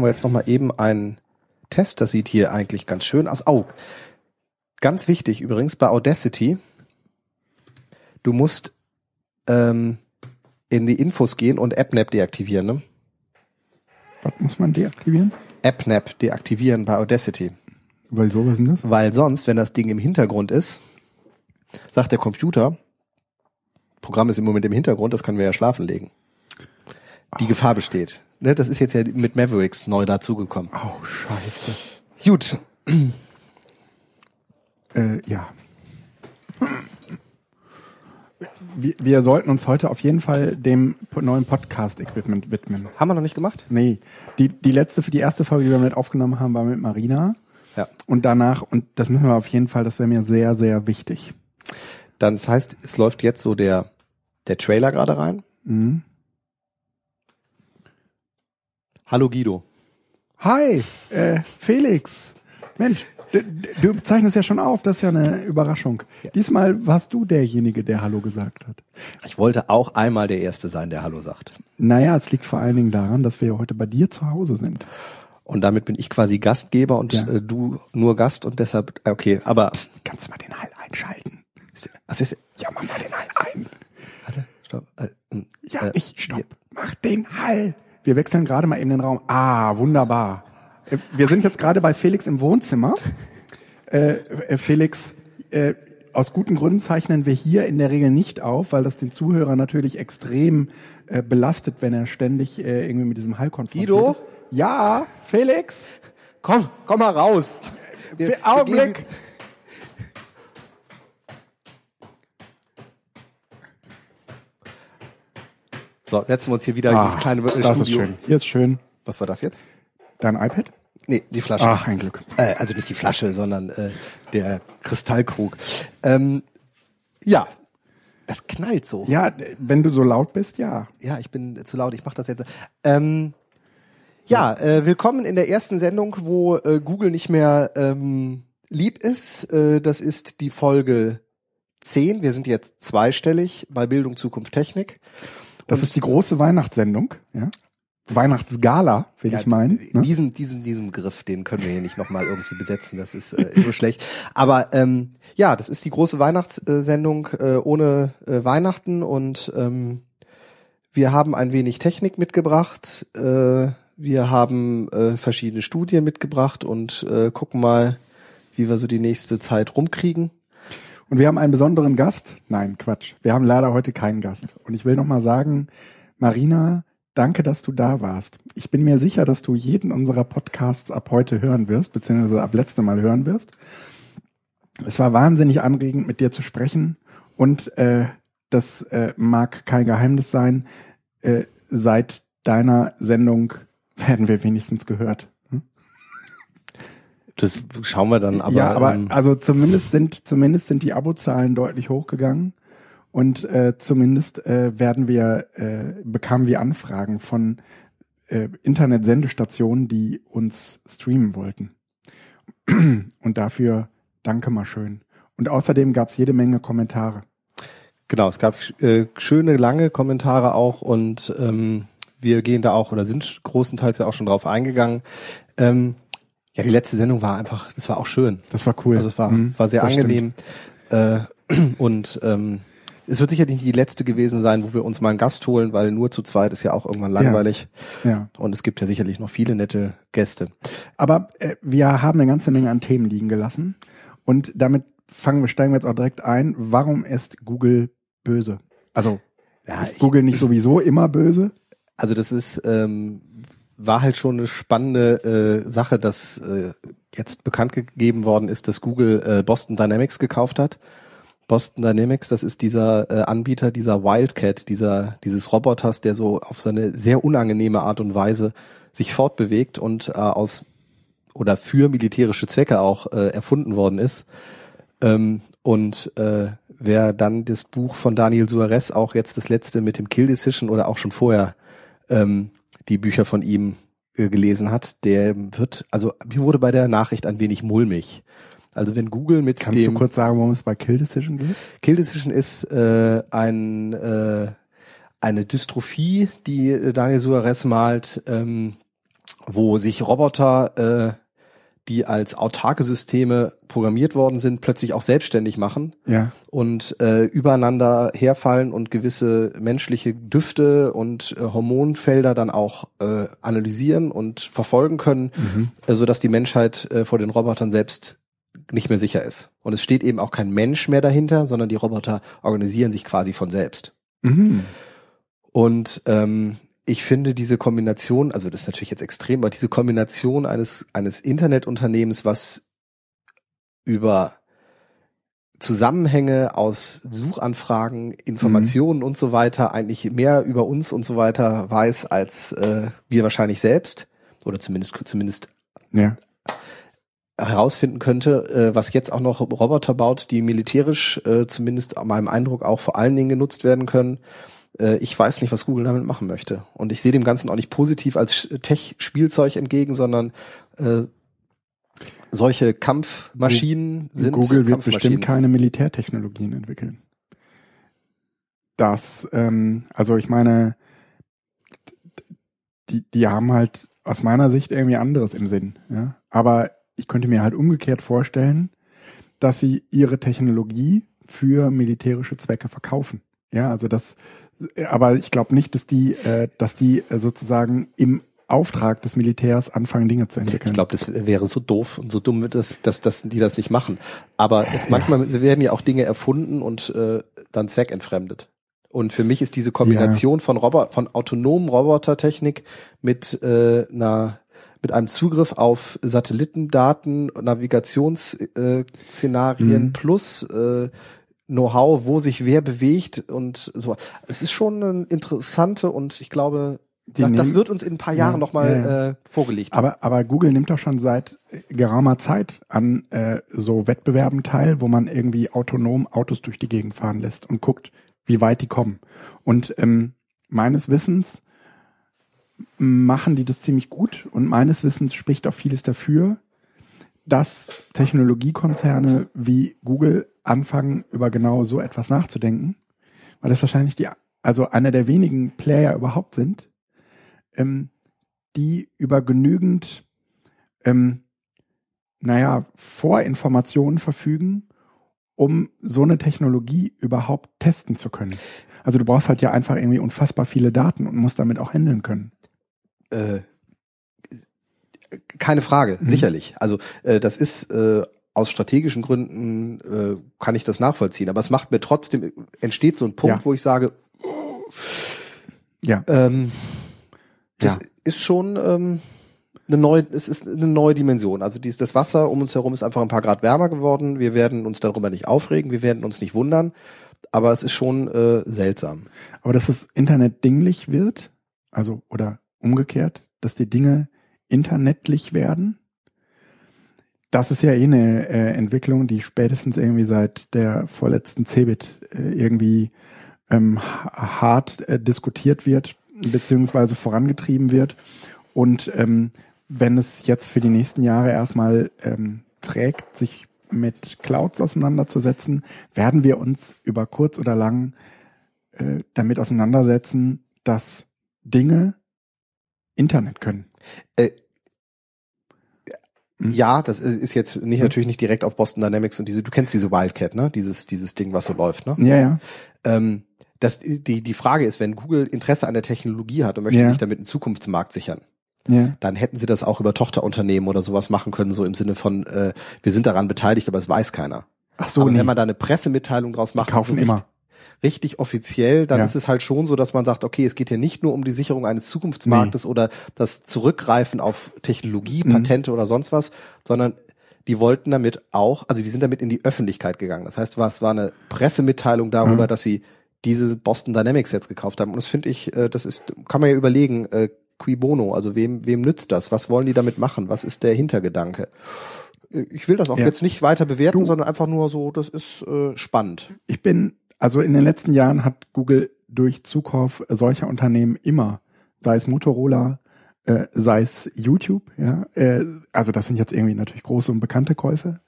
machen wir jetzt noch mal eben einen Test. Das sieht hier eigentlich ganz schön aus. Oh, ganz wichtig übrigens bei Audacity. Du musst ähm, in die Infos gehen und AppNap deaktivieren. Ne? Was muss man deaktivieren? AppNap deaktivieren bei Audacity. Weil so, was ist denn das? Weil sonst, wenn das Ding im Hintergrund ist, sagt der Computer, Programm ist im Moment im Hintergrund, das können wir ja schlafen legen. Die Gefahr besteht. Ne, das ist jetzt ja mit Mavericks neu dazugekommen. Oh, scheiße. Gut. Äh, ja. Wir, wir sollten uns heute auf jeden Fall dem neuen Podcast-Equipment widmen. Haben wir noch nicht gemacht? Nee, die, die letzte, die erste Folge, die wir mit aufgenommen haben, war mit Marina. Ja. Und danach, und das müssen wir auf jeden Fall, das wäre mir sehr, sehr wichtig. Dann, das heißt, es läuft jetzt so der, der Trailer gerade rein. Mhm. Hallo Guido. Hi, äh, Felix. Mensch, du zeichnest ja schon auf, das ist ja eine Überraschung. Diesmal warst du derjenige, der Hallo gesagt hat. Ich wollte auch einmal der Erste sein, der Hallo sagt. Naja, es liegt vor allen Dingen daran, dass wir ja heute bei dir zu Hause sind. Und damit bin ich quasi Gastgeber und Ja. äh, du nur Gast und deshalb, äh, okay, aber, Kannst du mal den Hall einschalten? was ist, Ja, mach mal den Hall ein. warte, stopp, äh, mm, Ja, äh, ich, stopp. Mach den Hall. Wir wechseln gerade mal eben den Raum. Ah, wunderbar. Äh, Wir sind jetzt gerade bei Felix im Wohnzimmer. Äh, äh, Felix, äh, aus guten Gründen zeichnen wir hier in der Regel nicht auf, weil das den Zuhörer natürlich extrem äh, belastet, wenn er ständig äh, irgendwie mit diesem Hall konfrontiert Guido? ist. Ja, Felix? Komm, komm mal raus. Wir- wir Augenblick. gehen- So, setzen wir uns hier wieder in Ah, dieses kleine äh, das Studio. ist schön. Hier ist schön. Was war das jetzt? Dein iPad? Nee, die Flasche. Ach, ein Glück. Äh, also nicht die Flasche, sondern äh, der Kristallkrug. Ähm, ja, das knallt so. Ja, wenn du so laut bist, ja. Ja, ich bin zu laut, ich mache das jetzt. Ähm, ja, äh, willkommen in der ersten Sendung, wo äh, Google nicht mehr ähm, lieb ist. Äh, das ist die Folge 10. Wir sind jetzt zweistellig bei Bildung, Zukunft, Technik. Das Und- ist die große Weihnachtsendung, ja. Weihnachtsgala, will Ja, ich meinen. Ne? Diesen, diesen, diesen Griff, den können wir hier nicht nochmal irgendwie besetzen. Das ist äh, nur schlecht. Aber ähm, ja, das ist die große Weihnachtssendung äh, ohne äh, Weihnachten und ähm, wir haben ein wenig Technik mitgebracht. Äh, wir haben äh, verschiedene Studien mitgebracht und äh, gucken mal, wie wir so die nächste Zeit rumkriegen. Und wir haben einen besonderen Gast. Nein, Quatsch. Wir haben leider heute keinen Gast. Und ich will noch mal sagen, Marina, danke, dass du da warst. Ich bin mir sicher, dass du jeden unserer Podcasts ab heute hören wirst, beziehungsweise ab letztem Mal hören wirst. Es war wahnsinnig anregend, mit dir zu sprechen. Und äh, das äh, mag kein Geheimnis sein. Äh, seit deiner Sendung werden wir wenigstens gehört. Das schauen wir dann. Aber, ja, aber ähm, also zumindest sind zumindest sind die Abozahlen deutlich hochgegangen und äh, zumindest äh, werden wir äh, bekamen wir Anfragen von äh, Internetsendestationen, die uns streamen wollten. Und dafür danke mal schön. Und außerdem gab es jede Menge Kommentare. Genau, es gab äh, schöne, lange Kommentare auch und ähm, wir gehen da auch oder sind großenteils ja auch schon drauf eingegangen. Ähm, ja, die letzte Sendung war einfach, das war auch schön. Das war cool. Also es war, Mhm, war sehr angenehm. Äh, und ähm, es wird sicherlich nicht die letzte gewesen sein, wo wir uns mal einen Gast holen, weil nur zu zweit ist ja auch irgendwann langweilig. Ja. Und es gibt ja sicherlich noch viele nette Gäste. Aber äh, wir haben eine ganze Menge an Themen liegen gelassen. Und damit fangen wir, steigen wir jetzt auch direkt ein. Warum ist Google böse? Also Ja, ist Google nicht sowieso immer böse? Also das ist ähm, war halt schon eine spannende äh, Sache, dass äh, jetzt bekannt gegeben worden ist, dass Google äh, Boston Dynamics gekauft hat. Boston Dynamics, das ist dieser äh, Anbieter dieser Wildcat, dieser dieses Roboters, der so auf seine sehr unangenehme Art und Weise sich fortbewegt und äh, aus oder für militärische Zwecke auch äh, erfunden worden ist. Ähm, und äh, wer dann das Buch von Daniel Suarez, auch jetzt das letzte mit dem Kill Decision oder auch schon vorher ähm, die Bücher von ihm äh, gelesen hat, der wird, also mir wurde bei der Nachricht ein wenig mulmig. Also wenn Google mit Kannst dem du kurz sagen, worum es bei Kill Decision geht? Kill Decision ist äh, ein äh, eine Dystrophie, die Daniel Suarez malt, ähm, wo sich Roboter, äh, die als autarke Systeme programmiert worden sind, plötzlich auch selbstständig machen Ja. und äh, übereinander herfallen und gewisse menschliche Düfte und äh, Hormonfelder dann auch äh, analysieren und verfolgen können, äh, sodass die Menschheit äh, vor den Robotern selbst nicht mehr sicher ist. Und es steht eben auch kein Mensch mehr dahinter, sondern die Roboter organisieren sich quasi von selbst. Mhm. Und ähm, ich finde diese Kombination, also das ist natürlich jetzt extrem, aber diese Kombination eines, eines Internetunternehmens, was über Zusammenhänge aus Suchanfragen, Informationen und so weiter eigentlich mehr über uns und so weiter weiß als äh, wir wahrscheinlich selbst oder zumindest zumindest Ja. herausfinden könnte, äh, was jetzt auch noch Roboter baut, die militärisch äh, zumindest meinem Eindruck auch vor allen Dingen genutzt werden können. Äh, ich weiß nicht, was Google damit machen möchte. Und ich sehe dem Ganzen auch nicht positiv als Tech-Spielzeug entgegen, sondern äh, solche Kampfmaschinen sind Google wird bestimmt keine Militärtechnologien entwickeln. Das, ähm, also ich meine, die, die haben halt aus meiner Sicht irgendwie anderes im Sinn. Ja? Aber ich könnte mir halt umgekehrt vorstellen, dass sie ihre Technologie für militärische Zwecke verkaufen. Ja, also das, aber ich glaube nicht, dass die, äh, dass die äh, sozusagen im Auftrag des Militärs anfangen, Dinge zu entwickeln. Ich glaube, das wäre so doof und so dumm, dass, dass, dass die das nicht machen. Aber es manchmal sie werden ja auch Dinge erfunden und äh, dann zweckentfremdet. Und für mich ist diese Kombination von Robot, von autonomen Robotertechnik mit äh, einer mit einem Zugriff auf Satellitendaten, Navigationsszenarien äh, Mhm. plus äh, Know-how, wo sich wer bewegt und so. Es ist schon eine interessante und ich glaube, das, das wird uns in ein paar Jahren Ja, nochmal ja, ja. äh, vorgelegt. Aber, aber Google nimmt doch schon seit geraumer Zeit an äh, so Wettbewerben teil, wo man irgendwie autonom Autos durch die Gegend fahren lässt und guckt, wie weit die kommen. Und ähm, meines Wissens machen die das ziemlich gut und meines Wissens spricht auch vieles dafür, dass Technologiekonzerne wie Google anfangen, über genau so etwas nachzudenken, weil das wahrscheinlich die, also einer der wenigen Player überhaupt sind, ähm, die über genügend, ähm, naja, Vorinformationen verfügen, um so eine Technologie überhaupt testen zu können. Also du brauchst halt ja einfach irgendwie unfassbar viele Daten und musst damit auch handeln können. Äh, keine Frage, Mhm. sicherlich. Also äh, das ist äh, aus strategischen Gründen äh, kann ich das nachvollziehen, aber es macht mir trotzdem entsteht so ein Punkt, Ja. wo ich sage, Ja, ähm, das Ja. ist schon ähm, eine neue, es ist eine neue Dimension. Also dies, das Wasser um uns herum ist einfach ein paar Grad wärmer geworden. Wir werden uns darüber nicht aufregen, wir werden uns nicht wundern, aber es ist schon äh, seltsam. aber dass das Internet dinglich wird, also oder umgekehrt, dass die Dinge internetlich werden, das ist ja eh eine äh, Entwicklung, die spätestens irgendwie seit der vorletzten Cebit äh, irgendwie ähm, ha- hart äh, diskutiert wird, beziehungsweise vorangetrieben wird. Und ähm, wenn es jetzt für die nächsten Jahre erstmal ähm, trägt, sich mit Clouds auseinanderzusetzen, werden wir uns über kurz oder lang äh, damit auseinandersetzen, dass Dinge Internet können. Äh. Ja, das ist jetzt nicht Mhm. natürlich nicht direkt auf Boston Dynamics und diese, du kennst diese Wildcat, ne? Dieses, dieses Ding, was so läuft, ne? Ja, ja. Ähm, das, die, die Frage ist, wenn Google Interesse an der Technologie hat und möchte Ja. sich damit einen Zukunftsmarkt sichern, Ja. dann hätten sie das auch über Tochterunternehmen oder sowas machen können, so im Sinne von, äh, wir sind daran beteiligt, aber es weiß keiner. Ach so, aber nee. wenn man da eine Pressemitteilung draus macht, kaufen so immer. Richtig offiziell, dann Ja. ist es halt schon so, dass man sagt, okay, es geht hier nicht nur um die Sicherung eines Zukunftsmarktes oder das Zurückgreifen auf Technologie, Mhm. Patente oder sonst was, sondern die wollten damit auch, also die sind damit in die Öffentlichkeit gegangen. Das heißt, es war eine Pressemitteilung darüber, Mhm. dass sie diese Boston Dynamics jetzt gekauft haben. Und das finde ich, äh, das ist, kann man ja überlegen, äh, qui bono, also wem, wem nützt das? Was wollen die damit machen? Was ist der Hintergedanke? Äh, Ich will das auch Ja. jetzt nicht weiter bewerten, Du- sondern einfach nur so, das ist äh, spannend. Ich bin, also in den letzten Jahren hat Google durch Zukauf solcher Unternehmen immer, sei es Motorola, äh, sei es YouTube, ja, äh, also das sind jetzt irgendwie natürlich große und bekannte Käufe,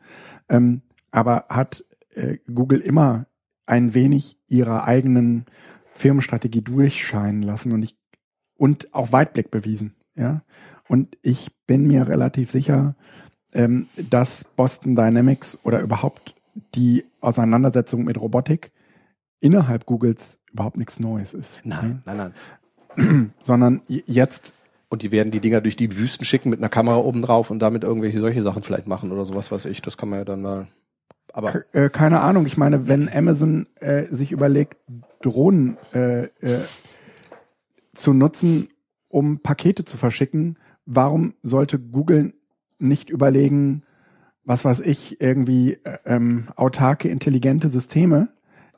ähm, aber hat äh, Google immer ein wenig ihrer eigenen Firmenstrategie durchscheinen lassen und ich und auch Weitblick bewiesen, ja. Und ich bin mir relativ sicher, ähm, dass Boston Dynamics oder überhaupt die Auseinandersetzung mit Robotik innerhalb Googles überhaupt nichts Neues ist. Nein, nein, nein. Sondern jetzt. Und die werden die Dinger durch die Wüsten schicken mit einer Kamera oben drauf und damit irgendwelche solche Sachen vielleicht machen oder sowas, was ich. Das kann man ja dann mal. Aber äh, keine Ahnung. Ich meine, wenn Amazon äh, sich überlegt, Drohnen äh, äh, zu nutzen, um Pakete zu verschicken, warum sollte Google nicht überlegen, was weiß ich, irgendwie äh, ähm, autarke, intelligente Systeme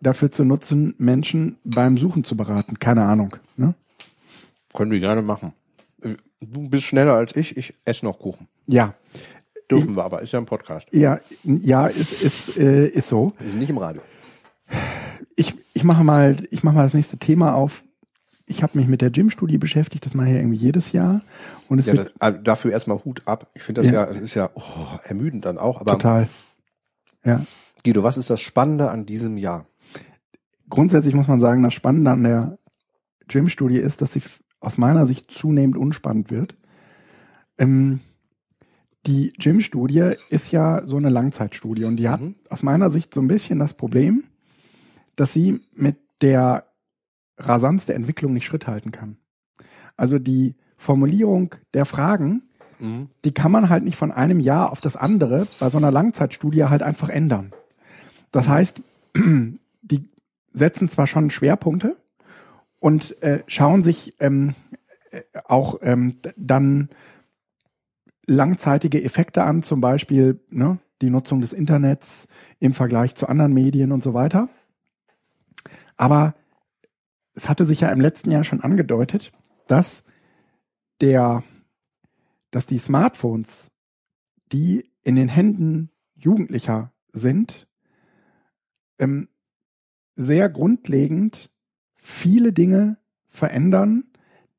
dafür zu nutzen, Menschen beim Suchen zu beraten? Keine Ahnung. Ne? Können wir gerne machen. Du bist schneller als ich, ich esse noch Kuchen. Ja. Dürfen ich, wir aber, ist ja ein Podcast. Ja, ja, ist, ist, äh, ist so. Nicht im Radio. Ich, ich mache mal, ich mache mal das nächste Thema auf ich habe mich mit der Gym-Studie beschäftigt, das mache ich ja irgendwie jedes Jahr. Und es ja, wird, das, also dafür erstmal Hut ab. Ich finde das ja, es ist ja oh, ermüdend dann auch. Aber total. Ja. Guido, was ist das Spannende an diesem Jahr? Grundsätzlich muss man sagen, das Spannende an der Gym-Studie ist, dass sie aus meiner Sicht zunehmend unspannend wird. Ähm, die Gym-Studie ist ja so eine Langzeitstudie und die hat mhm. aus meiner Sicht so ein bisschen das Problem, dass sie mit der Rasanz der Entwicklung nicht Schritt halten kann. Also die Formulierung der Fragen, mhm. die kann man halt nicht von einem Jahr auf das andere bei so einer Langzeitstudie halt einfach ändern. Das heißt, die setzen zwar schon Schwerpunkte und äh, schauen sich ähm, äh, auch ähm, dann langzeitige Effekte an, zum Beispiel ne, die Nutzung des Internets im Vergleich zu anderen Medien und so weiter. Aber es hatte sich ja im letzten Jahr schon angedeutet, dass der, dass die Smartphones, die in den Händen Jugendlicher sind, ähm, sehr grundlegend viele Dinge verändern,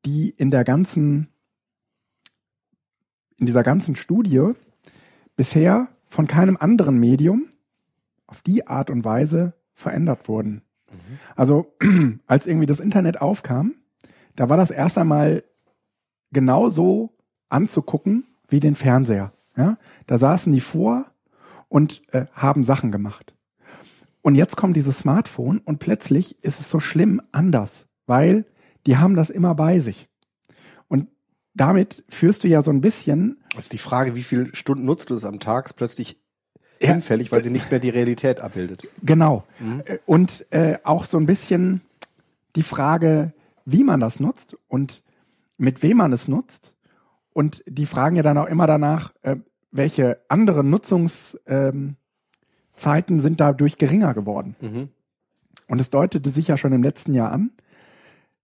die in der ganzen, in dieser ganzen Studie bisher von keinem anderen Medium auf die Art und Weise verändert wurden. Also als irgendwie das Internet aufkam, da war das erst einmal genauso anzugucken wie den Fernseher. Ja? Da saßen die vor und äh, haben Sachen gemacht. Und jetzt kommt dieses Smartphone und plötzlich ist es so schlimm anders, weil die haben das immer bei sich. Und damit führst du ja so ein bisschen. Also die Frage, wie viele Stunden nutzt du es am Tag, ist plötzlich ja, hinfällig, weil sie nicht mehr die Realität abbildet. Genau. Mhm. Und äh, auch so ein bisschen die Frage, wie man das nutzt und mit wem man es nutzt. Und die fragen ja dann auch immer danach, äh, welche anderen Nutzungszeiten ähm, sind dadurch geringer geworden. Mhm. Und es deutete sich ja schon im letzten Jahr an,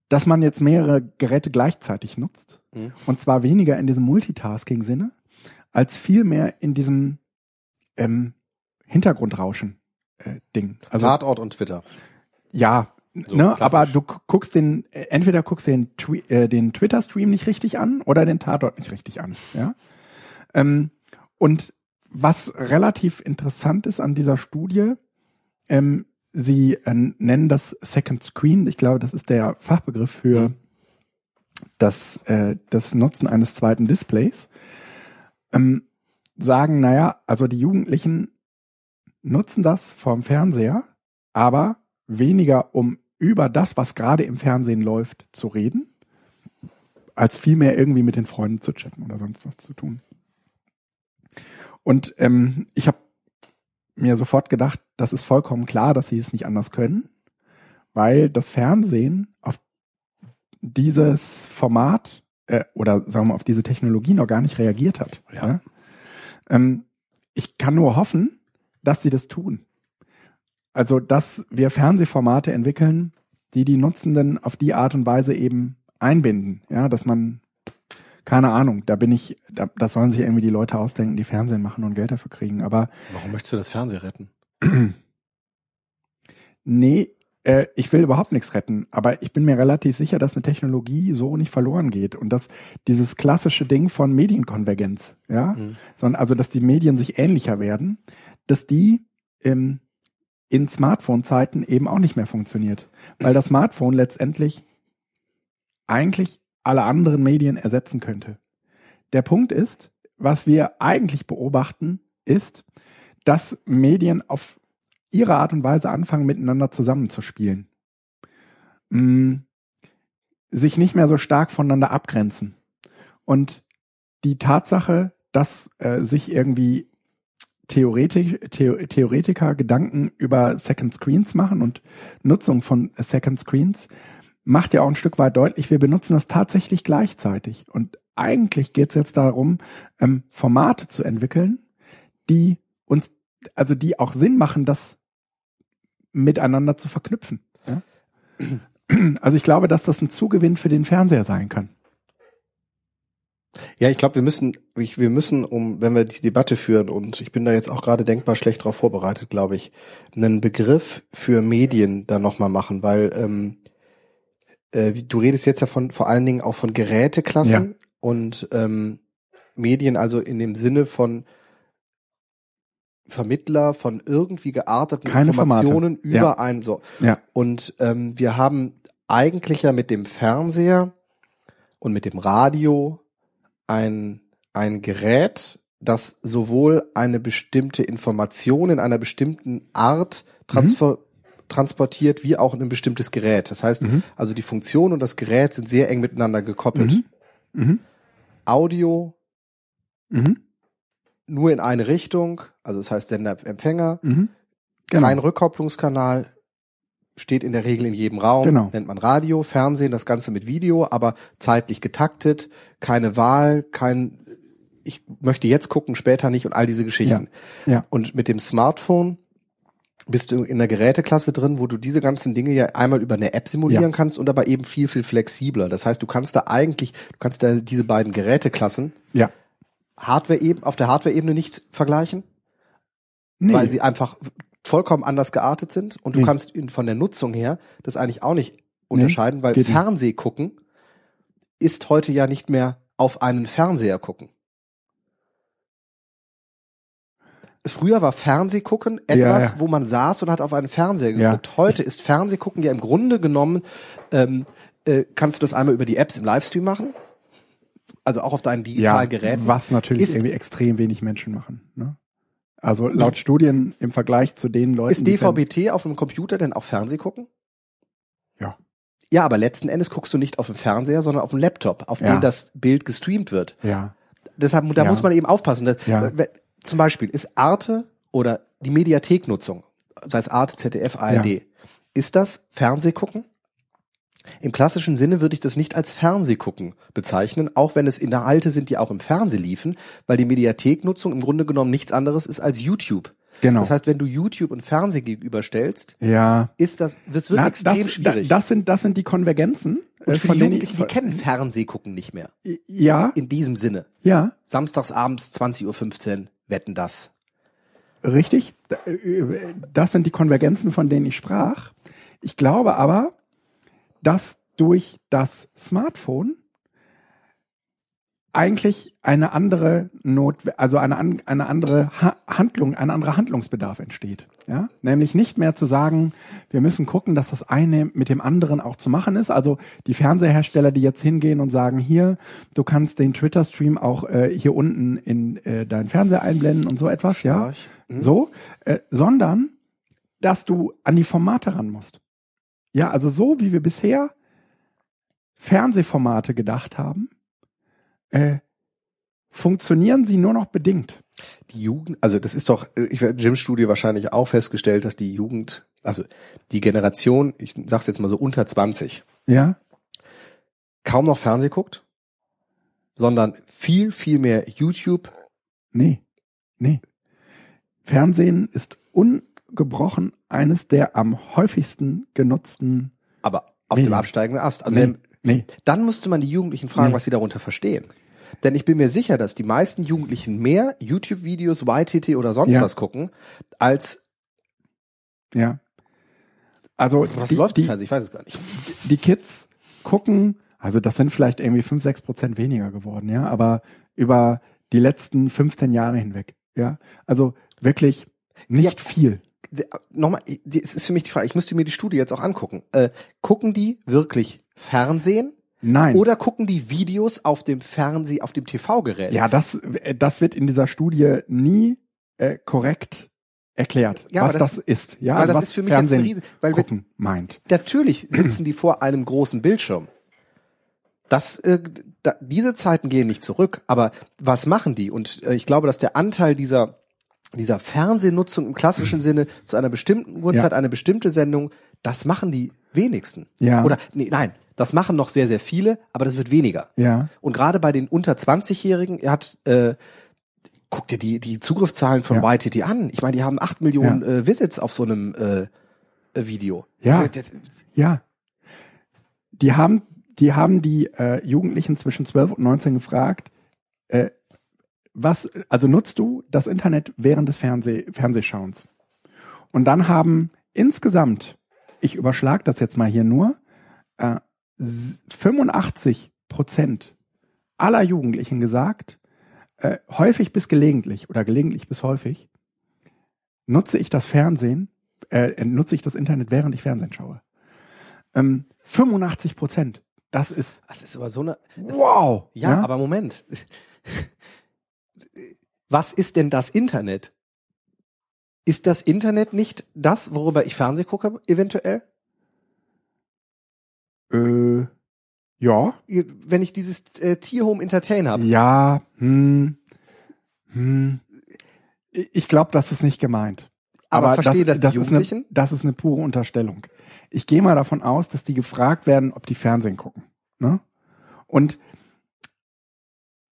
dass man jetzt mehrere Geräte gleichzeitig nutzt. Mhm. Und zwar weniger in diesem Multitasking-Sinne, als vielmehr in diesem ähm, Hintergrundrauschen-Ding. Äh, also, Tatort und Twitter. Ja, so, ne, aber du guckst den, entweder guckst den, äh, den Twitter-Stream nicht richtig an oder den Tatort nicht richtig an. Ja? Ähm, und was relativ interessant ist an dieser Studie, ähm, sie äh, nennen das Second Screen. Ich glaube, das ist der Fachbegriff für mhm. das, äh, das Nutzen eines zweiten Displays. Ähm, sagen, naja, also die Jugendlichen nutzen das vom Fernseher, aber weniger um über das, was gerade im Fernsehen läuft, zu reden, als vielmehr irgendwie mit den Freunden zu chatten oder sonst was zu tun. Und ähm, ich habe mir sofort gedacht, das ist vollkommen klar, dass sie es nicht anders können, weil das Fernsehen auf dieses Format äh, oder sagen wir mal auf diese Technologie noch gar nicht reagiert hat. Ja. ja? Ähm, ich kann nur hoffen, dass sie das tun. Also, dass wir Fernsehformate entwickeln, die die Nutzenden auf die Art und Weise eben einbinden. Ja, dass man, keine Ahnung, da bin ich, da, das sollen sich irgendwie die Leute ausdenken, die Fernsehen machen und Geld dafür kriegen. Aber warum möchtest du das Fernsehen retten? nee, äh, ich will überhaupt nichts retten, aber ich bin mir relativ sicher, dass eine Technologie so nicht verloren geht und dass dieses klassische Ding von Medienkonvergenz, ja, mhm. sondern also, dass die Medien sich ähnlicher werden, dass die ähm, in Smartphone-Zeiten eben auch nicht mehr funktioniert, weil das Smartphone letztendlich eigentlich alle anderen Medien ersetzen könnte. der Punkt ist, was wir eigentlich beobachten, ist, dass Medien auf ihre Art und Weise anfangen, miteinander zusammenzuspielen. Mm, sich nicht mehr so stark voneinander abgrenzen. Und die Tatsache, dass äh, sich irgendwie Theoretik, The Theoretiker Gedanken über Second Screens machen und Nutzung von Second Screens, macht ja auch ein Stück weit deutlich, wir benutzen das tatsächlich gleichzeitig. Und eigentlich geht es jetzt darum, ähm, Formate zu entwickeln, die uns, also die auch Sinn machen, das miteinander zu verknüpfen. Ja? Also ich glaube, dass das ein Zugewinn für den Fernseher sein kann. Ja, ich glaube, wir müssen, wir müssen, um, wenn wir die Debatte führen, und ich bin da jetzt auch gerade denkbar schlecht darauf vorbereitet, glaube ich, einen Begriff für Medien da nochmal machen, weil ähm, äh, du redest jetzt ja von vor allen Dingen auch von Geräteklassen ja. und ähm, Medien, also in dem Sinne von Vermittler von irgendwie gearteten Keine Informationen Formate. über Ja. ein so. Ja. Und ähm, wir haben eigentlich ja mit dem Fernseher und mit dem Radio ein, ein Gerät, das sowohl eine bestimmte Information in einer bestimmten Art transfer transportiert, wie auch in ein bestimmtes Gerät. Das heißt, Mhm. also die Funktion und das Gerät sind sehr eng miteinander gekoppelt. Mhm. Mhm. Audio Mhm. nur in eine Richtung, also das heißt Sender-Empfänger, Mhm. Genau. kein Rückkopplungskanal, steht in der Regel in jedem Raum, Genau. nennt man Radio, Fernsehen, das Ganze mit Video, aber zeitlich getaktet, keine Wahl, kein, ich möchte jetzt gucken, später nicht und all diese Geschichten. Ja. Und mit dem Smartphone bist du in der Geräteklasse drin, wo du diese ganzen Dinge ja einmal über eine App simulieren Ja. kannst und aber eben viel, viel flexibler. Das heißt, du kannst da eigentlich, du kannst da diese beiden Geräteklassen Ja. Hardware eben, auf der Hardware-Ebene nicht vergleichen, Nee. weil sie einfach vollkommen anders geartet sind und du Nee. kannst von der Nutzung her das eigentlich auch nicht unterscheiden, weil geht nicht. Fernseh gucken ist heute ja nicht mehr auf einen Fernseher gucken. Früher war Fernsehgucken etwas, Ja, ja. wo man saß und hat auf einen Fernseher Ja. geguckt. Heute ist Fernsehgucken ja im Grunde genommen, ähm, äh, kannst du das einmal über die Apps im Livestream machen, also auch auf deinen digitalen Geräten. Was natürlich Ist- irgendwie extrem wenig Menschen machen. Ne? Also laut Studien im Vergleich zu den Leuten. Ist DVB-T auf dem Computer denn auch Fernseh gucken? Ja. Ja, aber letzten Endes guckst du nicht auf dem Fernseher, sondern auf dem Laptop, auf Ja. den das Bild gestreamt wird. Ja. Deshalb, da Ja. muss man eben aufpassen. Das, Ja. Zum Beispiel ist Arte oder die Mediatheknutzung, sei es Arte, ZDF, ARD, ist das Fernsehgucken? Im klassischen Sinne würde ich das nicht als Fernsehgucken bezeichnen, auch wenn es Inhalte sind, die auch im Fernsehen liefen, weil die Mediatheknutzung im Grunde genommen nichts anderes ist als YouTube. Genau. Das heißt, wenn du YouTube und Fernsehen gegenüberstellst, ja. ist das, das wird Na, extrem das, schwierig. Das sind, das sind die Konvergenzen, und äh, für von die kennen Fernsehgucken nicht mehr. Ja, In diesem Sinne. ja, Samstags abends 20.15 Uhr wetten das. richtig. Da- äh, Das sind die Konvergenzen, von denen ich sprach. Ich glaube aber, dass durch das Smartphone eigentlich eine andere Not, also eine, eine andere ha Handlung, ein anderer Handlungsbedarf entsteht. Ja? Nämlich nicht mehr zu sagen, wir müssen gucken, dass das eine mit dem anderen auch zu machen ist. Also die Fernsehersteller, die jetzt hingehen und sagen, hier, du kannst den Twitter-Stream auch äh, hier unten in äh, deinen Fernseher einblenden und so etwas, ja. Stark. Mhm. So, äh, sondern dass du an die Formate ran musst. Ja, also so wie wir bisher Fernsehformate gedacht haben, äh, funktionieren sie nur noch bedingt. Die Jugend, also das ist doch, äh, ich werde Jim-Studie wahrscheinlich auch festgestellt, dass die Jugend, also die Generation, ich sag's jetzt mal so unter 20, Ja, kaum noch Fernseh guckt, sondern viel, viel mehr YouTube. nee, nee. Fernsehen ist ungebrochen eines der am häufigsten genutzten. Aber auf Nee. dem absteigenden Ast. Also nee, wenn, nee. dann müsste man die Jugendlichen fragen, Nee. was sie darunter verstehen. Denn ich bin mir sicher, dass die meisten Jugendlichen mehr YouTube-Videos, YTT oder sonst Ja. was gucken, als Ja. Also was die, läuft die? Ich weiß es gar nicht. die Kids gucken, also das sind vielleicht irgendwie fünf, sechs Prozent weniger geworden, ja, aber über die letzten 15 Jahre hinweg, ja. Also wirklich nicht viel. D- Nochmal, es ist für mich die Frage, ich müsste mir die Studie jetzt auch angucken. Äh, gucken die wirklich Fernsehen Nein. Oder gucken die Videos auf dem Fernseh, auf dem TV-Gerät? Ja, das, äh, das wird in dieser Studie nie äh, korrekt erklärt, Ja, was das, das- ist. Ja, weil das was ist für mich jetzt ein Fernsehen Riesen- weil wir- gucken meint. Natürlich sitzen die vor einem großen Bildschirm. Das, äh, da, diese Zeiten gehen nicht zurück, aber was machen die? Und äh, ich glaube, dass der Anteil dieser dieser Fernsehnutzung im klassischen Sinne zu einer bestimmten Uhrzeit Ja. eine bestimmte Sendung, das machen die wenigsten. Ja. Oder nee, nein, das machen noch sehr sehr viele, aber das wird weniger. Ja. Und gerade bei den unter 20-Jährigen, er hat äh, guck dir die die Zugriffszahlen von Ja. YTT an. Ich meine, die haben acht Millionen äh, Visits auf so einem äh, äh, Video. Ja. Das- Ja. Die haben, die haben die äh, Jugendlichen zwischen 12 und 19 gefragt, äh, was, also nutzt du das Internet während des Fernseh, Fernsehschauens? Und dann haben insgesamt, ich überschlag das jetzt mal hier nur, äh, 85 Prozent aller Jugendlichen gesagt, äh, häufig bis gelegentlich oder gelegentlich bis häufig, nutze ich das Fernsehen, äh, nutze ich das Internet, während ich Fernsehen schaue. Ähm, 85 Prozent. Das ist Das ist aber so eine. Das, wow. ja, aber Moment. Was ist denn das Internet? Ist das Internet nicht das, worüber ich Fernseh gucke, eventuell? Äh, ja, Wenn ich dieses äh, Tierhome Entertain habe. ja, hm, hm. Ich glaube, das ist nicht gemeint. Aber verstehe das die Ist eine, das ist eine pure Unterstellung. Ich gehe mal davon aus, dass die gefragt werden, ob die Fernsehen gucken. Ne? Und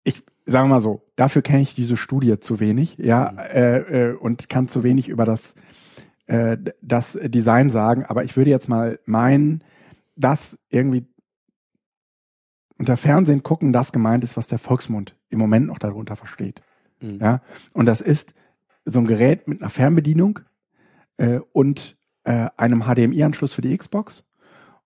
ich sage mal so, dafür kenne ich diese Studie zu wenig, ja, Mhm. äh, äh, und kann zu wenig über das, äh, das Design sagen. Aber ich würde jetzt mal meinen, dass irgendwie unter Fernsehen gucken das gemeint ist, was der Volksmund im Moment noch darunter versteht. Mhm. Ja, und das ist so ein Gerät mit einer Fernbedienung äh, und äh, einem HDMI-Anschluss für die Xbox.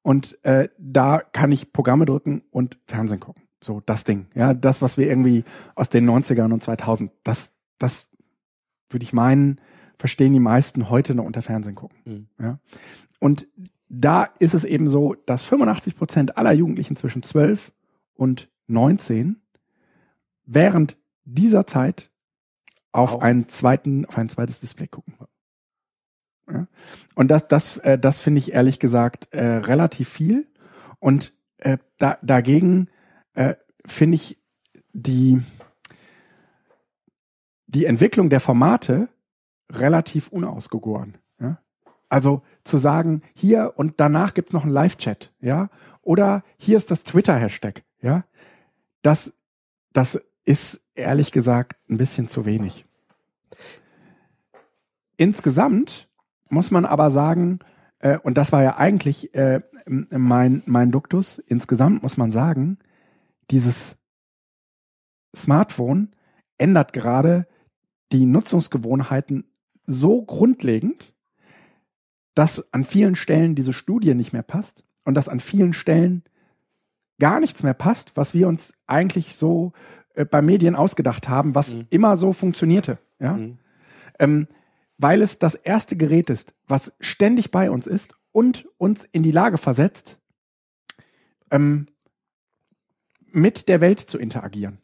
Und äh, da kann ich Programme drücken und Fernsehen gucken. So das Ding. Ja, das, was wir irgendwie aus den 90ern und 2000, das, das würde ich meinen, verstehen die meisten heute noch unter Fernsehen gucken. Mhm. Ja. Und da ist es eben so, dass 85 Prozent aller Jugendlichen zwischen 12 und 19 während dieser Zeit auf einen zweiten, auf ein zweites Display gucken. Ja? Und das, das, äh, das finde ich ehrlich gesagt äh, relativ viel. Und äh, da, dagegen äh, finde ich die, die Entwicklung der Formate relativ unausgegoren. Ja? Also zu sagen, hier und danach gibt's noch einen Live-Chat, ja, oder hier ist das Twitter-Hashtag, ja, das, das ist ehrlich gesagt ein bisschen zu wenig. Insgesamt muss man aber sagen, äh, und das war ja eigentlich äh, mein, mein Duktus, insgesamt muss man sagen, dieses Smartphone ändert gerade die Nutzungsgewohnheiten so grundlegend, dass an vielen Stellen diese Studie nicht mehr passt und dass an vielen Stellen gar nichts mehr passt, was wir uns eigentlich so äh, bei Medien ausgedacht haben, was Mhm. immer so funktionierte. Ja? Mhm. ähm, weil es das erste Gerät ist, was ständig bei uns ist und uns in die Lage versetzt, ähm, mit der Welt zu interagieren.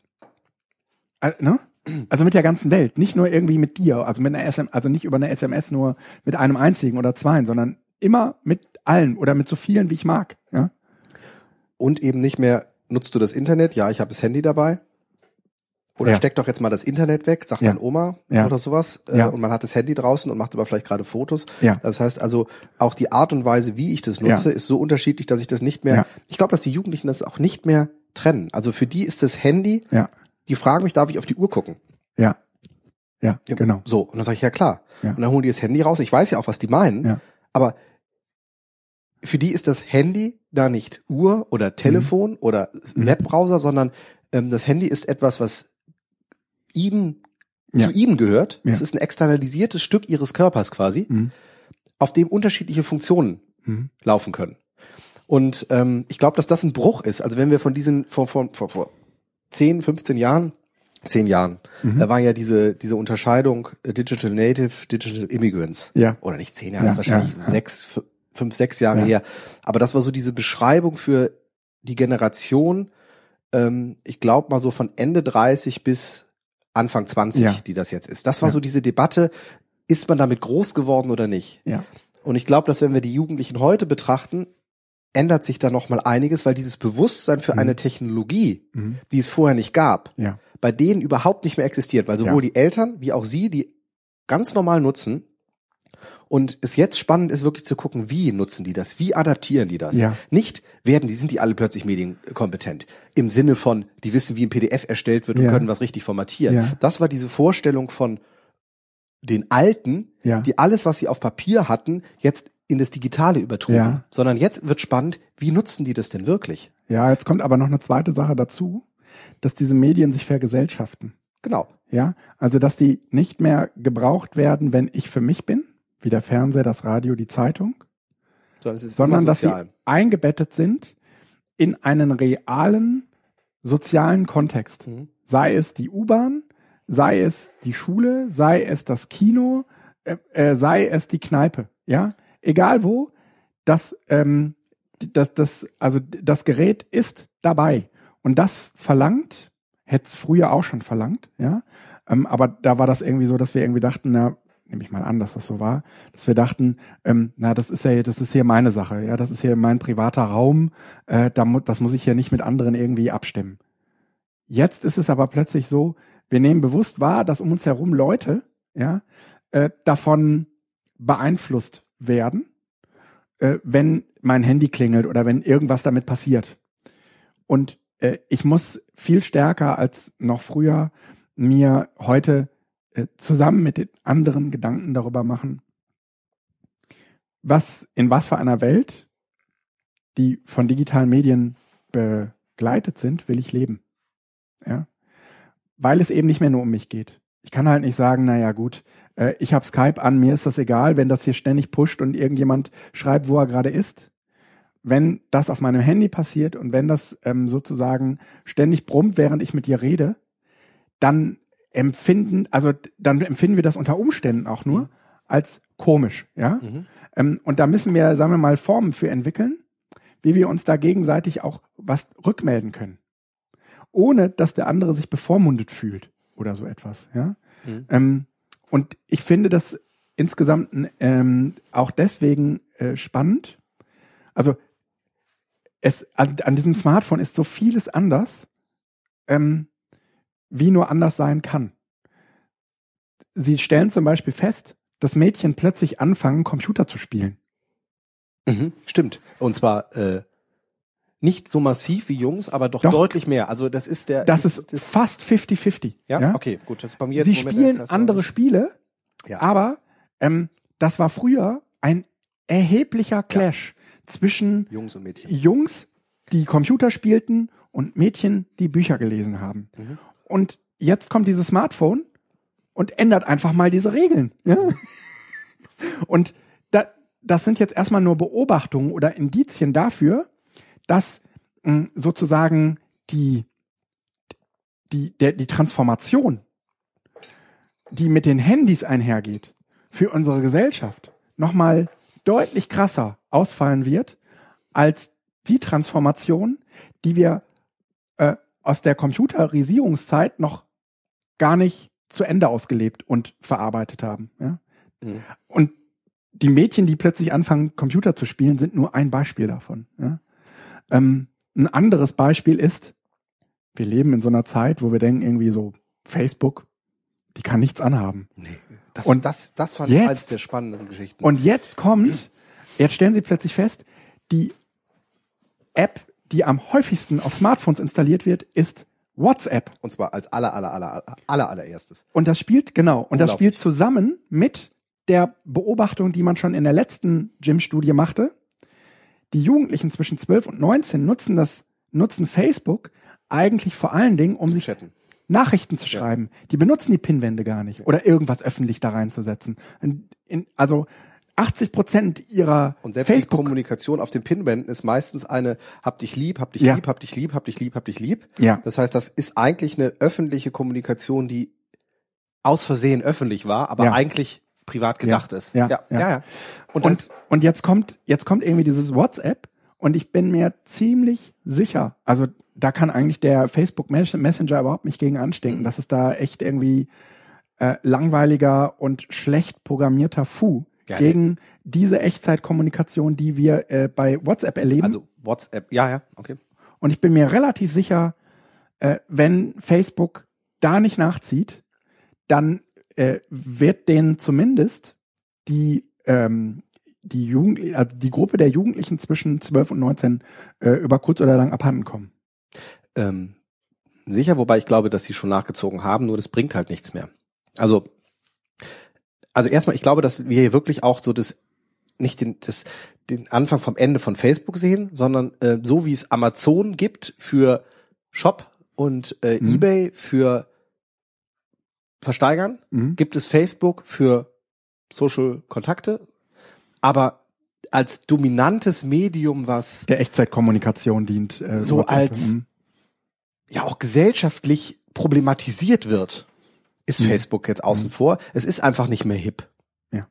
Äh, ne? Also mit der ganzen Welt, nicht nur irgendwie mit dir, also mit einer SM, also nicht über eine SMS nur mit einem einzigen oder zweien, sondern immer mit allen oder mit so vielen, wie ich mag. Ja? Und eben nicht mehr, nutzt du das Internet? Ja, ich habe das Handy dabei. Oder Ja. steck doch jetzt mal das Internet weg, sagt Ja. dann Oma Ja. oder sowas. Äh. Und man hat das Handy draußen und macht aber vielleicht gerade Fotos. Das heißt also, auch die Art und Weise, wie ich das nutze, ist so unterschiedlich, dass ich das nicht mehr, ich glaube, dass die Jugendlichen das auch nicht mehr trennen. Also für die ist das Handy, Ja, die fragen mich, darf ich auf die Uhr gucken? ja, ja, genau. So, und dann sage ich, ja klar. Ja. Und dann holen die das Handy raus. Ich weiß ja auch, was die meinen, Ja. aber für die ist das Handy da nicht Uhr oder Telefon oder Mhm. Webbrowser, sondern ähm, das Handy ist etwas, was ihnen Ja. zu ihnen gehört. Ja. Es ist ein externalisiertes Stück ihres Körpers quasi, Mhm. auf dem unterschiedliche Funktionen Mhm. laufen können. Und ähm, ich glaube, dass das ein Bruch ist. Also wenn wir von diesen vor, vor, vor, vor 10, 15 Jahren, 10 Jahren, Mhm. da war ja diese, diese Unterscheidung äh, Digital Native, Digital Immigrants. Ja. Oder nicht 10 Jahre, Ja, ist wahrscheinlich ja, sechs, fünf, sechs Jahre Ja. her. Aber das war so diese Beschreibung für die Generation, ähm, ich glaube mal so von Ende 30 bis Anfang 20, Ja. die das jetzt ist. Das war so diese Debatte, ist man damit groß geworden oder nicht? Ja. Und ich glaube, dass wenn wir die Jugendlichen heute betrachten, ändert sich da noch mal einiges, weil dieses Bewusstsein für Mhm. eine Technologie, Mhm. die es vorher nicht gab, Ja. bei denen überhaupt nicht mehr existiert, weil sowohl Ja. die Eltern wie auch sie die ganz normal nutzen. Und es jetzt spannend ist wirklich zu gucken, wie nutzen die das, wie adaptieren die das. Ja. Nicht werden die, sind die alle plötzlich medienkompetent. Im Sinne von, die wissen, wie ein PDF erstellt wird und Ja. können was richtig formatieren. Ja. Das war diese Vorstellung von den Alten, die alles, was sie auf Papier hatten, jetzt in das Digitale übertrugen. Ja. Sondern jetzt wird spannend, wie nutzen die das denn wirklich? Ja, jetzt kommt aber noch eine zweite Sache dazu, dass diese Medien sich vergesellschaften. Genau. Ja, also dass die nicht mehr gebraucht werden, wenn ich für mich bin, wie der Fernseher, das Radio, die Zeitung, Sondern sondern dass sie eingebettet sind in einen realen sozialen Kontext. Mhm. Sei es die U-Bahn, sei es die Schule, sei es das Kino, äh, äh, sei es die Kneipe. Ja, egal wo, das, ähm, das, das, also das Gerät ist dabei und das verlangt, hätte es früher auch schon verlangt, ja, ähm, aber da war das irgendwie so, dass wir irgendwie dachten, na, nehme ich mal an, dass das so war, dass wir dachten, ähm, na, das ist ja, das ist hier meine Sache, ja, das ist hier mein privater Raum, äh, da mu das muss ich hier nicht mit anderen irgendwie abstimmen. Jetzt ist es aber plötzlich so, wir nehmen bewusst wahr, dass um uns herum Leute, ja, äh, davon beeinflusst werden, äh, wenn mein Handy klingelt oder wenn irgendwas damit passiert. Und äh, ich muss viel stärker als noch früher mir heute äh, zusammen mit den anderen Gedanken darüber machen, was in was für einer Welt, die von digitalen Medien begleitet sind, will ich leben. Ja, weil es eben nicht mehr nur um mich geht. Ich kann halt nicht sagen, naja gut, äh, ich habe Skype an, mir ist das egal, wenn das hier ständig pusht und irgendjemand schreibt, wo er gerade ist. Wenn das auf meinem Handy passiert und wenn das ähm, sozusagen ständig brummt, während ich mit dir rede, dann empfinden, also dann empfinden wir das unter Umständen auch nur als komisch, ja. Mhm. Ähm, und da müssen wir, sagen wir mal, Formen für entwickeln, wie wir uns da gegenseitig auch was rückmelden können. Ohne, dass der andere sich bevormundet fühlt oder so etwas, ja. Mhm. Ähm, und ich finde das insgesamt ähm, auch deswegen äh, spannend. Also es an, an diesem Smartphone ist so vieles anders, ähm, wie nur anders sein kann. Sie stellen zum Beispiel fest, dass Mädchen plötzlich anfangen, Computer zu spielen. Mhm. Stimmt. Und zwar äh, nicht so massiv wie Jungs, aber doch, Doch. deutlich mehr. Also das ist der. Das ist fast 50-50. ja? okay, gut. Das ist bei mir jetzt Sie spielen andere Spiele, Ja. aber ähm, das war früher ein erheblicher Clash zwischen Jungs und Mädchen. Jungs, die Computer spielten und Mädchen, die Bücher gelesen haben. Mhm. Und jetzt kommt dieses Smartphone und ändert einfach mal diese Regeln. Ja? und da, das sind jetzt erstmal nur Beobachtungen oder Indizien dafür, dass mh, sozusagen die, die, der, die Transformation, die mit den Handys einhergeht, für unsere Gesellschaft nochmal deutlich krasser ausfallen wird als die Transformation, die wir äh, aus der Computerisierungszeit noch gar nicht zu Ende ausgelebt und verarbeitet haben. Ja? Mhm. Und die Mädchen, die plötzlich anfangen, Computer zu spielen, sind nur ein Beispiel davon. Ja? Ähm, ein anderes Beispiel ist, wir leben in so einer Zeit, wo wir denken, irgendwie so, Facebook, die kann nichts anhaben. Nee. Das, Und das, das fand jetzt- ich eines der spannenden Geschichten. Und jetzt kommt, jetzt stellen Sie plötzlich fest, die App, die am häufigsten auf Smartphones installiert wird, ist WhatsApp. Und zwar als aller, aller, aller, aller, allererstes. Und das spielt, genau, und das spielt zusammen mit der Beobachtung, die man schon in der letzten Gym-Studie machte. Die Jugendlichen zwischen 12 und 19 nutzen das, nutzen Facebook eigentlich vor allen Dingen, um sich Chatten. Nachrichten zu schreiben. Die benutzen die Pinwände gar nicht oder irgendwas öffentlich da reinzusetzen. In, in, also 80 Prozent ihrer Und selbst die Facebook Kommunikation auf den Pinwänden ist meistens eine hab dich lieb, hab dich Ja. lieb, hab dich lieb, hab dich lieb, hab dich lieb. Ja. Das heißt, das ist eigentlich eine öffentliche Kommunikation, die aus Versehen öffentlich war, aber Ja. eigentlich privat gedacht ist. Ja, ja, ja. ja. ja. Und, und, und jetzt kommt, jetzt kommt irgendwie dieses WhatsApp Und ich bin mir ziemlich sicher, also da kann eigentlich der Facebook Messenger überhaupt nicht gegen anstinken. Mhm. Das ist da echt irgendwie äh, langweiliger und schlecht programmierter Fu ja, gegen diese Echtzeitkommunikation, die wir äh, bei WhatsApp erleben. Also WhatsApp, ja, ja, okay. Und ich bin mir relativ sicher, äh, wenn Facebook da nicht nachzieht, dann äh, wird denen zumindest die ähm, die, Jugend, also die Gruppe der Jugendlichen zwischen 12 und 19 äh, über kurz oder lang abhanden kommen. Ähm, sicher, wobei ich glaube, dass sie schon nachgezogen haben, nur das bringt halt nichts mehr. Also, also erstmal, ich glaube, dass wir hier wirklich auch so das, nicht den, das, den Anfang vom Ende von Facebook sehen, sondern äh, so wie es Amazon gibt für Shop und äh, mhm. eBay für Versteigern, mhm. gibt es Facebook für Social Kontakte aber als dominantes Medium, was der Echtzeitkommunikation dient, äh, so als mhm. ja auch gesellschaftlich problematisiert wird, ist mhm. Facebook jetzt außen mhm. vor. Es ist einfach nicht mehr hip. Ja.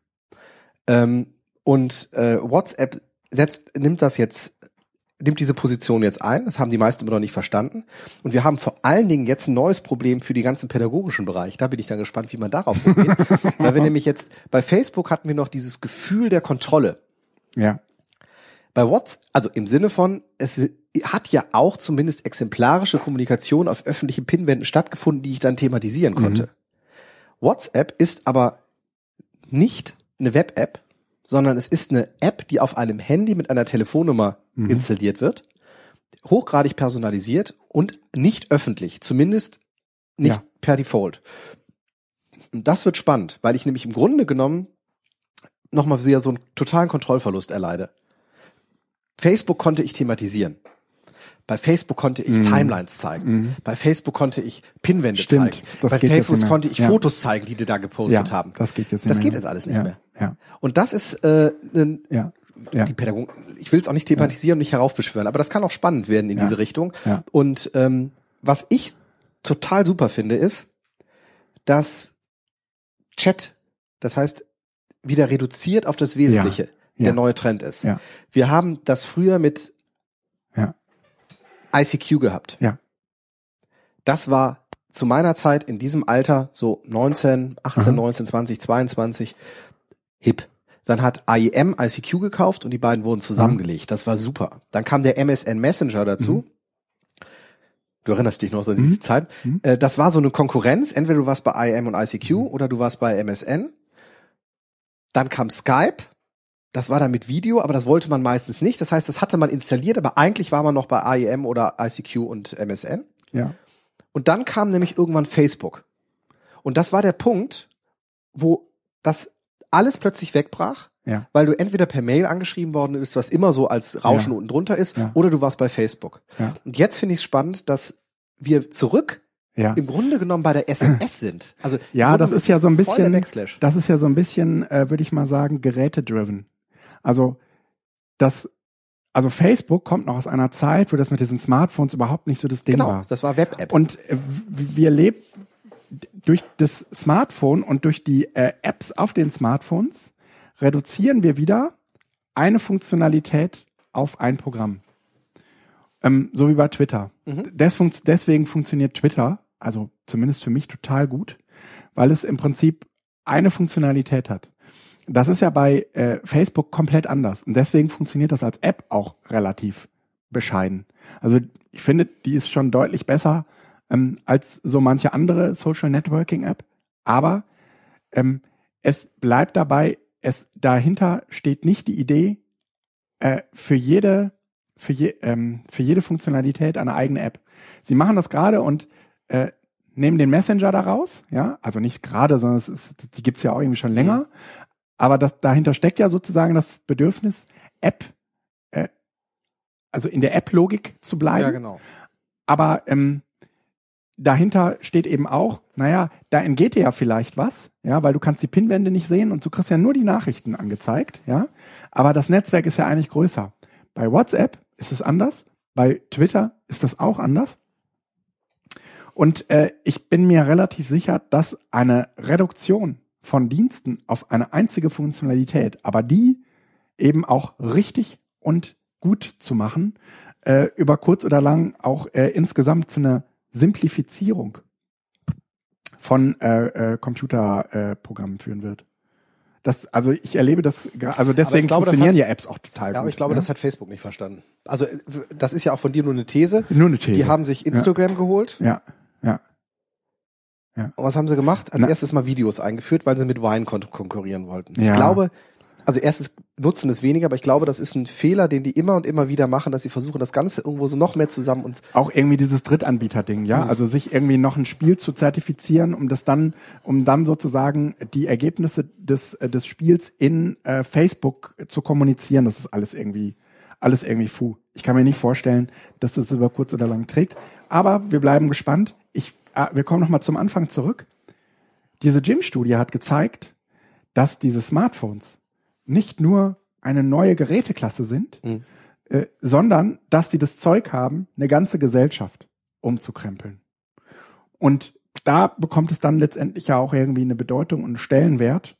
Ähm, und äh, WhatsApp setzt, nimmt das jetzt nimmt diese Position jetzt ein. Das haben die meisten immer noch nicht verstanden. Und wir haben vor allen Dingen jetzt ein neues Problem für die ganzen pädagogischen Bereich. Da bin ich dann gespannt, wie man darauf umgeht. Weil wir nämlich jetzt, bei Facebook hatten wir noch dieses Gefühl der Kontrolle. Ja. Bei WhatsApp, also im Sinne von, es hat ja auch zumindest exemplarische Kommunikation auf öffentlichen Pinwänden stattgefunden, die ich dann thematisieren konnte. Mhm. WhatsApp ist aber nicht eine Web-App, sondern es ist eine App, die auf einem Handy mit einer Telefonnummer mhm. installiert wird, hochgradig personalisiert und nicht öffentlich, zumindest nicht ja. per Default. Und das wird spannend, weil ich nämlich im Grunde genommen nochmal wieder so einen totalen Kontrollverlust erleide. Facebook konnte ich thematisieren. Bei Facebook konnte ich mm. Timelines zeigen. Mm. Bei Facebook konnte ich Pinwände Stimmt, zeigen. Bei Facebook konnte ich ja. Fotos zeigen, die die da gepostet ja, haben. Das geht jetzt nicht Das mehr. geht jetzt alles nicht ja. mehr. Ja. Und das ist äh, ein, ja. Die Pädagogen, ich will es auch nicht thematisieren und nicht heraufbeschwören, aber das kann auch spannend werden in diese Richtung. Und ähm, was ich total super finde, ist, dass Chat, das heißt, wieder reduziert auf das Wesentliche, der neue Trend ist. Wir haben das früher mit ICQ gehabt. Ja. Das war zu meiner Zeit in diesem Alter, so 19, 18, Aha. 19, 20, 22, hip. Dann hat IEM ICQ gekauft und die beiden wurden zusammengelegt. Das war super. Dann kam der MSN Messenger dazu. Mhm. Du erinnerst dich noch so an diese mhm. Zeit. Mhm. Äh, das war so eine Konkurrenz. Entweder du warst bei IEM und ICQ mhm. oder du warst bei MSN. Dann kam Skype. Das war dann mit Video, aber das wollte man meistens nicht. Das heißt, das hatte man installiert, aber eigentlich war man noch bei IEM oder ICQ und MSN. Ja. Und dann kam nämlich irgendwann Facebook. Und das war der Punkt, wo das alles plötzlich wegbrach, ja. weil du entweder per Mail angeschrieben worden bist, was immer so als Rauschen ja. unten drunter ist, ja. oder du warst bei Facebook. Und jetzt finde ich es spannend, dass wir zurück ja. im Grunde genommen bei der SMS sind. Also ja, das ist ja so ein bisschen, das ist ja so ein bisschen, äh, würde ich mal sagen, gerätedriven. Also das, also Facebook kommt noch aus einer Zeit, wo das mit diesen Smartphones überhaupt nicht so das Ding genau, war. Das war Web-App. Und äh, wir leben durch das Smartphone und durch die äh, Apps auf den Smartphones reduzieren wir wieder eine Funktionalität auf ein Programm. Ähm, so wie bei Twitter. Mhm. Des fun deswegen funktioniert Twitter, also zumindest für mich total gut, weil es im Prinzip eine Funktionalität hat. Das ist ja bei äh, Facebook komplett anders. Und deswegen funktioniert das als App auch relativ bescheiden. Also ich finde, die ist schon deutlich besser ähm, als so manche andere Social Networking App. Aber ähm, es bleibt dabei, es dahinter steht nicht die Idee, äh, für jede für, je, ähm, für jede Funktionalität eine eigene App. Sie machen das gerade und äh, nehmen den Messenger daraus, ja, also nicht gerade, sondern es ist, die gibt's ja auch irgendwie schon länger. Aber das, dahinter steckt ja sozusagen das Bedürfnis, App, äh, also in der App-Logik zu bleiben. Ja, genau. Aber ähm, dahinter steht eben auch, naja, da entgeht dir ja vielleicht was, ja, weil du kannst die Pinwände nicht sehen und du kriegst ja nur die Nachrichten angezeigt, ja. Aber das Netzwerk ist ja eigentlich größer. Bei WhatsApp ist es anders, bei Twitter ist das auch anders. Und äh, ich bin mir relativ sicher, dass eine Reduktion von Diensten auf eine einzige Funktionalität, aber die eben auch richtig und gut zu machen, äh, über kurz oder lang auch äh, insgesamt zu einer Simplifizierung von äh, äh, Computerprogrammen äh, führen wird. Das, also ich erlebe das, also deswegen glaube, funktionieren hat, ja Apps auch total ja, gut. aber ich glaube, ne? das hat Facebook nicht verstanden. Also das ist ja auch von dir nur eine These. Nur eine These. Die haben sich Instagram ja. geholt. Ja, ja. Ja. Und was haben sie gemacht? Als Na. erstes mal Videos eingeführt, weil sie mit Wine kon konkurrieren wollten. Ja. Ich glaube, also erstens nutzen es weniger, aber ich glaube, das ist ein Fehler, den die immer und immer wieder machen, dass sie versuchen, das Ganze irgendwo so noch mehr zusammen und auch irgendwie dieses Drittanbieter-Ding, ja, mhm. also sich irgendwie noch ein Spiel zu zertifizieren, um das dann, um dann sozusagen die Ergebnisse des äh, des Spiels in äh, Facebook zu kommunizieren, das ist alles irgendwie alles irgendwie fu. Ich kann mir nicht vorstellen, dass das über kurz oder lang trägt, aber wir bleiben gespannt. Ich, äh, wir kommen noch mal zum Anfang zurück. Diese Gym-Studie hat gezeigt, dass diese Smartphones nicht nur eine neue Geräteklasse sind, mhm. äh, sondern dass sie das Zeug haben, eine ganze Gesellschaft umzukrempeln. Und da bekommt es dann letztendlich ja auch irgendwie eine Bedeutung und einen Stellenwert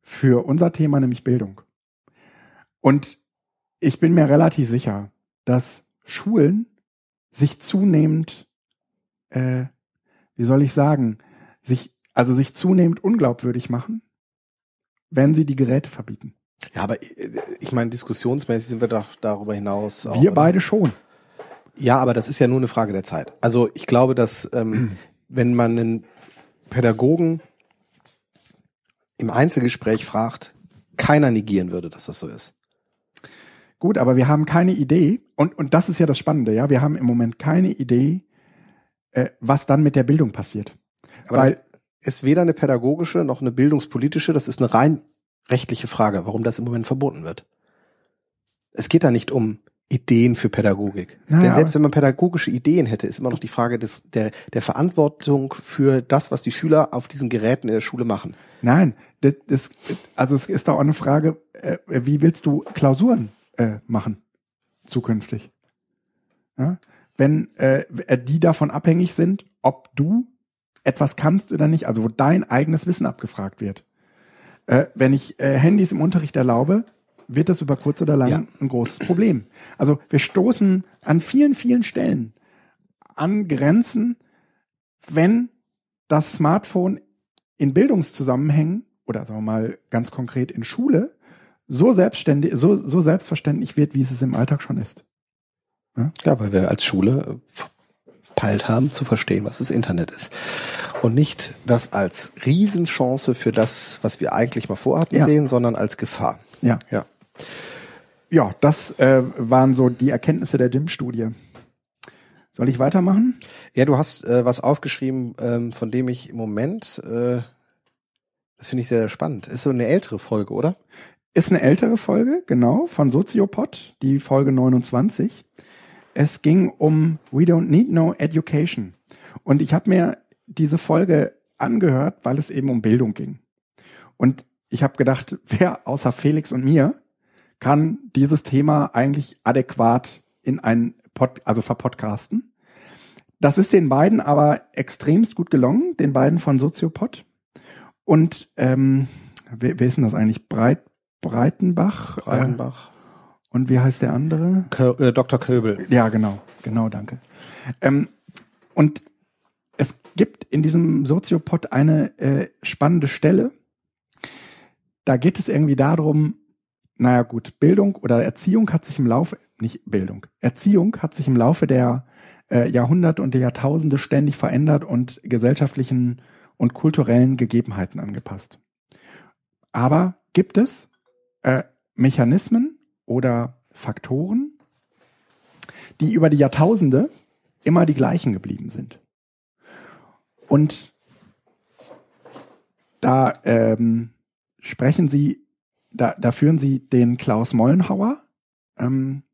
für unser Thema, nämlich Bildung. Und ich bin mir relativ sicher, dass Schulen sich zunehmend, äh, wie soll ich sagen, sich, also sich zunehmend unglaubwürdig machen wenn sie die Geräte verbieten. Ja, aber äh, ich meine, diskussionsmäßig sind wir doch darüber hinaus. Auch, wir beide schon. Ja, aber das ist ja nur eine Frage der Zeit. Also ich glaube, dass ähm, wenn man einen Pädagogen im Einzelgespräch fragt, keiner negieren würde, dass das so ist. Gut, aber wir haben keine Idee, und, und das ist ja das Spannende, ja, wir haben im Moment keine Idee, äh, was dann mit der Bildung passiert. Aber Weil ist weder eine pädagogische noch eine bildungspolitische, das ist eine rein rechtliche Frage, warum das im Moment verboten wird. Es geht da nicht um Ideen für Pädagogik. Naja, Denn selbst wenn man pädagogische Ideen hätte, ist immer noch die Frage des, der, der Verantwortung für das, was die Schüler auf diesen Geräten in der Schule machen. Nein, das, das, also es ist doch auch eine Frage, äh, wie willst du Klausuren äh, machen zukünftig? Ja? Wenn äh, die davon abhängig sind, ob du etwas kannst oder nicht, also wo dein eigenes Wissen abgefragt wird. Äh, wenn ich äh, Handys im Unterricht erlaube, wird das über kurz oder lang ja. ein großes Problem. Also wir stoßen an vielen, vielen Stellen an Grenzen, wenn das Smartphone in Bildungszusammenhängen oder sagen wir mal ganz konkret in Schule so selbstständig, so, so selbstverständlich wird, wie es im Alltag schon ist. Ja, ja weil wir als Schule verpeilt haben, zu verstehen, was das Internet ist. Und nicht das als Riesenchance für das, was wir eigentlich mal vorhatten, ja. sehen, sondern als Gefahr. Ja. Ja, ja das äh, waren so die Erkenntnisse der DIM-Studie. Soll ich weitermachen? Ja, du hast äh, was aufgeschrieben, ähm, von dem ich im Moment, äh, das finde ich sehr, sehr spannend. Ist so eine ältere Folge, oder? Ist eine ältere Folge, genau, von Soziopod, die Folge 29. Es ging um We Don't Need No Education. Und ich habe mir diese Folge angehört, weil es eben um Bildung ging. Und ich habe gedacht, wer außer Felix und mir kann dieses Thema eigentlich adäquat in einen Pod, also verpodcasten. Das ist den beiden aber extremst gut gelungen, den beiden von Soziopod. Und ähm, wer, wer ist denn das eigentlich? Breit, Breitenbach? Breitenbach. Und wie heißt der andere? Kö äh, Dr. Köbel. Ja, genau, genau, danke. Ähm, und es gibt in diesem Soziopod eine äh, spannende Stelle. Da geht es irgendwie darum, naja gut, Bildung oder Erziehung hat sich im Laufe, nicht Bildung, Erziehung hat sich im Laufe der äh, Jahrhunderte und der Jahrtausende ständig verändert und gesellschaftlichen und kulturellen Gegebenheiten angepasst. Aber gibt es äh, Mechanismen, oder Faktoren, die über die Jahrtausende immer die gleichen geblieben sind. Und da ähm, sprechen Sie, da, da führen Sie den Klaus Mollenhauer ähm,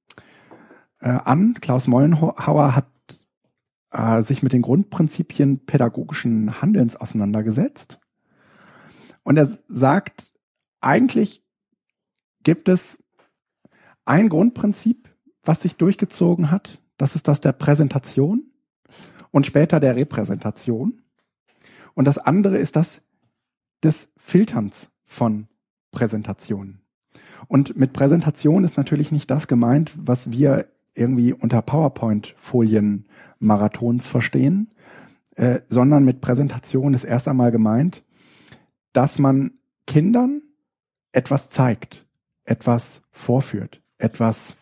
äh, an. Klaus Mollenhauer hat äh, sich mit den Grundprinzipien pädagogischen Handelns auseinandergesetzt. Und er sagt, eigentlich gibt es ein Grundprinzip, was sich durchgezogen hat, das ist das der Präsentation und später der Repräsentation. Und das andere ist das des Filterns von Präsentationen. Und mit Präsentation ist natürlich nicht das gemeint, was wir irgendwie unter PowerPoint-Folien Marathons verstehen, äh, sondern mit Präsentation ist erst einmal gemeint, dass man Kindern etwas zeigt, etwas vorführt, etwas,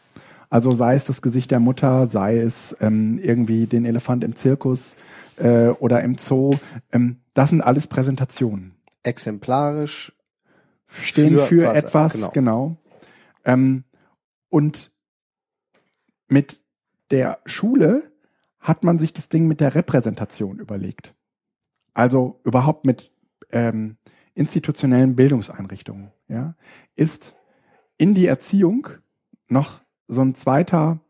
also sei es das Gesicht der Mutter, sei es ähm, irgendwie den Elefant im Zirkus äh, oder im Zoo, ähm, das sind alles Präsentationen. Exemplarisch stehen für, für was, etwas, genau. genau. Ähm, und mit der Schule hat man sich das Ding mit der Repräsentation überlegt. Also überhaupt mit ähm, institutionellen Bildungseinrichtungen. Ja, ist in die Erziehung noch so ein zweiter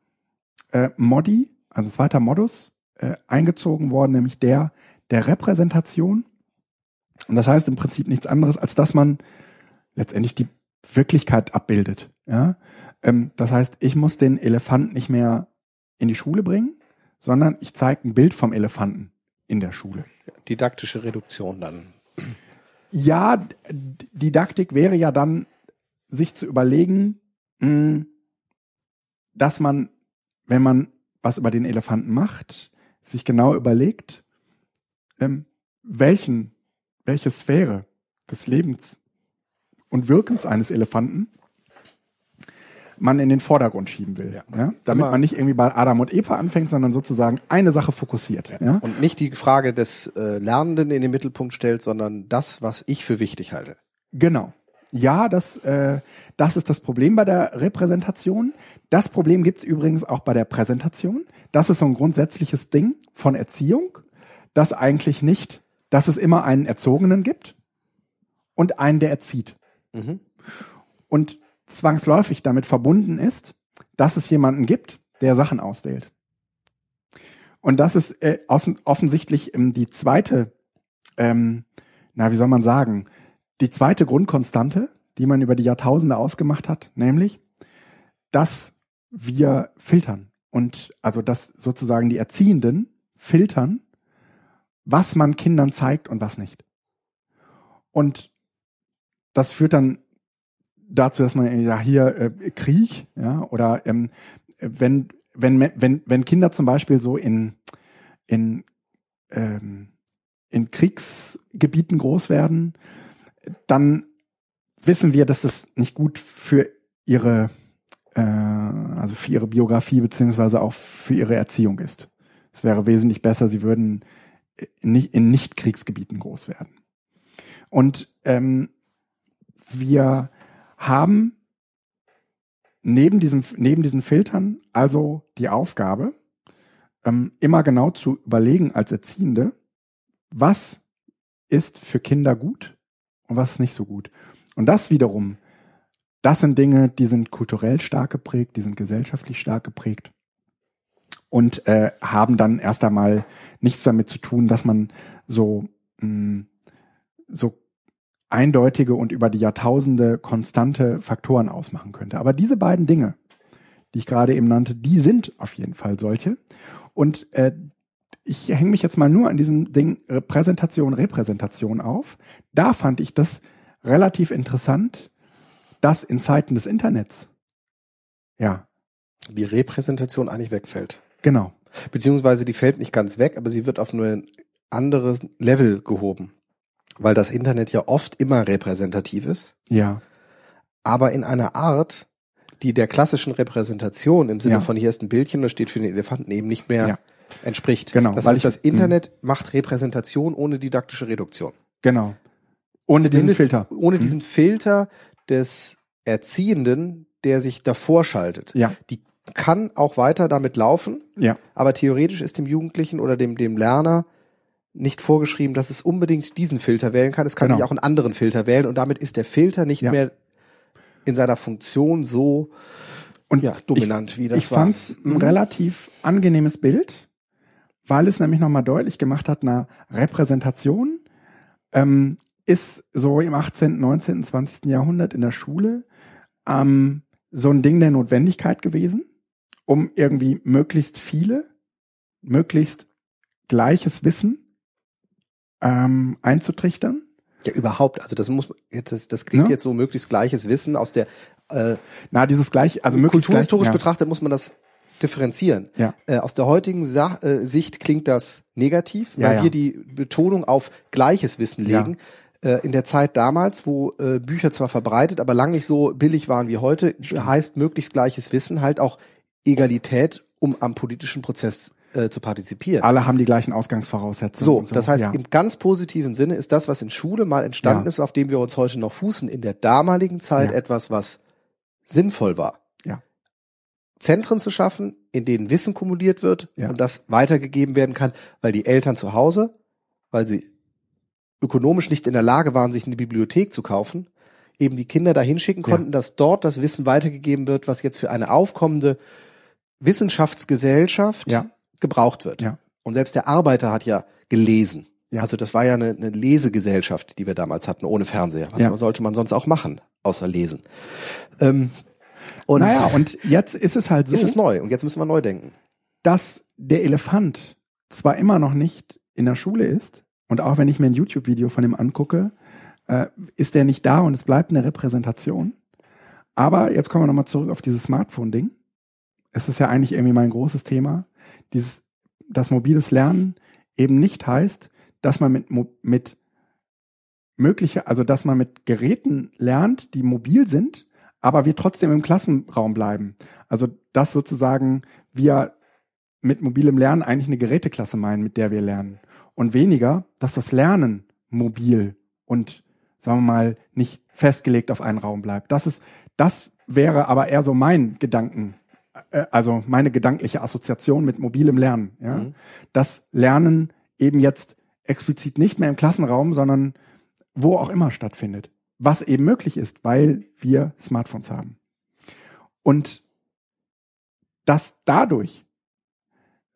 äh, Modi, also zweiter Modus äh, eingezogen worden, nämlich der der Repräsentation. Und das heißt im Prinzip nichts anderes, als dass man letztendlich die Wirklichkeit abbildet. Ja? Ähm, das heißt, ich muss den Elefant nicht mehr in die Schule bringen, sondern ich zeige ein Bild vom Elefanten in der Schule. Didaktische Reduktion dann. Ja, Didaktik wäre ja dann, sich zu überlegen, hm, dass man, wenn man was über den Elefanten macht, sich genau überlegt, ähm, welchen, welche Sphäre des Lebens und Wirkens eines Elefanten man in den Vordergrund schieben will. Ja. ja? Damit man nicht irgendwie bei Adam und Eva anfängt, sondern sozusagen eine Sache fokussiert. Ja. ja? Und nicht die Frage des äh, Lernenden in den Mittelpunkt stellt, sondern das, was ich für wichtig halte. Genau. Ja, das, äh, das ist das Problem bei der Repräsentation. Das Problem gibt's übrigens auch bei der Präsentation. Das ist so ein grundsätzliches Ding von Erziehung, dass eigentlich nicht, dass es immer einen Erzogenen gibt und einen, der erzieht. Mhm. Und zwangsläufig damit verbunden ist, dass es jemanden gibt, der Sachen auswählt. Und das ist äh, offensichtlich ähm, die zweite, ähm, na, wie soll man sagen, die zweite Grundkonstante, die man über die Jahrtausende ausgemacht hat, nämlich, dass wir filtern und also dass sozusagen die Erziehenden filtern, was man Kindern zeigt und was nicht. Und das führt dann dazu, dass man ja hier äh, Krieg, ja, oder ähm, wenn, wenn, wenn, wenn Kinder zum Beispiel so in, in, ähm, in Kriegsgebieten groß werden, dann wissen wir, dass das nicht gut für ihre, äh, also für ihre Biografie beziehungsweise auch für ihre Erziehung ist. Es wäre wesentlich besser, sie würden nicht in Nicht-Kriegsgebieten groß werden. Und ähm, wir haben neben diesem, neben diesen Filtern also die Aufgabe, ähm, immer genau zu überlegen als Erziehende, was ist für Kinder gut und was ist nicht so gut. Und das wiederum, das sind Dinge, die sind kulturell stark geprägt, die sind gesellschaftlich stark geprägt und äh, haben dann erst einmal nichts damit zu tun, dass man so mh, mm, so eindeutige und über die Jahrtausende konstante Faktoren ausmachen könnte. Aber diese beiden Dinge, die ich gerade eben nannte, die sind auf jeden Fall solche. Und äh, ich hänge mich jetzt mal nur an diesem Ding Präsentation, Repräsentation auf. Da fand ich das relativ interessant, dass in Zeiten des Internets, ja. Die Repräsentation eigentlich wegfällt. Genau. Beziehungsweise die fällt nicht ganz weg, aber sie wird auf nur ein anderes Level gehoben weil das Internet ja oft immer repräsentativ ist. Ja. Aber in einer Art, die der klassischen Repräsentation im Sinne ja. von hier ist ein Bildchen, das steht für den Elefanten eben nicht mehr ja. Entspricht. Genau. Das heißt, das Internet mh. macht Repräsentation ohne didaktische Reduktion. Genau. Ohne diesen Filter. Ohne mhm. diesen Filter des Erziehenden, der sich davor schaltet. Ja. Die kann auch weiter damit laufen. Ja. Aber theoretisch ist dem Jugendlichen oder dem, dem Lerner nicht vorgeschrieben, dass es unbedingt diesen Filter wählen kann. Es kann genau. nicht auch einen anderen Filter wählen und damit ist der Filter nicht ja. mehr in seiner Funktion so und ja, dominant ich, wie das ich war. Ich fand ein mhm. relativ angenehmes Bild, weil es nämlich nochmal deutlich gemacht hat, eine Repräsentation ähm, ist so im 18., 19., 20. Jahrhundert in der Schule ähm, so ein Ding der Notwendigkeit gewesen, um irgendwie möglichst viele, möglichst gleiches Wissen ähm, einzutrichtern. Ja, überhaupt. Also das muss jetzt, das, das klingt Ja. jetzt so möglichst gleiches Wissen aus der äh, Na, dieses gleich, also möglichst kulturhistorisch gleich, ja. betrachtet muss man das differenzieren. Ja. Äh, aus der heutigen Sa äh, Sicht klingt das negativ, weil ja. wir die Betonung auf gleiches Wissen legen. Äh, in der Zeit damals, wo äh, Bücher zwar verbreitet, aber lang nicht so billig waren wie heute, heißt möglichst gleiches Wissen halt auch Egalität, um am politischen Prozess äh, zu partizipieren. Alle haben die gleichen Ausgangsvoraussetzungen. So, und das heißt, ja. im ganz positiven Sinne ist das, was in Schule mal entstanden Ja. ist, auf dem wir uns heute noch fußen, in der damaligen Zeit Ja. etwas, was sinnvoll war. Ja. Zentren zu schaffen, in denen Wissen kumuliert wird Ja. und das weitergegeben werden kann, weil die Eltern zu Hause, weil sie ökonomisch nicht in der Lage waren, sich eine Bibliothek zu kaufen, eben die Kinder dahin schicken Ja. konnten, dass dort das Wissen weitergegeben wird, was jetzt für eine aufkommende Wissenschaftsgesellschaft Ja. gebraucht wird. Ja. Und selbst der Arbeiter hat ja gelesen. Ja. Also das war ja eine, eine Lesegesellschaft, die wir damals hatten, ohne Fernseher. Was Ja. sollte man sonst auch machen, außer lesen? Ähm, und naja, und jetzt ist es halt so, ist es neu und jetzt müssen wir neu denken. dass der Elefant zwar immer noch nicht in der Schule ist, und auch wenn ich mir ein YouTube-Video von ihm angucke, äh, ist der nicht da und es bleibt eine Repräsentation. Aber jetzt kommen wir nochmal zurück auf dieses Smartphone-Ding. Es ist ja eigentlich irgendwie mein großes Thema. Dieses, dass mobiles Lernen eben nicht heißt, dass man mit, mit mögliche, also dass man mit Geräten lernt, die mobil sind, aber wir trotzdem im Klassenraum bleiben. Also dass sozusagen wir mit mobilem Lernen eigentlich eine Geräteklasse meinen, mit der wir lernen. Und weniger, dass das Lernen mobil und, sagen wir mal, nicht festgelegt auf einen Raum bleibt. Das ist, das wäre aber eher so mein Gedanken, äh, also meine gedankliche Assoziation mit mobilem Lernen. Ja? Mhm. Das Lernen eben jetzt explizit nicht mehr im Klassenraum, sondern wo auch immer stattfindet. Was eben möglich ist, weil wir Smartphones haben. Und dass dadurch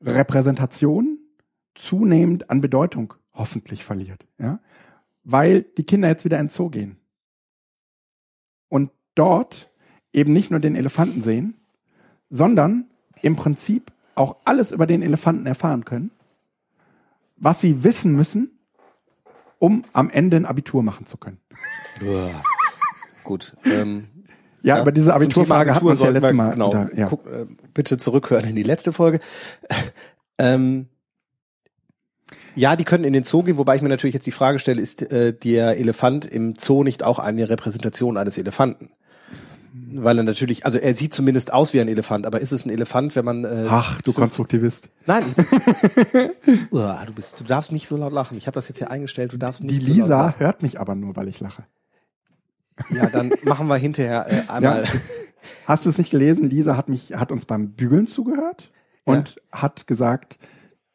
Repräsentation zunehmend an Bedeutung hoffentlich verliert, ja, weil die Kinder jetzt wieder ins Zoo gehen und dort eben nicht nur den Elefanten sehen, sondern im Prinzip auch alles über den Elefanten erfahren können, was sie wissen müssen, um am Ende ein Abitur machen zu können. Gut. Ähm, Ja, über diese Abiturfrage Thema hatten wir uns ja letztes Mal. Genau. unter- ja. Guck, äh, bitte zurückhören in die letzte Folge. ähm, ja, die können in den Zoo gehen, wobei ich mir natürlich jetzt die Frage stelle, ist äh, der Elefant im Zoo nicht auch eine Repräsentation eines Elefanten? Weil er natürlich, also er sieht zumindest aus wie ein Elefant, aber ist es ein Elefant, wenn man äh, Ach, du Konstruktivist. Nein, ich, Uah, du bist, du darfst nicht so laut lachen. Ich habe das jetzt hier eingestellt. Du darfst nicht Die so Lisa lachen. hört mich aber nur, weil ich lache. Ja, dann machen wir hinterher äh, einmal. Ja. Hast du es nicht gelesen? Lisa hat mich, hat uns beim Bügeln zugehört und hat gesagt,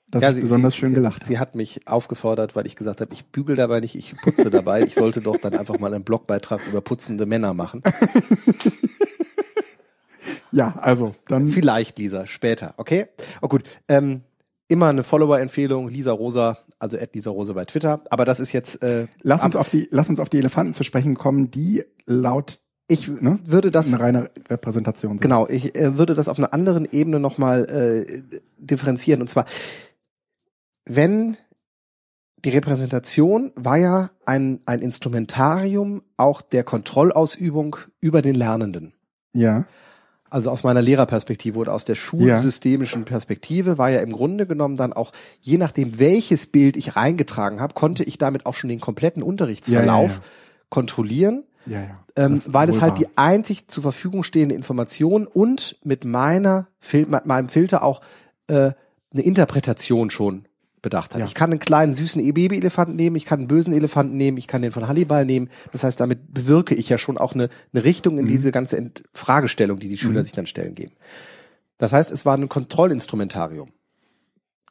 dass Ja, ich besonders schön gelacht Sie hat mich aufgefordert, weil ich gesagt habe, ich bügel dabei nicht, ich putze dabei. Ich sollte doch dann einfach mal einen Blogbeitrag über putzende Männer machen. Ja, also dann Vielleicht, Lisa, später, okay? Oh gut, ähm, immer eine Follower-Empfehlung, Lisa Rosa, also at Lisa Rosa bei Twitter. Aber das ist jetzt, äh, lass uns auf die, lass uns auf die Elefanten zu sprechen kommen, die laut ich ne, würde das eine reine Repräsentation sind. Genau, ich äh, würde das auf einer anderen Ebene nochmal äh, differenzieren. Und zwar, wenn die Repräsentation war ja ein, ein Instrumentarium auch der Kontrollausübung über den Lernenden. Ja, Also aus meiner Lehrerperspektive oder aus der schulsystemischen Perspektive war ja im Grunde genommen dann auch, je nachdem welches Bild ich reingetragen habe, konnte ich damit auch schon den kompletten Unterrichtsverlauf Ja, ja, kontrollieren ja, ja. ähm, weil es halt wahr. die einzig zur Verfügung stehende Information und mit meiner mit meinem Filter auch äh, eine Interpretation schon bedacht hat. Ja. Ich kann einen kleinen süßen Baby-Elefanten nehmen, ich kann einen bösen Elefanten nehmen, ich kann den von Hannibal nehmen. Das heißt, damit bewirke ich ja schon auch eine, eine Richtung Mhm. in diese ganze Ent Fragestellung, die die Schüler sich dann stellen geben. Das heißt, es war ein Kontrollinstrumentarium.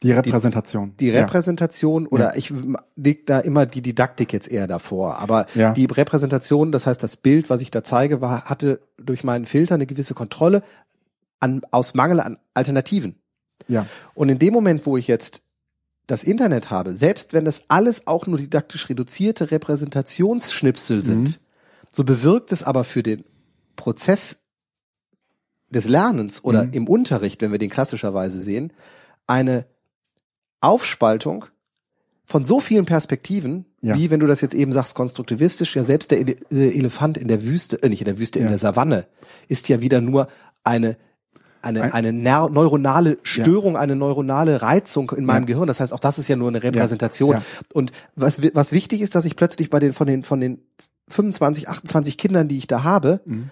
die Repräsentation. Die ja. Repräsentation oder ich leg da immer die Didaktik jetzt eher davor, aber Ja. die Repräsentation, das heißt das Bild, was ich da zeige, war, hatte durch meinen Filter eine gewisse Kontrolle an, aus Mangel an Alternativen. Ja, Und in dem Moment, wo ich jetzt das Internet habe, selbst wenn das alles auch nur didaktisch reduzierte Repräsentationsschnipsel sind, Mhm. so bewirkt es aber für den Prozess des Lernens oder Mhm. im Unterricht, wenn wir den klassischerweise sehen, eine Aufspaltung von so vielen Perspektiven Ja. wie wenn du das jetzt eben sagst, konstruktivistisch, ja selbst der äh, Elefant in der Wüste, äh, nicht in der Wüste, in Ja. der Savanne, ist ja wieder nur eine eine, Ein- eine neuronale Störung, eine neuronale Reizung in meinem Gehirn. Das heißt, auch das ist ja nur eine Repräsentation. Ja. Und was, was wichtig ist, dass ich plötzlich bei den, von den, von den 25, 28 Kindern, die ich da habe, Mhm.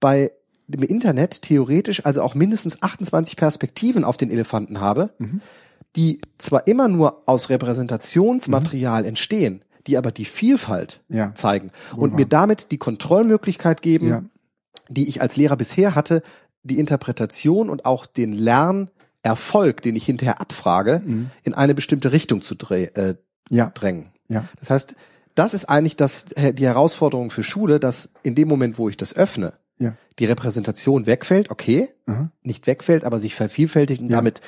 bei dem Internet theoretisch also auch mindestens 28 Perspektiven auf den Elefanten habe, Mhm. die zwar immer nur aus Repräsentationsmaterial entstehen, die aber die Vielfalt Ja. zeigen Wohl und mir damit die Kontrollmöglichkeit geben, Ja. die ich als Lehrer bisher hatte, die Interpretation und auch den Lernerfolg, den ich hinterher abfrage, Mhm. in eine bestimmte Richtung zu dreh, äh, Ja. drängen. Ja. Das heißt, das ist eigentlich das, äh, die Herausforderung für Schule, dass in dem Moment, wo ich das öffne, Ja. die Repräsentation wegfällt, okay, Aha. nicht wegfällt, aber sich vervielfältigt und Ja. damit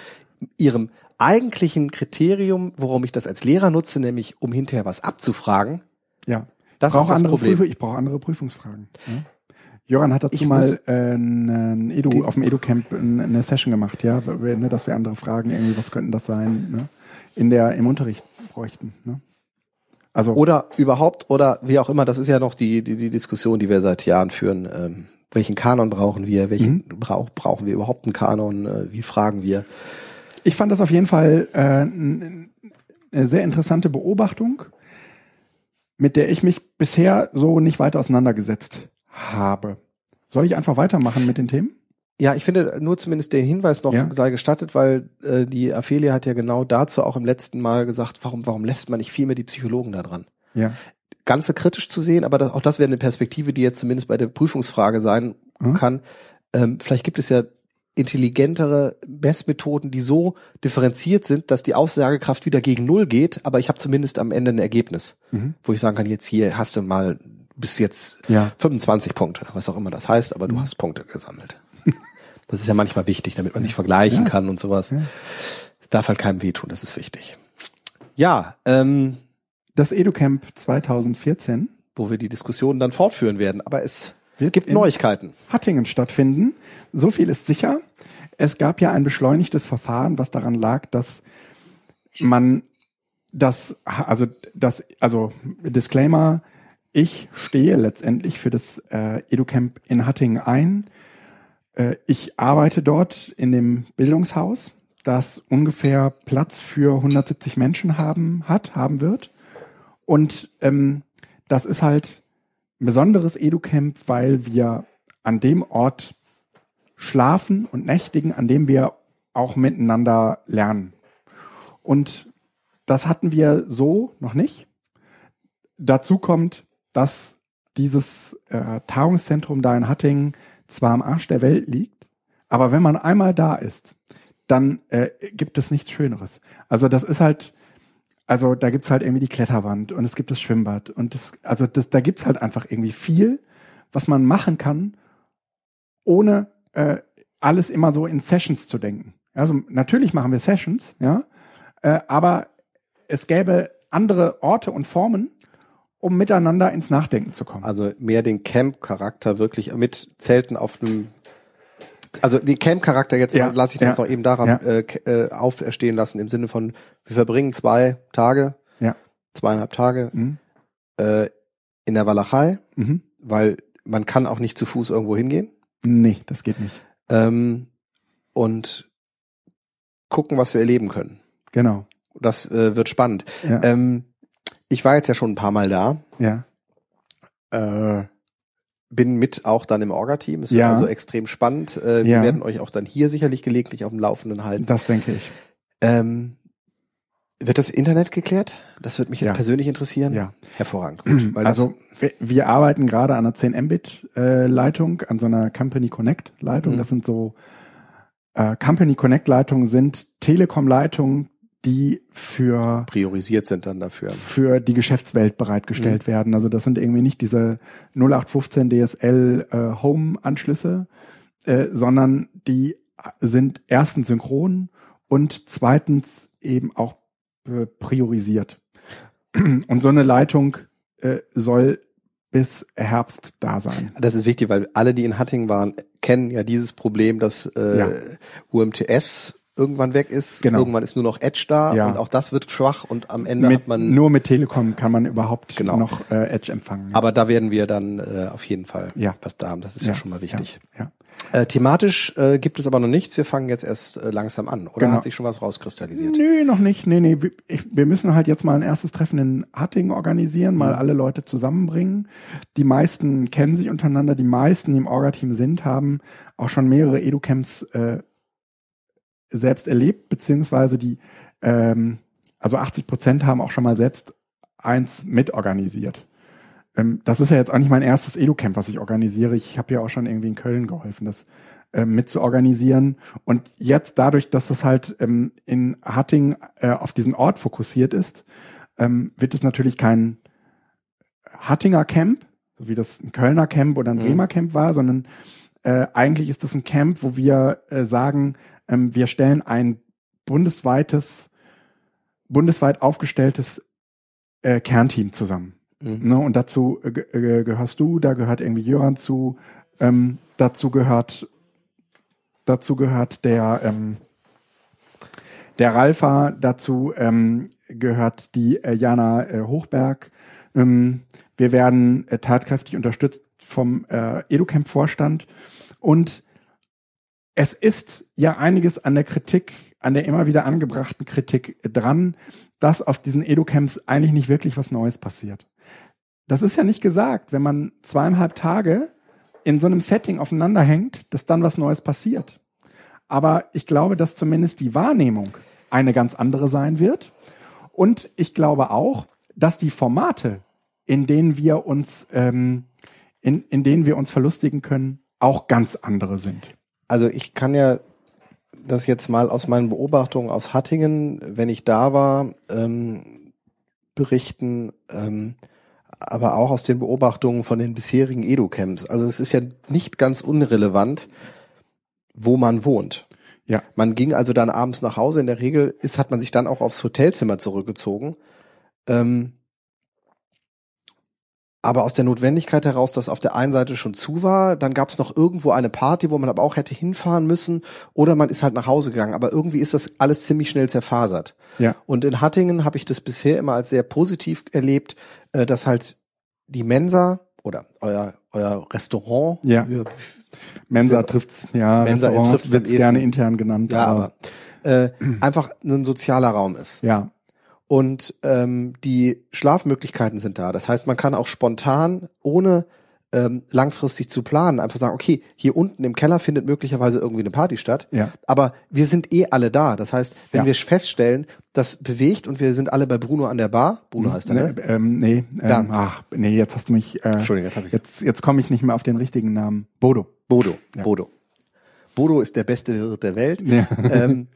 ihrem eigentlichen Kriterium, worum ich das als Lehrer nutze, nämlich um hinterher was abzufragen, Ja. das brauche ist das andere Problem. Prüfe, ich brauche andere Prüfungsfragen. Ja. Joran hat dazu Ich mal äh, ein Edu, auf dem Edu-Camp ein- eine Session gemacht, ja, ne, dass wir andere Fragen irgendwie, was könnten das sein, ne, in der, im Unterricht bräuchten. Ne? Also, Oder überhaupt, oder wie auch immer, das ist ja noch die, die, die Diskussion, die wir seit Jahren führen. Ähm, welchen Kanon brauchen wir? Welchen Mhm. brauch, brauchen wir überhaupt einen Kanon? Äh, wie fragen wir? ich fand das auf jeden Fall äh, eine sehr interessante Beobachtung, mit der ich mich bisher so nicht weiter auseinandergesetzt habe. Soll ich einfach weitermachen mit den Themen? Ja, ich finde nur zumindest der Hinweis noch Ja. sei gestattet, weil äh, die Aphelia hat ja genau dazu auch im letzten Mal gesagt, warum, warum lässt man nicht viel mehr die Psychologen da dran? Ja. Ganze kritisch zu sehen, aber das, auch das wäre eine Perspektive, die jetzt zumindest bei der Prüfungsfrage sein Mhm. kann. Ähm, vielleicht gibt es ja intelligentere Messmethoden, die so differenziert sind, dass die Aussagekraft wieder gegen Null geht, aber ich habe zumindest am Ende ein Ergebnis, Mhm. wo ich sagen kann, jetzt hier hast du mal bis jetzt Ja. 25 Punkte, was auch immer das heißt, aber du Mhm. hast Punkte gesammelt. Das ist ja manchmal wichtig, damit man sich vergleichen Ja. kann und sowas. Ja. Darf halt keinem wehtun, das ist wichtig. Ja, ähm, Das EduCamp 2014 wo wir die Diskussion dann fortführen werden, aber es gibt Neuigkeiten. Hattingen stattfinden. So viel ist sicher. Es gab ja ein beschleunigtes Verfahren, was daran lag, dass man das, also das, also Disclaimer, ich stehe letztendlich für das äh, EduCamp in Hattingen ein. Äh, ich arbeite dort in dem Bildungshaus, das ungefähr Platz für 170 Menschen haben hat, haben wird. Und ähm, das ist halt ein besonderes EduCamp, weil wir an dem Ort schlafen und nächtigen, an dem wir auch miteinander lernen. Und das hatten wir so noch nicht. Dazu kommt, dass dieses äh, Tagungszentrum da in Hattingen zwar am Arsch der Welt liegt, aber wenn man einmal da ist, dann äh, gibt es nichts Schöneres. Also das ist halt, also da gibt's halt irgendwie die Kletterwand und es gibt das Schwimmbad und das, also das, da gibt's halt einfach irgendwie viel, was man machen kann, ohne äh, alles immer so in Sessions zu denken. Also natürlich machen wir Sessions, ja, äh, aber es gäbe andere Orte und Formen, um miteinander ins Nachdenken zu kommen. Also mehr den Camp-Charakter wirklich mit Zelten auf einem also den Camp-Charakter jetzt Ja, lasse ich das ja, noch eben daran ja. äh, äh, auferstehen lassen im Sinne von wir verbringen zwei Tage, Ja. zweieinhalb Tage Mhm. äh, in der Walachei, Mhm. weil man kann auch nicht zu Fuß irgendwo hingehen Nee, das geht nicht. ähm, und gucken, was wir erleben können. Genau. Das äh, wird spannend. Ja. Ähm, ich war jetzt ja schon ein paar Mal da. ja. Äh, bin mit auch dann im Orga-Team. Es wird Ja. also extrem spannend. Äh, wir Ja. werden euch auch dann hier sicherlich gelegentlich auf dem Laufenden halten. Das denke ich. Ähm, wird das Internet geklärt? Das wird mich jetzt Ja. persönlich interessieren. Ja. Hervorragend. Gut, also wir, wir arbeiten gerade an einer 10 Mbit äh, Leitung, an so einer Company Connect Leitung. Mhm. Das sind so äh, Company Connect Leitungen sind Telekom Leitungen, die für priorisiert sind dann dafür. für die Geschäftswelt bereitgestellt Mhm. werden. Also das sind irgendwie nicht diese 0815 DSL äh, Home Anschlüsse, äh, sondern die sind erstens synchron und zweitens eben auch äh, priorisiert. Und so eine Leitung äh, soll bis Herbst da sein. Das ist wichtig, weil alle, die in Hattingen waren, kennen ja dieses Problem, dass äh, Ja. UMTS irgendwann weg ist. Genau. Irgendwann ist nur noch Edge da Ja. und auch das wird schwach und am Ende Mit, hat man. nur mit Telekom kann man überhaupt Genau. noch äh, Edge empfangen. aber da werden wir dann äh, auf jeden Fall Ja. was da haben. Das ist ja, schon mal wichtig. Ja, ja. Äh, thematisch äh, gibt es aber noch nichts. Wir fangen jetzt erst äh, langsam an. Oder Genau. hat sich schon was rauskristallisiert? Nee, noch nicht. Nee, nee. Wir- Ich, wir müssen halt jetzt mal ein erstes Treffen in Hattingen organisieren, Mhm. mal alle Leute zusammenbringen. Die meisten kennen sich untereinander, die meisten, die im Orga-Team sind, haben auch schon mehrere Educamps äh, selbst erlebt, beziehungsweise die, ähm, also 80 Prozent haben auch schon mal selbst eins mitorganisiert. Ähm, das ist ja jetzt auch nicht mein erstes Educamp, was ich organisiere. Ich habe ja auch schon irgendwie in Köln geholfen, das ähm, mit zu organisieren. Und jetzt dadurch, dass es halt ähm, in Hatting äh, auf diesen Ort fokussiert ist, ähm, wird es natürlich kein Hattinger Camp, so wie das ein Kölner Camp oder ein Mhm. Bremer Camp war, sondern äh, eigentlich ist es ein Camp, wo wir äh, sagen, ähm, wir stellen ein bundesweites, bundesweit aufgestelltes äh, Kernteam zusammen. Mhm. Ne, und dazu äh, äh, gehörst du, da gehört irgendwie Jöran zu, ähm, dazu gehört, dazu gehört der, ähm, der Ralfa, dazu ähm, gehört die äh, Jana äh, Hochberg. Ähm, wir werden äh, tatkräftig unterstützt vom äh, Educamp-Vorstand und es ist ja einiges an der Kritik, an der immer wieder angebrachten Kritik dran, dass auf diesen Educamps eigentlich nicht wirklich was Neues passiert. Das ist ja nicht gesagt, wenn man zweieinhalb Tage in so einem Setting aufeinander hängt, dass dann was Neues passiert. Aber ich glaube, dass zumindest die Wahrnehmung eine ganz andere sein wird. Und ich glaube auch, dass die Formate, in denen wir uns, ähm, in, in denen wir uns verlustigen können, auch ganz andere sind. Also ich kann ja das jetzt mal aus meinen Beobachtungen aus Hattingen, wenn ich da war, ähm, berichten, ähm, aber auch aus den Beobachtungen von den bisherigen Edu-Camps. Also es ist ja nicht ganz unrelevant, wo man wohnt. Ja. Man ging also dann abends nach Hause. In der Regel ist, hat man sich dann auch aufs Hotelzimmer zurückgezogen. Ähm, aber aus der Notwendigkeit heraus, dass auf der einen Seite schon zu war, dann gab es noch irgendwo eine Party, wo man aber auch hätte hinfahren müssen, oder man ist halt nach Hause gegangen. Aber irgendwie ist das alles ziemlich schnell zerfasert. Ja. Und in Hattingen habe ich das bisher immer als sehr positiv erlebt, äh, dass halt die Mensa oder euer, euer Restaurant, Ja. wir- Mensa trifft's, ja, Mensa trifft's ehesten. gerne intern genannt. ja, aber äh, einfach ein sozialer Raum ist. ja, Und ähm, die Schlafmöglichkeiten sind da. Das heißt, man kann auch spontan, ohne ähm, langfristig zu planen, einfach sagen, okay, hier unten im Keller findet möglicherweise irgendwie eine Party statt. Ja. Aber wir sind eh alle da. Das heißt, wenn Ja. wir feststellen, das bewegt und wir sind alle bei Bruno an der Bar, Bruno heißt er, ne? Ne, ähm, nee, ähm, ach, nee, jetzt hast du mich, äh, Entschuldigung, jetzt habe ich jetzt, jetzt komme ich nicht mehr auf den richtigen Namen. Bodo. Bodo. Ja. Bodo. Bodo ist der beste Wirt der Welt. Ja. ähm,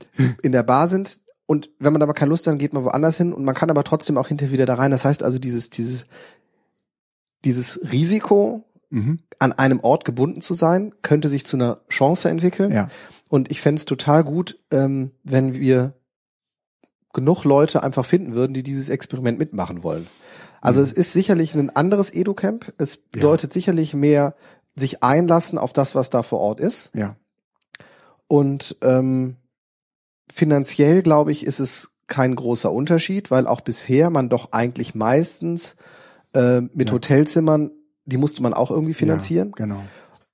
in der Bar sind und wenn man aber keine Lust hat, dann geht man woanders hin und man kann aber trotzdem auch hinterher wieder da rein. Das heißt also dieses dieses dieses Risiko Mhm. an einem Ort gebunden zu sein, könnte sich zu einer Chance entwickeln. Ja, Und ich fände es total gut, ähm, wenn wir genug Leute einfach finden würden, die dieses Experiment mitmachen wollen. Also Mhm. es ist sicherlich ein anderes Edu-Camp. Es bedeutet sicherlich mehr sich einlassen auf das, was da vor Ort ist. ja, Und ähm, finanziell, glaube ich, ist es kein großer Unterschied, weil auch bisher man doch eigentlich meistens äh, mit Ja. Hotelzimmern, die musste man auch irgendwie finanzieren. Ja, genau.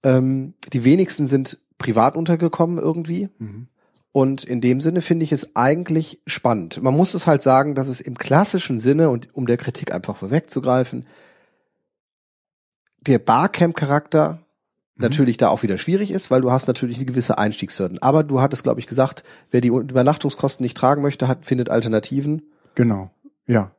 Ähm, die wenigsten sind privat untergekommen irgendwie. Mhm. Und in dem Sinne finde ich es eigentlich spannend. Man muss es halt sagen, dass es im klassischen Sinne, und um der Kritik einfach vorwegzugreifen, der Barcamp-Charakter natürlich da auch wieder schwierig ist, weil du hast natürlich eine gewisse Einstiegshürden. Aber du hattest, glaube ich, gesagt, wer die Übernachtungskosten nicht tragen möchte, hat, findet Alternativen. Genau, ja.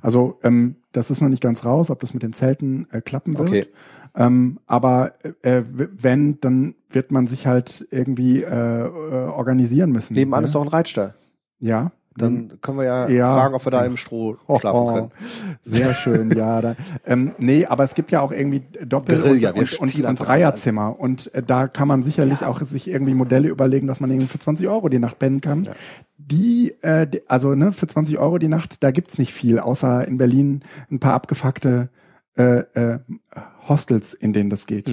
Also ähm, das ist noch nicht ganz raus, ob das mit den Zelten äh, klappen wird. Okay. Ähm, aber äh, w- wenn, dann wird man sich halt irgendwie äh, äh, organisieren müssen. Nebenan ne? ist doch ein Reitstall. Ja. Dann können wir ja, Ja. fragen, ob wir da im Stroh Oh, schlafen können. Sehr schön, ja. Da, ähm, nee, aber es gibt ja auch irgendwie Doppel- Guerilla, und, wir und, und, und Dreierzimmer. Und äh, da kann man sicherlich auch sich irgendwie Modelle überlegen, dass man irgendwie für 20 Euro die Nacht pennen kann. Ja. Die, äh, die, also ne, für 20 Euro die Nacht, da gibt's nicht viel, außer in Berlin ein paar abgefuckte äh, äh, Hostels, in denen das geht.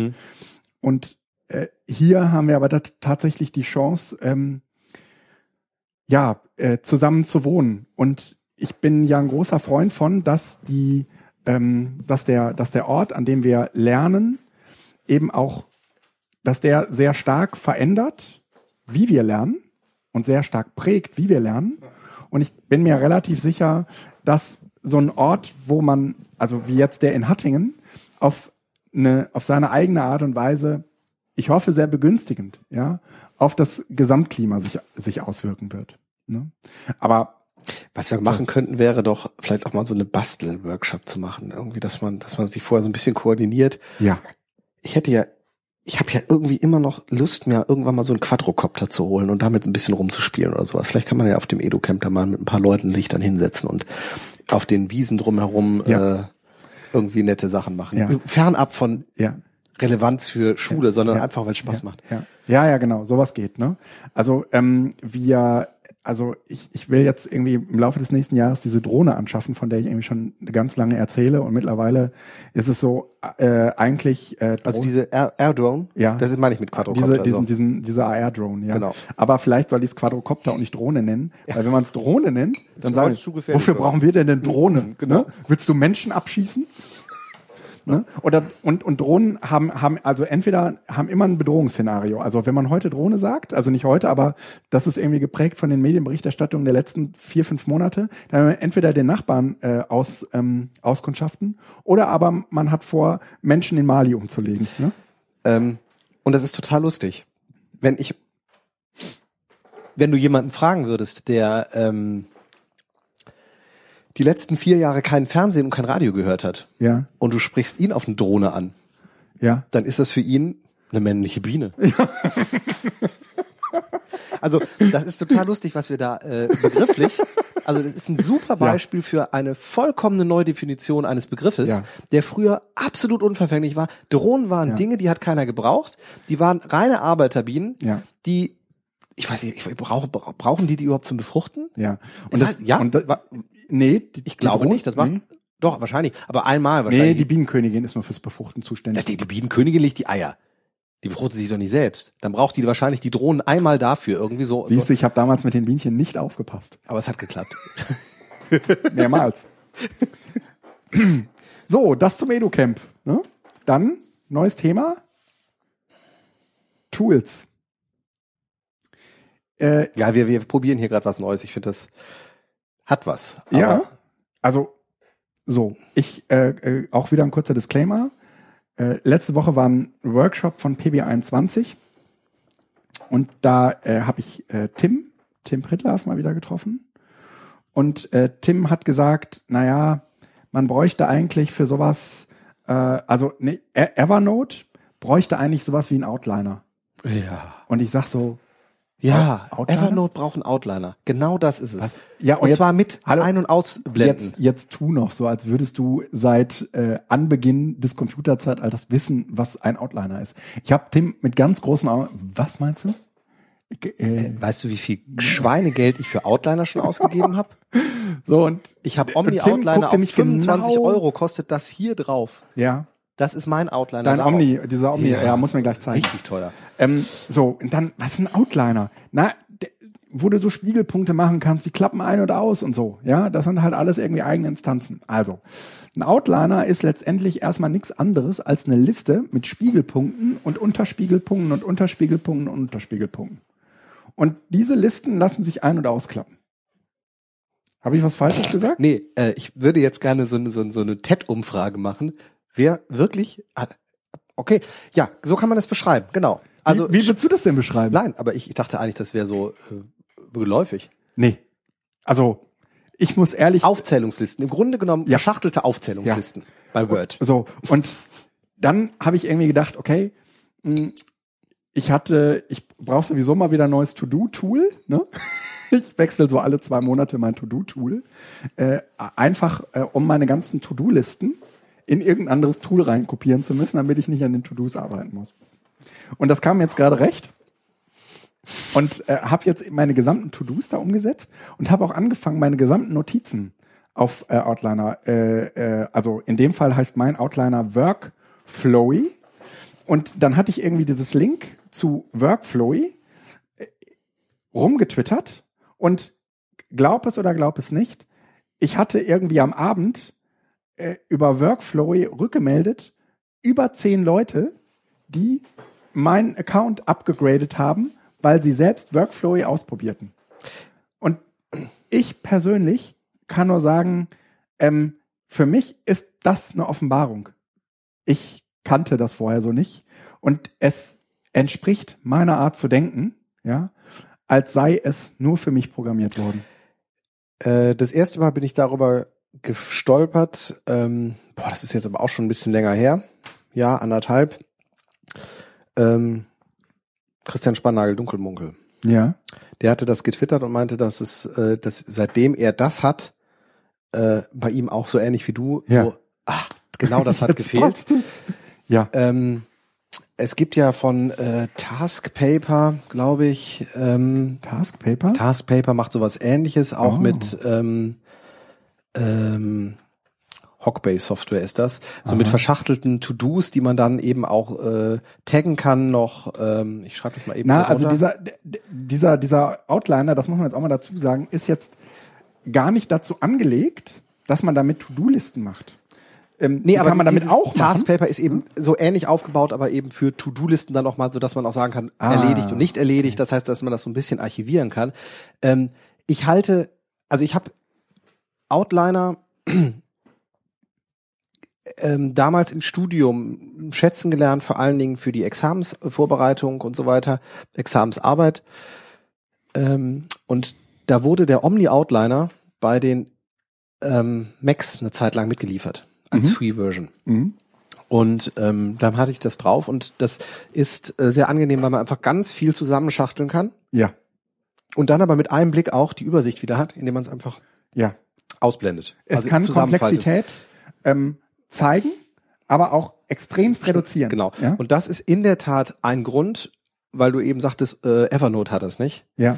ja, äh, zusammen zu wohnen. Und ich bin ja ein großer Freund von, dass die, ähm, dass der, dass der Ort, an dem wir lernen, eben auch, dass der sehr stark verändert, wie wir lernen und sehr stark prägt, wie wir lernen. Und ich bin mir relativ sicher, dass so ein Ort, wo man, also wie jetzt der in Hattingen, auf eine, auf seine eigene Art und Weise, ich hoffe sehr begünstigend, ja, auf das Gesamtklima sich, sich auswirken wird. Ne? Aber was wir machen könnten, wäre doch vielleicht auch mal so eine Bastel-Workshop zu machen. Irgendwie, dass man, dass man sich vorher so ein bisschen koordiniert. ja, Ich hätte ja, ich habe ja irgendwie immer noch Lust, mir irgendwann mal so einen Quadrocopter zu holen und damit ein bisschen rumzuspielen oder sowas. Vielleicht kann man ja auf dem Edu-Camp da mal mit ein paar Leuten sich dann hinsetzen und auf den Wiesen drumherum Ja. äh, irgendwie nette Sachen machen. Ja. Fernab von ja. Relevanz für Schule, sondern Ja. einfach, weil es Spaß macht. Ja, ja, ja, genau, sowas geht. Ne? Also ähm, wir, also ich, ich will jetzt irgendwie im Laufe des nächsten Jahres diese Drohne anschaffen, von der ich irgendwie schon ganz lange erzähle. Und mittlerweile ist es so äh, eigentlich äh, Also diese Air, Air Drone, Ja. das meine ich mit Quadrocopter. diese, diesen, so. diesen, dieser AR-Drone, ja. Genau. Aber vielleicht soll ich es Quadrocopter und nicht Drohne nennen, weil wenn man es Drohne nennt, dann zu gefährlich, wofür brauchen wir denn eine Drohne? Genau. Ne? Willst du Menschen abschießen? Ne? Oder und, und Drohnen haben, haben also entweder haben immer ein Bedrohungsszenario. Also wenn man heute Drohne sagt, also nicht heute, aber das ist irgendwie geprägt von den Medienberichterstattungen der letzten vier, fünf Monate, dann haben wir entweder den Nachbarn äh, aus ähm, auskundschaften oder aber man hat vor, Menschen in Mali umzulegen. Ne? Ähm, und das ist total lustig. Wenn ich, wenn du jemanden fragen würdest, der ähm, die letzten vier Jahre kein Fernsehen und kein Radio gehört hat, Ja, und du sprichst ihn auf eine Drohne an, ja. dann ist das für ihn eine männliche Biene. Also das ist total lustig, was wir da äh, begrifflich. Also das ist ein super Beispiel für eine vollkommene Neudefinition eines Begriffes, Ja. der früher absolut unverfänglich war. Drohnen waren Ja. Dinge, die hat keiner gebraucht. Die waren reine Arbeiterbienen, Ja. die ich weiß nicht, ich brauche, brauchen die die überhaupt zum Befruchten? Ja. Und das, weiß- ja, und das, nee, die, Ich glaube nicht. Das macht nee. doch wahrscheinlich, aber einmal Nee, wahrscheinlich. die Bienenkönigin ist nur fürs Befruchten zuständig. die, die Bienenkönigin legt die Eier. Die befruchtet sich doch nicht selbst. Dann braucht die wahrscheinlich die Drohnen einmal dafür irgendwie so. Siehst so. du, ich habe damals mit den Bienchen nicht aufgepasst. Aber es hat geklappt. Mehrmals. so, das zum EduCamp. Ne? Dann, neues Thema. Tools. Äh, Ja, wir, wir probieren hier gerade was Neues. Ich finde, das hat was. Ja, also so, ich äh, äh, auch wieder ein kurzer Disclaimer. Äh, letzte Woche war ein Workshop von PB21 und da äh, habe ich äh, Tim, Tim Prittlaff mal wieder getroffen. Und äh, Tim hat gesagt, naja, man bräuchte eigentlich für sowas, also nee, Evernote bräuchte eigentlich sowas wie ein Outliner. Ja. Und ich sag so, Ja, Outliner? Evernote braucht einen Outliner. Genau das ist es. Was? Ja, und und jetzt- zwar mit Hallo? Ein- und Ausblenden. Jetzt, jetzt tu noch so, als würdest du seit äh, Anbeginn des Computerzeitalters wissen, was ein Outliner ist. Ich habe Tim mit ganz großen Augen. Was meinst du? Ich, äh, Weißt du, wie viel Schweinegeld ich für Outliner schon ausgegeben habe? so und Ich habe Omni Outliner auf mich 25 genau- Euro kostet das hier drauf. ja, Das ist mein Outliner. dein. Omni, dieser Omni, Ja. ja, muss mir gleich zeigen. Richtig teuer. Ähm, so, und dann, was ist ein Outliner? Na, wo du so Spiegelpunkte machen kannst, die klappen ein und aus und so. Ja, das sind halt alles irgendwie eigene Instanzen. Also, ein Outliner ist letztendlich erstmal nichts anderes als eine Liste mit Spiegelpunkten und Unterspiegelpunkten und Unterspiegelpunkten und Unterspiegelpunkten. Und diese Listen lassen sich ein- und ausklappen. Habe ich was Falsches gesagt? Nee, äh, ich würde jetzt gerne so, so, so eine TED-Umfrage machen. Wer wirklich. Ah, okay, ja, so kann man das beschreiben, genau. Also, wie, wie würdest du das denn beschreiben? nein, aber ich, ich dachte eigentlich, das wäre so äh, geläufig. Nee. Also, ich muss ehrlich Aufzählungslisten, im Grunde genommen Ja. verschachtelte Aufzählungslisten bei Word. So, und dann habe ich irgendwie gedacht, okay, mh, ich hatte, ich brauche sowieso mal wieder ein neues To-Do-Tool. Ne? Ich wechsle so alle zwei Monate mein To-Do-Tool. Äh, einfach, äh, um meine ganzen To-Do-Listen in irgendein anderes Tool reinkopieren zu müssen, damit ich nicht an den To-Dos arbeiten muss. Und das kam jetzt gerade recht. Und äh, habe jetzt meine gesamten To-Dos da umgesetzt und habe auch angefangen, meine gesamten Notizen auf äh, Outliner, äh, äh, also in dem Fall heißt mein Outliner Workflowy. Und dann hatte ich irgendwie dieses Link zu Workflowy äh, rumgetwittert Und glaub es oder glaub es nicht, ich hatte irgendwie am Abend äh, über Workflow rückgemeldet, über zehn Leute, die meinen Account abgegradet haben, weil sie selbst Workflow ausprobierten. Und ich persönlich kann nur sagen, ähm, für mich ist das eine Offenbarung. Ich kannte das vorher so nicht und es entspricht meiner Art zu denken, ja, als sei es nur für mich programmiert worden. Äh, das erste Mal bin ich darüber gestolpert, ähm, boah, das ist jetzt aber auch schon ein bisschen länger her, ja, anderthalb. Ähm, Christian Spannagel, Dunkelmunkel. Ja. Der hatte das getwittert und meinte, dass es, äh, dass seitdem er das hat, äh, bei ihm auch so ähnlich wie du, Ja. so, ah, genau das hat gefehlt. Ja. Ähm, es gibt ja von äh, Taskpaper, glaube ich, ähm, Taskpaper? Taskpaper macht sowas ähnliches, auch Oh. mit ähm, ähm, Hockbase Software ist das. So Aha. mit verschachtelten To-Dos, die man dann eben auch äh, taggen kann noch. Ähm, ich schreibe das mal eben Na, also dieser, dieser, dieser Outliner, das muss man jetzt auch mal dazu sagen, ist jetzt gar nicht dazu angelegt, dass man damit To-Do-Listen macht. Ähm, Nee, aber kann man damit auch. Taskpaper ist eben so ähnlich aufgebaut, aber eben für To-Do-Listen dann nochmal, so dass man auch sagen kann, Ah, erledigt und nicht erledigt. Das heißt, dass man das so ein bisschen archivieren kann. Ähm, ich halte, also ich habe Outliner ähm, damals im Studium schätzen gelernt, vor allen Dingen für die Examensvorbereitung und so weiter, Examensarbeit. Ähm, und da wurde der Omni-Outliner bei den ähm, Macs eine Zeit lang mitgeliefert als Mhm. Free-Version. Mhm. Und ähm, dann hatte ich das drauf und das ist äh, sehr angenehm, weil man einfach ganz viel zusammenschachteln kann Ja, und dann aber mit einem Blick auch die Übersicht wieder hat, indem man es einfach ja. Ausblendet. Es Also kann. Komplexität ähm, zeigen, aber auch extremst reduzieren. Genau. Ja, Und das ist in der Tat ein Grund, weil du eben sagtest, äh, Evernote hat das nicht. ja,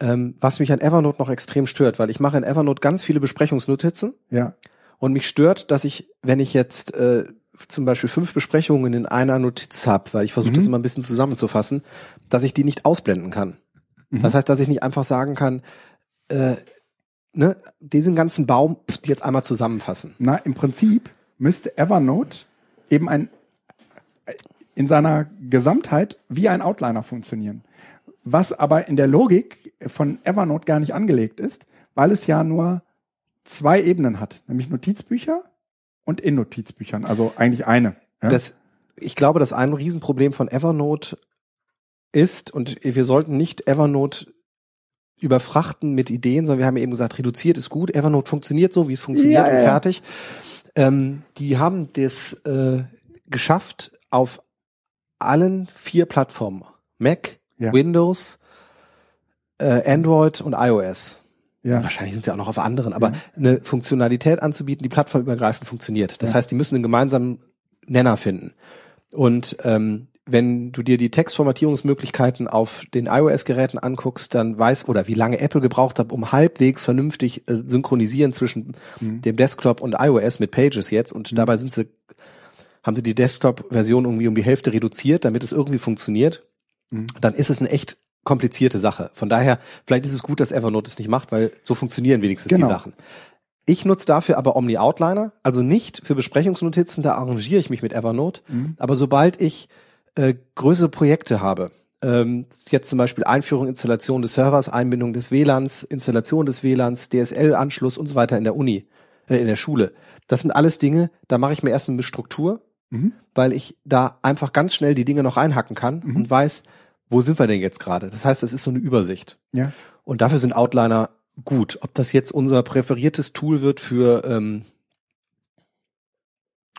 Ähm, was mich an Evernote noch extrem stört, weil ich mache in Evernote ganz viele Besprechungsnotizen ja. und mich stört, dass ich, wenn ich jetzt äh, zum Beispiel fünf Besprechungen in einer Notiz habe, weil ich versuche Mhm. das immer ein bisschen zusammenzufassen, dass ich die nicht ausblenden kann. Mhm. Das heißt, dass ich nicht einfach sagen kann, äh, ne, diesen ganzen Baum jetzt einmal zusammenfassen. Na, im Prinzip müsste Evernote eben ein in seiner Gesamtheit wie ein Outliner funktionieren. Was aber in der Logik von Evernote gar nicht angelegt ist, weil es ja nur zwei Ebenen hat, nämlich Notizbücher und in Notizbüchern, also eigentlich eine. Ja? Das, ich glaube, dass ein Riesenproblem von Evernote ist, und wir sollten nicht Evernote überfrachten mit Ideen, sondern wir haben eben gesagt, reduziert ist gut, Evernote funktioniert so, wie es funktioniert Ja, und ja, ja. fertig. Ähm, die haben das äh, geschafft auf allen vier Plattformen. Mac, Ja. Windows, äh, Android und iOS. ja. Wahrscheinlich sind sie auch noch auf anderen, aber Ja. eine Funktionalität anzubieten, die plattformübergreifend funktioniert. Das heißt, die müssen einen gemeinsamen Nenner finden. Und ähm, wenn du dir die Textformatierungsmöglichkeiten auf den iOS-Geräten anguckst, dann weiß oder wie lange Apple gebraucht hat, um halbwegs vernünftig äh, synchronisieren zwischen Mhm. dem Desktop und iOS mit Pages jetzt. Und dabei sind sie, haben sie die Desktop-Version irgendwie um die Hälfte reduziert, damit es irgendwie funktioniert. Mhm. Dann ist es eine echt komplizierte Sache. Von daher, vielleicht ist es gut, dass Evernote es nicht macht, weil so funktionieren wenigstens Genau. die Sachen. Ich nutze dafür aber Omni Outliner, also nicht für Besprechungsnotizen, da arrangiere ich mich mit Evernote. Mhm. Aber sobald ich äh, größere Projekte habe, ähm, jetzt zum Beispiel Einführung, Installation des Servers, Einbindung des WLANs, Installation des WLANs, DSL-Anschluss und so weiter in der Uni, äh, in der Schule. Das sind alles Dinge, da mache ich mir erstmal eine Struktur, Mhm. weil ich da einfach ganz schnell die Dinge noch reinhacken kann Mhm. und weiß, wo sind wir denn jetzt gerade. Das heißt, das ist so eine Übersicht. Ja. Und dafür sind Outliner gut. Ob das jetzt unser präferiertes Tool wird für ähm,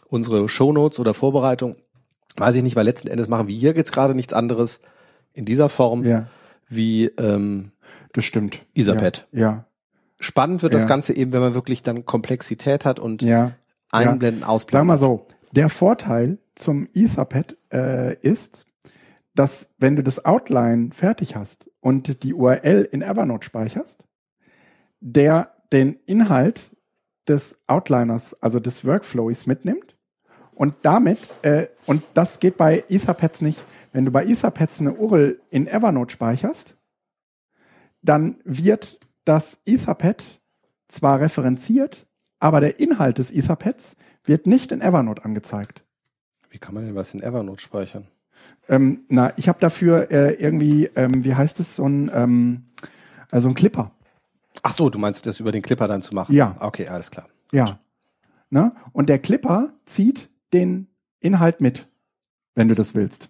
unsere Shownotes oder Vorbereitung, weiß ich nicht, weil letzten Endes machen wir hier jetzt gerade nichts anderes in dieser Form ja, wie ähm, das stimmt. Etherpad. Ja, spannend wird das Ja. Ganze eben, wenn man wirklich dann Komplexität hat und ja. ja. einblenden, Sag ausblenden. mal so, der Vorteil zum Etherpad äh, ist, dass wenn du das Outline fertig hast und die URL in Evernote speicherst, der den Inhalt des Outliners, also des Workflows mitnimmt und damit, äh, und das geht bei Etherpads nicht, wenn du bei Etherpads eine URL in Evernote speicherst, dann wird das Etherpad zwar referenziert, aber der Inhalt des Etherpads wird nicht in Evernote angezeigt. Wie kann man denn was in Evernote speichern? Ähm, na, ich habe dafür äh, irgendwie, ähm, wie heißt es, so ein, ähm, also ein Clipper. Ach so, du meinst das über den Clipper dann zu machen? Ja. Okay, alles klar. Ja. Ne? Und der Clipper zieht den Inhalt mit, wenn du das willst.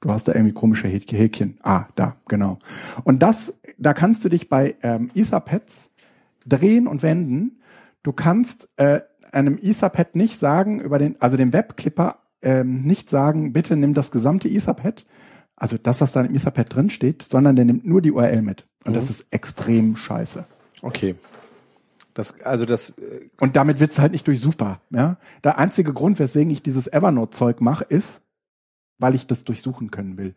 Du hast da irgendwie komische Häkchen. Ah, da, genau. Und das, da kannst du dich bei ähm, Etherpads drehen und wenden. Du kannst äh, einem Etherpad nicht sagen, über den, also dem Webclipper ähm, nicht sagen, bitte nimm das gesamte Etherpad, also das, was da im Etherpad drin steht, sondern der nimmt nur die URL mit. Und Mhm. das ist extrem scheiße. Okay. Das, also das, äh, Und damit wird's halt nicht durch super. Ja? Der einzige Grund, weswegen ich dieses Evernote-Zeug mache, ist, weil ich das durchsuchen können will.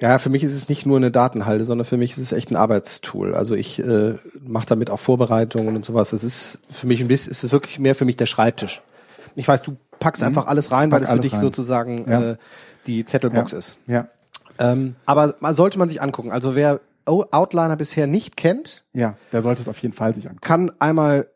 ja, für mich ist es nicht nur eine Datenhalde, sondern für mich ist es echt ein Arbeitstool. Also ich äh, mache damit auch Vorbereitungen und sowas. Es ist für mich ein bisschen, es ist wirklich mehr für mich der Schreibtisch. Ich weiß, du packst einfach alles rein, weil es für dich rein. sozusagen Ja. äh, die Zettelbox Ja. ist. Ja, Ähm, aber sollte man sich angucken. Also wer Outliner bisher nicht kennt, ja, der sollte es auf jeden Fall sich angucken. kann einmal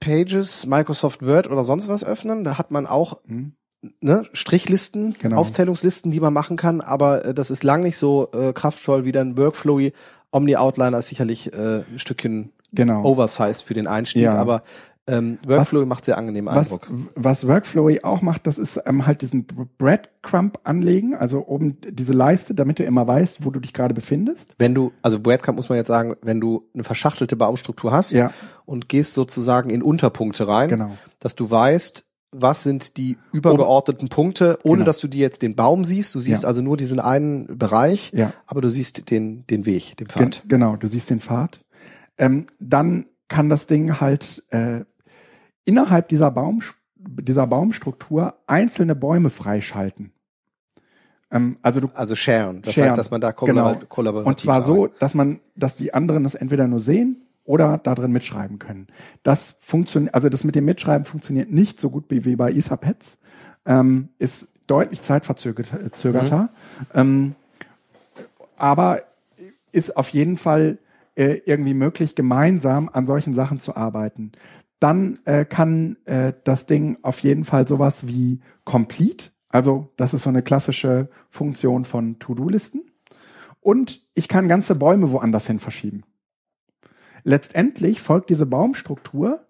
Pages, Microsoft Word oder sonst was öffnen. Da hat man auch Hm? ne, Strichlisten, Genau. Aufzählungslisten, die man machen kann, aber äh, das ist lang nicht so äh, kraftvoll wie dann Workflowy. Omni Outliner ist sicherlich äh, ein Stückchen Genau. oversized für den Einstieg, Ja. aber ähm, Workflowy macht sehr angenehmen was, Eindruck. was Workflowy auch macht, das ist ähm, halt diesen Breadcrumb anlegen, also oben diese Leiste, damit du immer weißt, wo du dich gerade befindest. Wenn du, also Breadcrumb muss man jetzt sagen, wenn du eine verschachtelte Baumstruktur hast Ja. und gehst sozusagen in Unterpunkte rein, Genau. dass du weißt, was sind die übergeordneten Punkte, ohne Genau. dass du dir jetzt den Baum siehst. Du siehst Ja. also nur diesen einen Bereich, Ja. aber du siehst den, den Weg, den Gen Pfad. genau, du siehst den Pfad. Ähm, dann kann das Ding halt äh, innerhalb dieser, Baum, dieser Baumstruktur einzelne Bäume freischalten. Ähm, also du Also sharen. Das Sharen. heißt, dass man da Genau. kollabor kollaborativ Und zwar so, dass man, dass die anderen das entweder nur sehen oder da drin mitschreiben können. Das funktioniert, also das mit dem Mitschreiben funktioniert nicht so gut wie, bei Etherpads, ähm, ist deutlich zeitverzögerter, ähm, aber ist auf jeden Fall äh, irgendwie möglich, gemeinsam an solchen Sachen zu arbeiten. Dann äh, kann äh, das Ding auf jeden Fall sowas wie Complete, also das ist so eine klassische Funktion von To-Do-Listen. Und ich kann ganze Bäume woanders hin verschieben. Letztendlich folgt diese Baumstruktur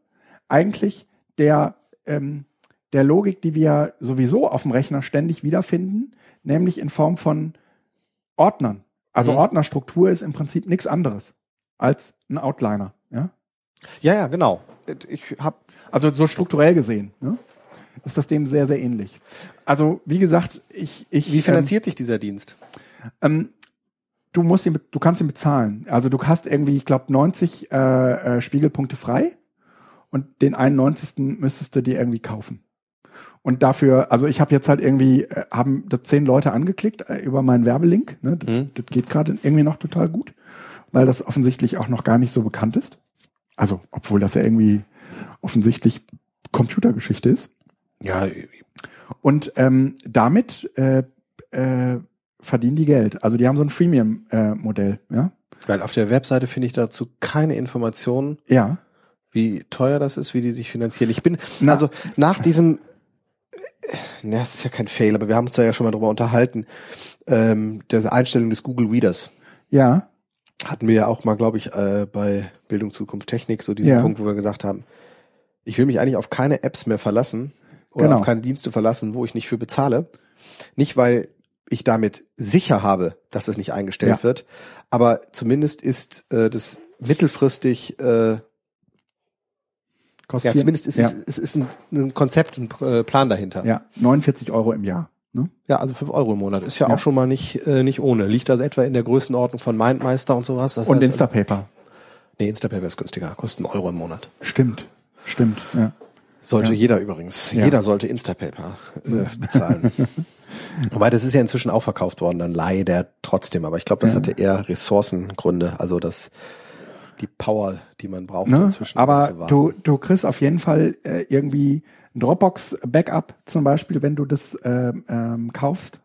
eigentlich der, ähm, der Logik, die wir sowieso auf dem Rechner ständig wiederfinden, nämlich in Form von Ordnern. Also Mhm. Ordnerstruktur ist im Prinzip nichts anderes als ein Outliner. Ja? Ja, ja, genau. Ich habe Also so strukturell gesehen ne? ist das dem sehr, sehr ähnlich. Also wie gesagt, ich, ich wie finanziert sich dieser Dienst? Ähm, du musst ihn, du kannst ihn bezahlen. Also du hast irgendwie, ich glaube, 90 äh, äh, Spiegelpunkte frei und den 91. müsstest du dir irgendwie kaufen. Und dafür, also ich habe jetzt halt irgendwie, äh, haben da zehn Leute angeklickt äh, über meinen Werbelink. Ne? Das, Mhm. das geht gerade irgendwie noch total gut, weil das offensichtlich auch noch gar nicht so bekannt ist. Also, obwohl das ja irgendwie offensichtlich Computergeschichte ist. Ja, Und ähm, damit äh, äh, verdienen die Geld. Also die haben so ein Freemium-Modell, ja. weil auf der Webseite finde ich dazu keine Informationen, Ja. wie teuer das ist, wie die sich finanzieren. Ich bin, Na. also nach diesem, na, das ist ja kein Fail, aber wir haben uns da ja schon mal drüber unterhalten, ähm, der Einstellung des Google Readers. Ja. Hatten wir ja auch mal, glaube ich, äh, bei Bildung Zukunft Technik so diesen Ja. Punkt, wo wir gesagt haben, ich will mich eigentlich auf keine Apps mehr verlassen oder Genau. auf keine Dienste verlassen, wo ich nicht für bezahle. Nicht, weil ich damit sicher habe, dass es nicht eingestellt Ja. wird, aber zumindest ist äh, das mittelfristig, äh, ja, Kostet zumindest ist ja. es, es ist ein, ein Konzept, ein äh, Plan dahinter. ja, 49 Euro im Jahr. Ne? Ja, also fünf Euro im Monat ist ja, Ja. auch schon mal nicht äh, nicht ohne. Liegt also etwa in der Größenordnung von Mindmeister und sowas. Das Und heißt, Instapaper. Nee, Instapaper ist günstiger, kostet einen Euro im Monat. Stimmt. Stimmt. Ja. Sollte Ja. jeder übrigens. Ja. Jeder sollte Instapaper äh, bezahlen. Wobei das ist ja inzwischen auch verkauft worden, dann leider trotzdem. Aber ich glaube, das hatte eher Ressourcengründe. Also das die Power, die man braucht, Ne? inzwischen Aber du, du kriegst auf jeden Fall äh, irgendwie Dropbox-Backup zum Beispiel, wenn du das ähm, ähm, kaufst.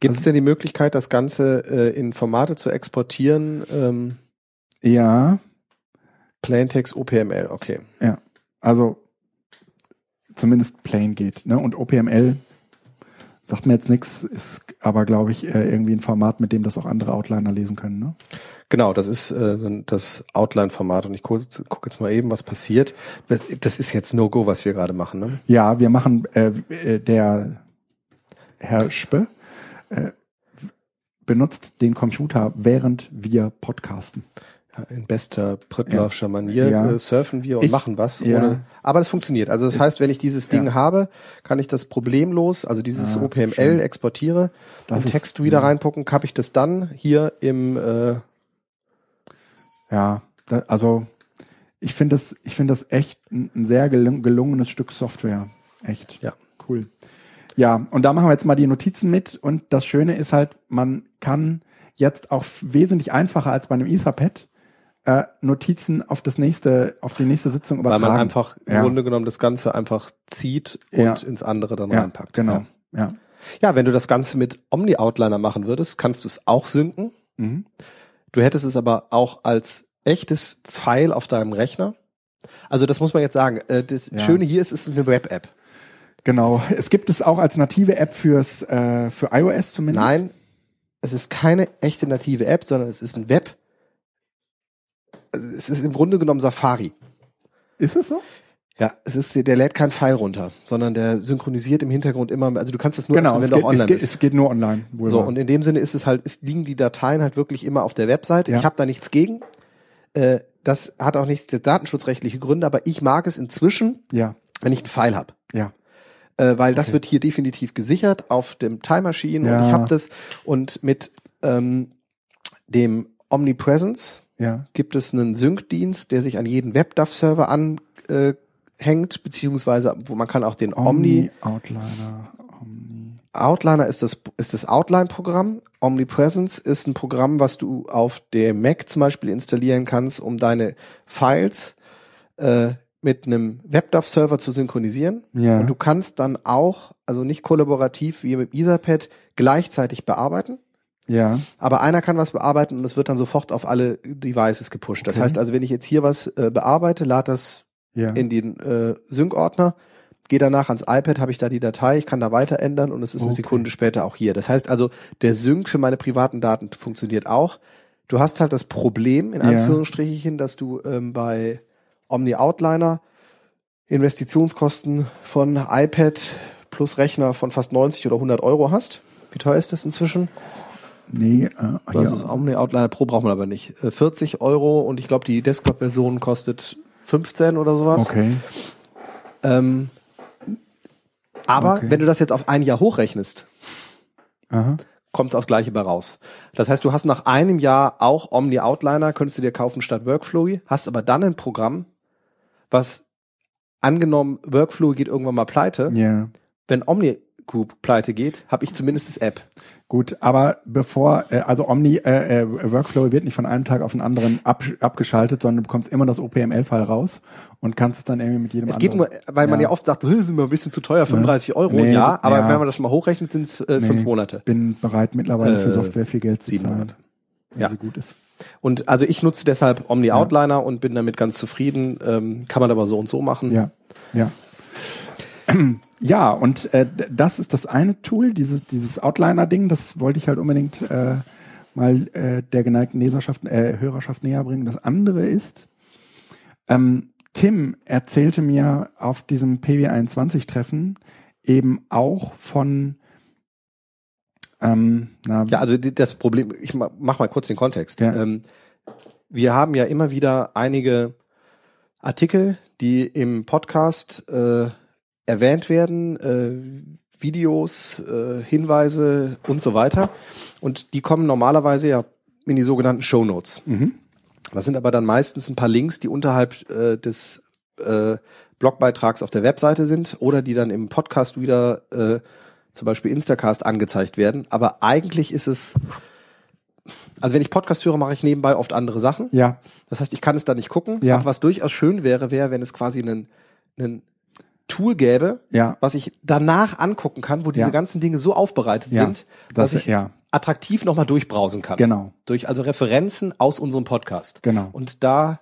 Gibt es denn die Möglichkeit, das Ganze äh, in Formate zu exportieren? Ähm, Ja, Plaintext, OPML, okay. ja. Also zumindest plain geht. Ne? Und OPML sagt mir jetzt nichts, ist aber, glaube ich, äh, irgendwie ein Format, mit dem das auch andere Outliner lesen können. Ne? Genau, das ist äh, das Outline-Format und ich gucke guck jetzt mal eben, was passiert. Das, das ist jetzt No-Go, was wir gerade machen. Ne? Ja, wir machen, äh, äh, der Herr Spö äh, benutzt den Computer, während wir podcasten. In bester Prittlaufscher Manier Ja. äh, surfen wir und Ich- machen was. ja. Ohne, aber das funktioniert. Also das heißt, wenn ich dieses Ding Ja. habe, kann ich das problemlos, also dieses Ah, OPML schön. exportiere Das ist- Text wieder reinpucken, habe ich das dann hier im äh, Ja, da, also ich finde das, ich finde das echt ein, ein sehr gelung, gelungenes Stück Software. Echt. Ja. Cool. Ja, und da machen wir jetzt mal die Notizen mit. Und das Schöne ist halt, man kann jetzt auch wesentlich einfacher als bei einem Etherpad äh, Notizen auf das nächste, auf die nächste Sitzung weil übertragen. man einfach im Ja. Grunde genommen das Ganze einfach zieht und Ja. ins andere dann ja, reinpackt. Genau. Ja. Ja. wenn du das Ganze mit Omni-Outliner machen würdest, kannst du es auch synken. Mhm. Du hättest es aber auch als echtes File auf deinem Rechner. Also das muss man jetzt sagen. Äh, Das. Schöne hier ist, es ist eine Web-App. Genau. Es gibt es auch als native App fürs äh, für iOS zumindest. Nein, es ist keine echte native App, sondern es ist ein Web. Also Es ist im Grunde genommen Safari. Ist es so? Ja, es ist, der lädt kein File runter, sondern der synchronisiert im Hintergrund immer, also du kannst es nur öffnen, Genau, es wenn du geht, auch online es, geht, bist. es geht nur online. So, wahr. und in dem Sinne ist es halt, ist, liegen die Dateien halt wirklich immer auf der Webseite. Ja. Ich habe da nichts gegen. Äh, das hat auch nicht datenschutzrechtliche Gründe, aber ich mag es inzwischen, ja, wenn ich einen File habe. ja. Äh, weil das wird hier definitiv gesichert auf dem Time Machine und Ja. ich habe das. Und mit ähm, dem Omnipresence Ja. gibt es einen Sync-Dienst, der sich an jeden WebDAV-Server anhängt, beziehungsweise wo man kann auch den Omni, Outliner. Omni. Outliner ist das, ist das Outline-Programm. Omnipresence ist ein Programm, was du auf dem Mac zum Beispiel installieren kannst, um deine Files äh, mit einem WebDAV-Server zu synchronisieren. Ja. Und du kannst dann auch, also nicht kollaborativ wie mit Etherpad, gleichzeitig bearbeiten. Ja. Aber einer kann was bearbeiten und es wird dann sofort auf alle Devices gepusht. Das Okay. heißt also, wenn ich jetzt hier was äh, bearbeite, lade das Ja. in den äh, Sync-Ordner, gehe danach ans iPad, habe ich da die Datei, ich kann da weiter ändern und es ist eine Okay. Sekunde später auch hier. Das heißt also, der Sync für meine privaten Daten funktioniert auch. Du hast halt das Problem, in Ja. Anführungsstrichen, dass du ähm, bei Omni Outliner Investitionskosten von iPad plus Rechner von fast 90 oder 100 Euro hast. Wie teuer ist das inzwischen? Nee, äh, Das ist Omni Outliner Pro braucht man aber nicht. Äh, 40 Euro und ich glaube, die Desktop-Version kostet 15 oder sowas. Okay. Ähm, aber Okay. wenn du das jetzt auf ein Jahr hochrechnest, kommt es aufs Gleiche bei raus. Das heißt, du hast nach einem Jahr auch Omni Outliner, könntest du dir kaufen statt Workflowy, hast aber dann ein Programm, was angenommen, Workflowy geht irgendwann mal pleite. Ja. Wenn Omni Group pleite geht, habe ich zumindest das App. Gut, aber bevor, äh, also Omni äh, äh, Workflow wird nicht von einem Tag auf den anderen ab, abgeschaltet, sondern du bekommst immer das OPML-File raus und kannst es dann irgendwie mit jedem Es geht nur, weil man Ja. ja oft sagt, "Hm, sind wir ein bisschen zu teuer, 35 Euro. Nee, ja, aber ja. wenn man das schon mal hochrechnet, sind es äh, fünf Nee, Monate. bin bereit mittlerweile für Äh, Software viel Geld zu sieben zahlen, Monate. wenn Ja. sie gut ist. Und also ich nutze deshalb Omni Outliner und bin damit ganz zufrieden. Ähm, kann man aber so und so machen. Ja, ja. Ja, und äh, das ist das eine Tool, dieses, dieses Outliner-Ding, das wollte ich halt unbedingt äh, mal äh, der geneigten Leserschaft, äh, Hörerschaft näher bringen. Das andere ist, ähm, Tim erzählte mir auf diesem PW21-Treffen eben auch von ähm, na, Ja, also das Problem, ich ma- mach mal kurz den Kontext. Ja. Ähm, wir haben ja immer wieder einige Artikel, die im Podcast äh, erwähnt werden, äh, Videos, äh, Hinweise und so weiter. Und die kommen normalerweise ja in die sogenannten Show Notes. mhm. Das sind aber dann meistens ein paar Links, die unterhalb äh, des äh, Blogbeitrags auf der Webseite sind oder die dann im Podcast wieder äh, zum Beispiel Instacast angezeigt werden. Aber eigentlich ist es, also wenn ich Podcast höre, mache ich nebenbei oft andere Sachen. ja, Das heißt, ich kann es da nicht gucken. Ja. Aber was durchaus schön wäre, wäre, wenn es quasi einen, einen Tool gäbe, Ja. was ich danach angucken kann, wo diese Ja. ganzen Dinge so aufbereitet Ja, sind, dass das- ich ja. attraktiv nochmal durchbrausen kann. Genau. Durch also Referenzen aus unserem Podcast. Genau. Und da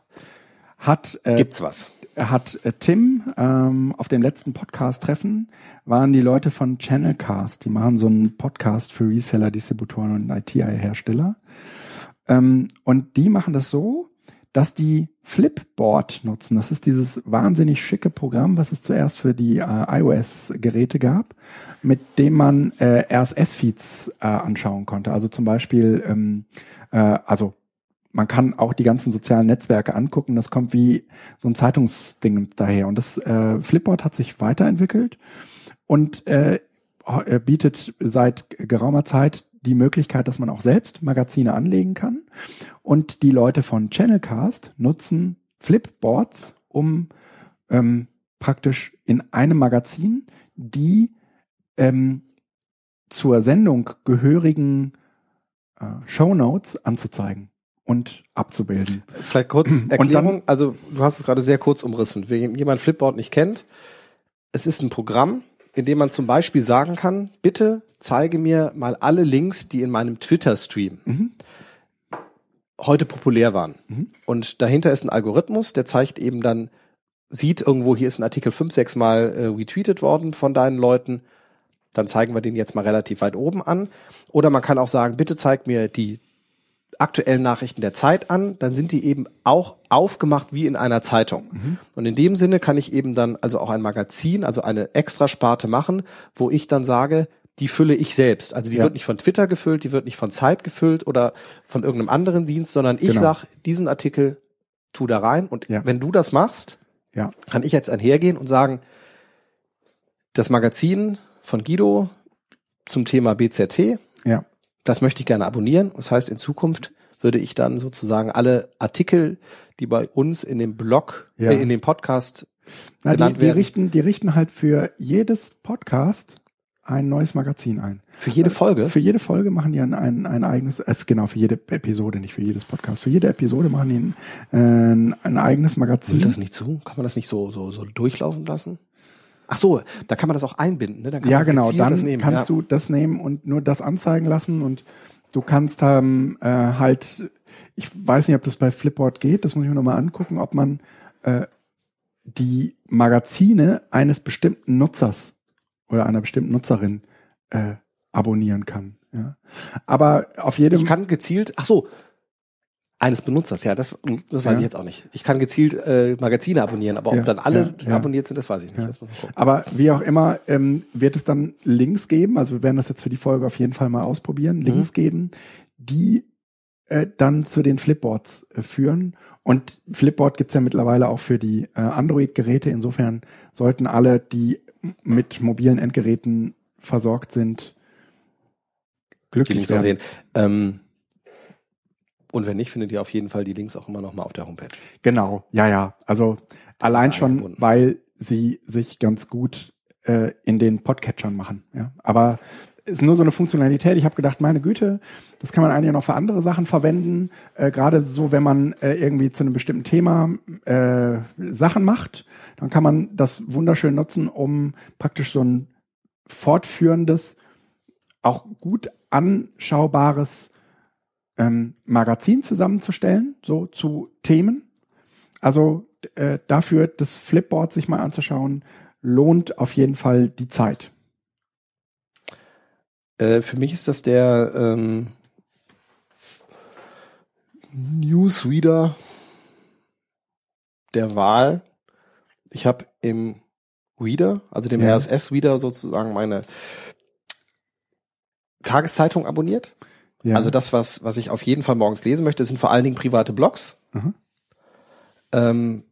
Hat, äh, gibt's was. hat äh, Tim ähm, auf dem letzten Podcast-Treffen waren die Leute von Channelcast, die machen so einen Podcast für Reseller, Distributoren und IT-Hersteller. Ähm, und die machen das so, dass die Flipboard nutzen. Das ist dieses wahnsinnig schicke Programm, was es zuerst für die äh, iOS-Geräte gab, mit dem man äh, RSS-Feeds äh, anschauen konnte. Also zum Beispiel, ähm, äh, also man kann auch die ganzen sozialen Netzwerke angucken. Das kommt wie so ein Zeitungsding daher. Und das äh, Flipboard hat sich weiterentwickelt und äh, äh, bietet seit geraumer Zeit die Möglichkeit, dass man auch selbst Magazine anlegen kann. Und die Leute von Channelcast nutzen Flipboards, um ähm, praktisch in einem Magazin die ähm, zur Sendung gehörigen äh, Shownotes anzuzeigen und abzubilden. Vielleicht kurz Erklärung. also du hast es gerade sehr kurz umrissen. Wenn jemand Flipboard nicht kennt, es ist ein Programm, in dem man zum Beispiel sagen kann, bitte zeige mir mal alle Links, die in meinem Twitter-Stream Mhm. heute populär waren. Mhm. Und dahinter ist ein Algorithmus, der zeigt eben dann, sieht irgendwo, hier ist ein Artikel fünf, sechs Mal äh, retweetet worden von deinen Leuten, dann zeigen wir den jetzt mal relativ weit oben an. Oder man kann auch sagen, bitte zeig mir die aktuellen Nachrichten der Zeit an, dann sind die eben auch aufgemacht wie in einer Zeitung. Und in dem Sinne kann ich eben dann also auch ein Magazin, also eine Extrasparte machen, wo ich dann sage, die fülle ich selbst. Also die Ja. wird nicht von Twitter gefüllt, die wird nicht von Zeit gefüllt oder von irgendeinem anderen Dienst, sondern ich Genau. sag, diesen Artikel tu da rein. Und Ja. wenn du das machst, Ja, kann ich jetzt einhergehen und sagen, das Magazin von Guido zum Thema BZT, ja, das möchte ich gerne abonnieren. Das heißt, in Zukunft würde ich dann sozusagen alle Artikel, die bei uns in dem Blog, Ja. äh, in dem Podcast Na, die, genannt die, werden, richten, die richten halt für jedes Podcast ein neues Magazin ein. für jede Folge. Für jede Folge machen die ein, ein, ein eigenes, äh, genau, für jede Episode, nicht für jedes Podcast. Für jede Episode machen die ein, äh, ein eigenes Will Magazin. das nicht zu? Kann man das nicht so, so, so durchlaufen lassen? Ach so, da kann man das auch einbinden, ne? Dann kann ja, man genau. Dann das nehmen. kannst ja. du das nehmen und nur das anzeigen lassen und du kannst ähm, äh, halt, ich weiß nicht, ob das bei Flipboard geht, das muss ich mir nochmal angucken, ob man äh, die Magazine eines bestimmten Nutzers oder einer bestimmten Nutzerin äh, abonnieren kann. Ja. Aber auf jedem Ich kann gezielt, ach so, eines Benutzers, ja, das, das weiß Ja. ich jetzt auch nicht. Ich kann gezielt äh, Magazine abonnieren, aber Ja, ob dann alle ja, abonniert sind, das weiß ich nicht. Aber wie auch immer, ähm, wird es dann Links geben, also wir werden das jetzt für die Folge auf jeden Fall mal ausprobieren, Links geben, die äh, dann zu den Flipboards äh, führen. Und Flipboard gibt's ja mittlerweile auch für die äh, Android-Geräte. Insofern sollten alle, die mit mobilen Endgeräten versorgt sind, glücklich werden. Ähm, und wenn nicht, findet ihr auf jeden Fall die Links auch immer noch mal auf der Homepage. Genau, ja, ja. Also allein schon, eingebunden. weil sie sich ganz gut äh, in den Podcatchern machen. Ja. Aber ist nur so eine Funktionalität. Ich habe gedacht, meine Güte, das kann man eigentlich noch für andere Sachen verwenden. Äh, Gerade so, wenn man äh, irgendwie zu einem bestimmten Thema äh, Sachen macht, dann kann man das wunderschön nutzen, um praktisch so ein fortführendes, auch gut anschaubares ähm, Magazin zusammenzustellen, so zu Themen. Also äh, dafür das Flipboard sich mal anzuschauen, lohnt auf jeden Fall die Zeit. Äh, für mich ist das der ähm, Newsreader der Wahl. Ich habe im Reader, also dem Ja. RSS-Reader sozusagen meine Tageszeitung abonniert. Ja. Also das, was, was ich auf jeden Fall morgens lesen möchte, sind vor allen Dingen private Blogs. Mhm. Ähm,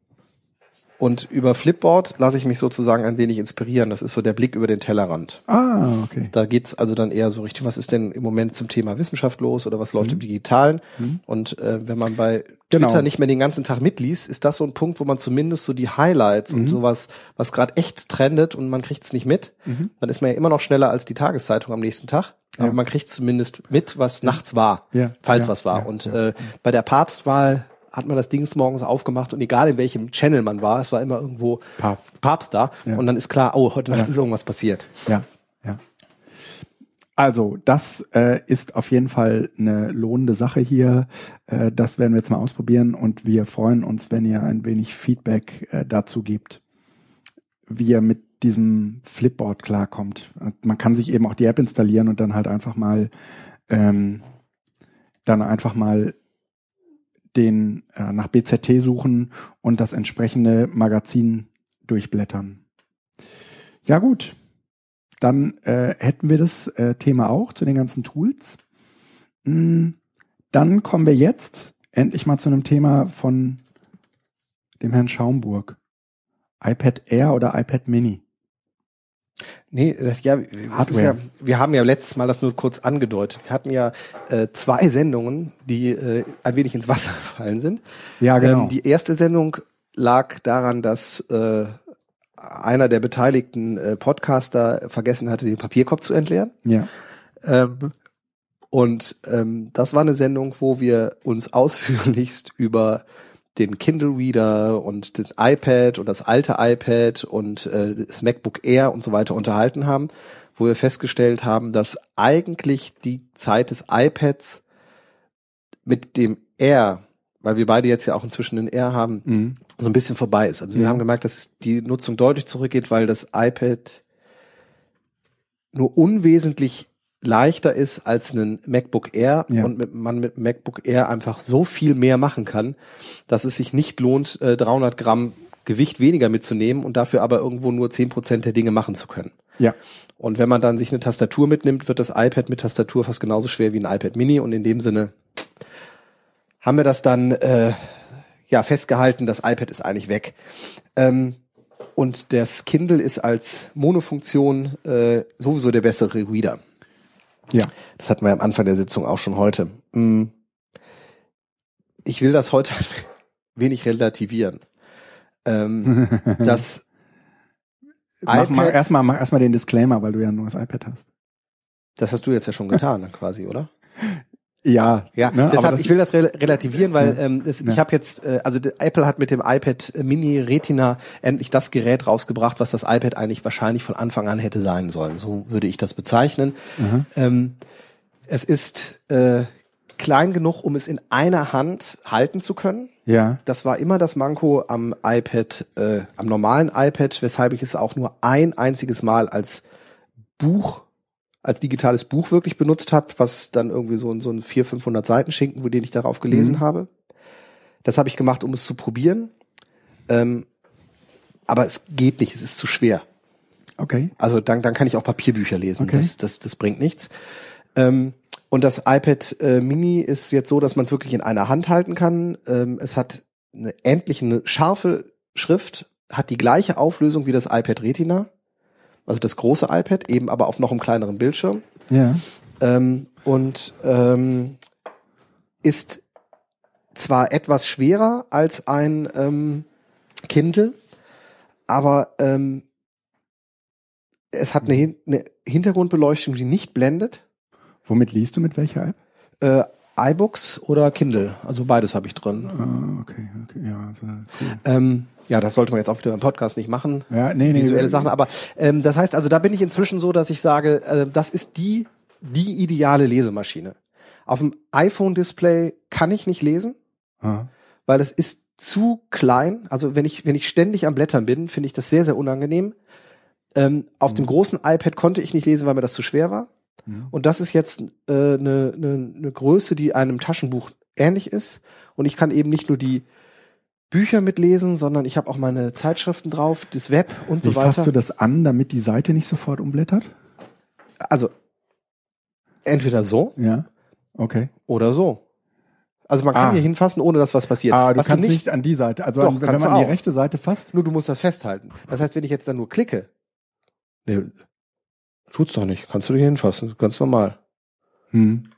und über Flipboard lasse ich mich sozusagen ein wenig inspirieren. Das ist so der Blick über den Tellerrand. ah, okay. Da geht's also dann eher so richtig, was ist denn im Moment zum Thema Wissenschaft los oder was läuft im Digitalen? Mhm. Und äh, wenn man bei Genau. Twitter nicht mehr den ganzen Tag mitliest, ist das so ein Punkt, wo man zumindest so die Highlights Mhm. und sowas, was gerade echt trendet und man kriegt's nicht mit, Mhm. dann ist man ja immer noch schneller als die Tageszeitung am nächsten Tag. Aber Ja. man kriegt zumindest mit, was nachts war, Ja, falls ja, was war. und. Äh, bei der Papstwahl hat man das Dings morgens aufgemacht und egal in welchem Channel man war, es war immer irgendwo Papst. Papst da und dann ist klar, oh, heute Nacht ist irgendwas passiert. Ja, ja. Also, das äh, ist auf jeden Fall eine lohnende Sache hier. Äh, das werden wir jetzt mal ausprobieren und wir freuen uns, wenn ihr ein wenig Feedback äh, dazu gebt, wie ihr mit diesem Flipboard klarkommt. Man kann sich eben auch die App installieren und dann halt einfach mal ähm, dann einfach mal den äh, nach BZT suchen und das entsprechende Magazin durchblättern. Ja gut, dann äh, hätten wir das äh, Thema auch zu den ganzen Tools. Mm, Dann kommen wir jetzt endlich mal zu einem Thema von dem Herrn Schaumburg. iPad Air oder iPad Mini? Nee, das, ja, das ja, wir haben ja letztes Mal das nur kurz angedeutet. Wir hatten ja äh, zwei Sendungen, die äh, ein wenig ins Wasser gefallen sind. Ja, genau. Ähm, die erste Sendung lag daran, dass äh, einer der beteiligten äh, Podcaster vergessen hatte, den Papierkorb zu entleeren. ja. Ähm, und ähm, das war eine Sendung, wo wir uns ausführlichst über den Kindle Reader und das iPad und das alte iPad und äh, das MacBook Air und so weiter unterhalten haben, wo wir festgestellt haben, dass eigentlich die Zeit des iPads mit dem Air, weil wir beide jetzt ja auch inzwischen den Air haben, Mhm. so ein bisschen vorbei ist. Also wir Mhm. haben gemerkt, dass die Nutzung deutlich zurückgeht, weil das iPad nur unwesentlich leichter ist als ein MacBook Air Ja. und mit, man mit MacBook Air einfach so viel mehr machen kann, dass es sich nicht lohnt, äh, 300 Gramm Gewicht weniger mitzunehmen und dafür aber irgendwo nur 10 Prozent der Dinge machen zu können. Ja. Und wenn man dann sich eine Tastatur mitnimmt, wird das iPad mit Tastatur fast genauso schwer wie ein iPad Mini und in dem Sinne haben wir das dann äh, ja festgehalten, das iPad ist eigentlich weg. Ähm, und das Kindle ist als Monofunktion äh, sowieso der bessere Reader. Ja. Das hatten wir am Anfang der Sitzung auch schon heute. Mm. Ich will das heute wenig relativieren. Ähm, das Mach mal iPad- erstmal mach erstmal den Disclaimer, weil du ja nur das iPad hast. Das hast du jetzt ja schon getan, quasi, oder? Ja, Ja, ne, deshalb, ich will das re relativieren, weil Ja. ähm, das, Ja. ich habe jetzt, äh, also Apple hat mit dem iPad Mini Retina endlich das Gerät rausgebracht, was das iPad eigentlich wahrscheinlich von Anfang an hätte sein sollen. So würde ich das bezeichnen. Mhm. Ähm, es ist äh, klein genug, um es in einer Hand halten zu können. Ja, Das war immer das Manko am iPad, äh, am normalen iPad, weshalb ich es auch nur ein einziges Mal als Buch, als digitales Buch wirklich benutzt habe, was dann irgendwie so, ein- so ein 400, 500 Seiten Schinken, wo den ich darauf gelesen Mhm. habe. Das habe ich gemacht, um es zu probieren. Ähm, aber es geht nicht, es ist zu schwer. okay. Also dann, dann kann ich auch Papierbücher lesen. Okay. Das, das, das bringt nichts. Ähm, und das iPad äh, Mini ist jetzt so, dass man es wirklich in einer Hand halten kann. Ähm, es hat eine, endlich eine scharfe Schrift, hat die gleiche Auflösung wie das iPad Retina, also das große iPad, eben aber auf noch einem kleineren Bildschirm. Ja. Ähm, und ähm, ist zwar etwas schwerer als ein ähm, Kindle, aber ähm, es hat eine, eine Hintergrundbeleuchtung, die nicht blendet. Womit liest du mit welcher App? Äh, iBooks oder Kindle, also beides habe ich drin. Ah, okay, okay, ja, also, cool. Ähm, ja, das sollte man jetzt auch wieder beim Podcast nicht machen. Ja, nee, nee. visuelle Sachen. Aber ähm, das heißt also, da bin ich inzwischen so, dass ich sage, äh, das ist die die ideale Lesemaschine. Auf dem iPhone-Display kann ich nicht lesen, Ah, weil es ist zu klein. Also wenn ich wenn ich ständig am Blättern bin, finde ich das sehr sehr unangenehm. Ähm, auf dem großen iPad konnte ich nicht lesen, weil mir das zu schwer war. Mhm. Und das ist jetzt eine äh, ne, ne, ne Größe, die einem Taschenbuch ähnlich ist. Und ich kann eben nicht nur die Bücher mitlesen, sondern ich habe auch meine Zeitschriften drauf, das Web und Wie so weiter. fasst du das an, damit die Seite nicht sofort umblättert? Also entweder so Ja. Okay. oder so. Also man kann Ah. hier hinfassen, ohne dass was passiert. Ah, du was kannst du nicht, an die Seite. Also Doch, an, wenn man du die rechte Seite fasst. Nur du musst das festhalten. Das heißt, wenn ich jetzt dann nur klicke, ne, tut's doch nicht. Kannst du hier hinfassen, ganz normal. Hm.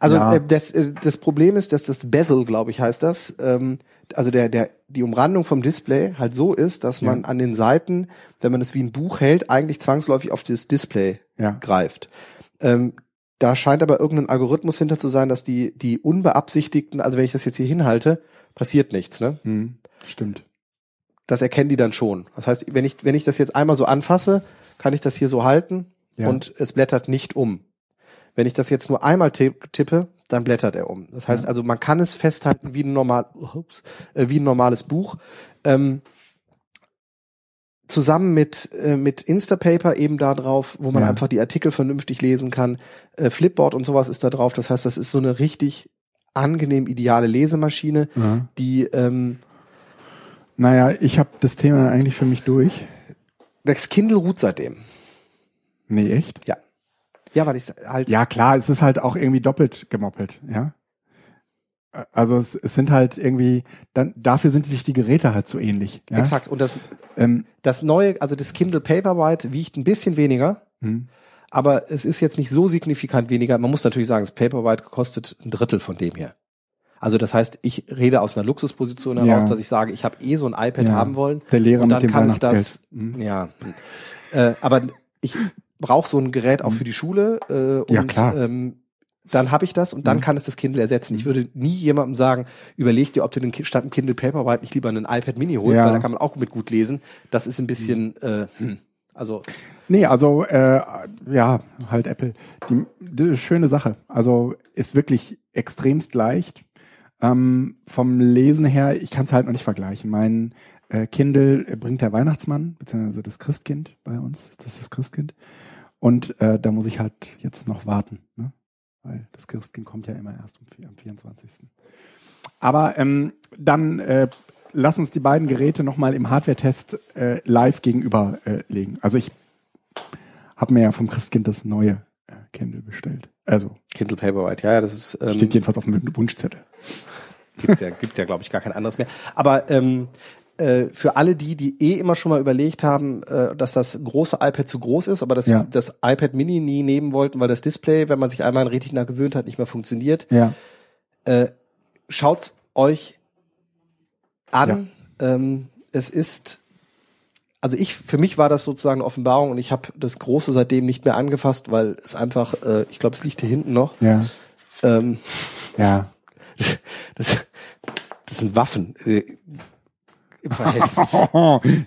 Also Ja. äh, das, äh, das Problem ist, dass das Bezel, glaube ich, heißt das, ähm, also der, der, die Umrandung vom Display halt so ist, dass Ja. man an den Seiten, wenn man es wie ein Buch hält, eigentlich zwangsläufig auf das Display Ja. greift. Ähm, da scheint aber irgendein Algorithmus hinter zu sein, dass die, die unbeabsichtigten, also wenn ich das jetzt hier hinhalte, passiert nichts, ne? Hm, stimmt. Das erkennen die dann schon. Das heißt, wenn ich, wenn ich das jetzt einmal so anfasse, kann ich das hier so halten Ja. und es blättert nicht um. Wenn ich das jetzt nur einmal tipp- tippe, dann blättert er um. Das heißt also, man kann es festhalten wie ein normal, ups, äh, wie ein normales Buch. Ähm, zusammen mit äh, mit Instapaper eben da drauf, wo man Ja. einfach die Artikel vernünftig lesen kann. Äh, Flipboard und sowas ist da drauf. Das heißt, das ist so eine richtig angenehm ideale Lesemaschine, Ja. die ähm, Naja, ich habe das Thema eigentlich für mich durch. das Kindle ruht seitdem. Nee, echt? Ja. Ja, weil ich halt Ja, klar, es ist halt auch irgendwie doppelt gemoppelt, ja. Also es, es sind halt irgendwie, dann dafür sind sich die Geräte halt so ähnlich. Ja? exakt. Und das Ähm, das neue, also das Kindle Paperwhite wiegt ein bisschen weniger, hm. aber es ist jetzt nicht so signifikant weniger. Man muss natürlich sagen, das Paperwhite kostet ein Drittel von dem hier. Also das heißt, ich rede aus einer Luxusposition heraus, Ja. dass ich sage, ich habe eh so ein iPad Ja. haben wollen. Der Lehrer und mit dann dem kann es das, Weihnachtsgeld. Hm. ja. Äh, aber ich brauche so ein Gerät auch für die Schule äh, und Ja, klar. Ähm, dann habe ich das und dann Mhm. kann es das Kindle ersetzen. Ich würde nie jemandem sagen, überleg dir, ob du den statt dem Kindle Paperwhite nicht lieber einen iPad Mini holst, Ja. weil da kann man auch mit gut lesen. Das ist ein bisschen, äh, hm. also Nee, also äh, ja, halt Apple. Die, die schöne Sache. Also ist wirklich extremst leicht. Ähm, vom Lesen her, ich kann es halt noch nicht vergleichen. Mein äh, Kindle bringt der Weihnachtsmann, beziehungsweise das Christkind bei uns. Das ist das Christkind. Und äh, da muss ich halt jetzt noch warten, ne? weil das Christkind kommt ja immer erst am, vier- am 24. Aber ähm, dann äh, lass uns die beiden Geräte nochmal im Hardware-Test äh, live gegenüberlegen. Äh, legen. also ich habe mir ja vom Christkind das neue äh, Kindle bestellt. Also Kindle Paperwhite, ja, ja, das ist ähm, steht jedenfalls auf dem Wunschzettel. gibt's ja, gibt ja, glaube ich, gar kein anderes mehr. Aber ähm, äh, für alle die, die eh immer schon mal überlegt haben, äh, dass das große iPad zu groß ist, aber das, Ja. das iPad Mini nie nehmen wollten, weil das Display, wenn man sich einmal an Retina gewöhnt hat, nicht mehr funktioniert, Ja, äh, schaut's euch an. Ähm, es ist, also ich, für mich war das sozusagen eine Offenbarung und ich habe das Große seitdem nicht mehr angefasst, weil es einfach, äh, ich glaube, es liegt hier hinten noch. ja, Ähm, ja. das, das sind Waffen äh, im Verhältnis.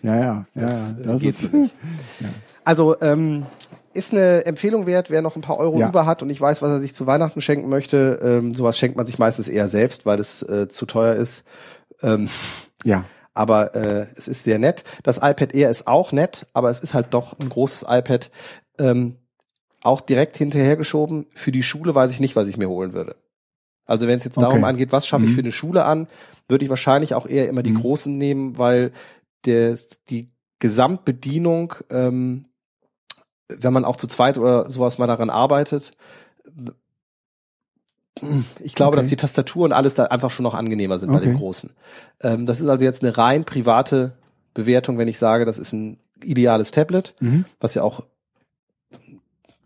ja, ja, ja. Das, ja, äh, das geht ist, so nicht. Also ähm, ist eine Empfehlung wert, wer noch ein paar Euro Ja. über hat und ich weiß, was er sich zu Weihnachten schenken möchte. Ähm, sowas schenkt man sich meistens eher selbst, weil es äh, zu teuer ist. Ähm, ja, aber äh, es ist sehr nett. Das iPad Air ist auch nett, aber es ist halt doch ein großes iPad. Ähm, auch direkt hinterhergeschoben. Für die Schule weiß ich nicht, was ich mir holen würde. Also wenn es jetzt darum Okay. angeht, was schaffe ich Mhm. für eine Schule an, würde ich wahrscheinlich auch eher immer die Mhm. großen nehmen, weil der, die Gesamtbedienung, ähm, wenn man auch zu zweit oder sowas mal daran arbeitet, ich glaube, Okay. dass die Tastatur und alles da einfach schon noch angenehmer sind bei Okay. den großen. Ähm, das ist also jetzt eine rein private Bewertung, wenn ich sage, das ist ein ideales Tablet, mhm. was ja auch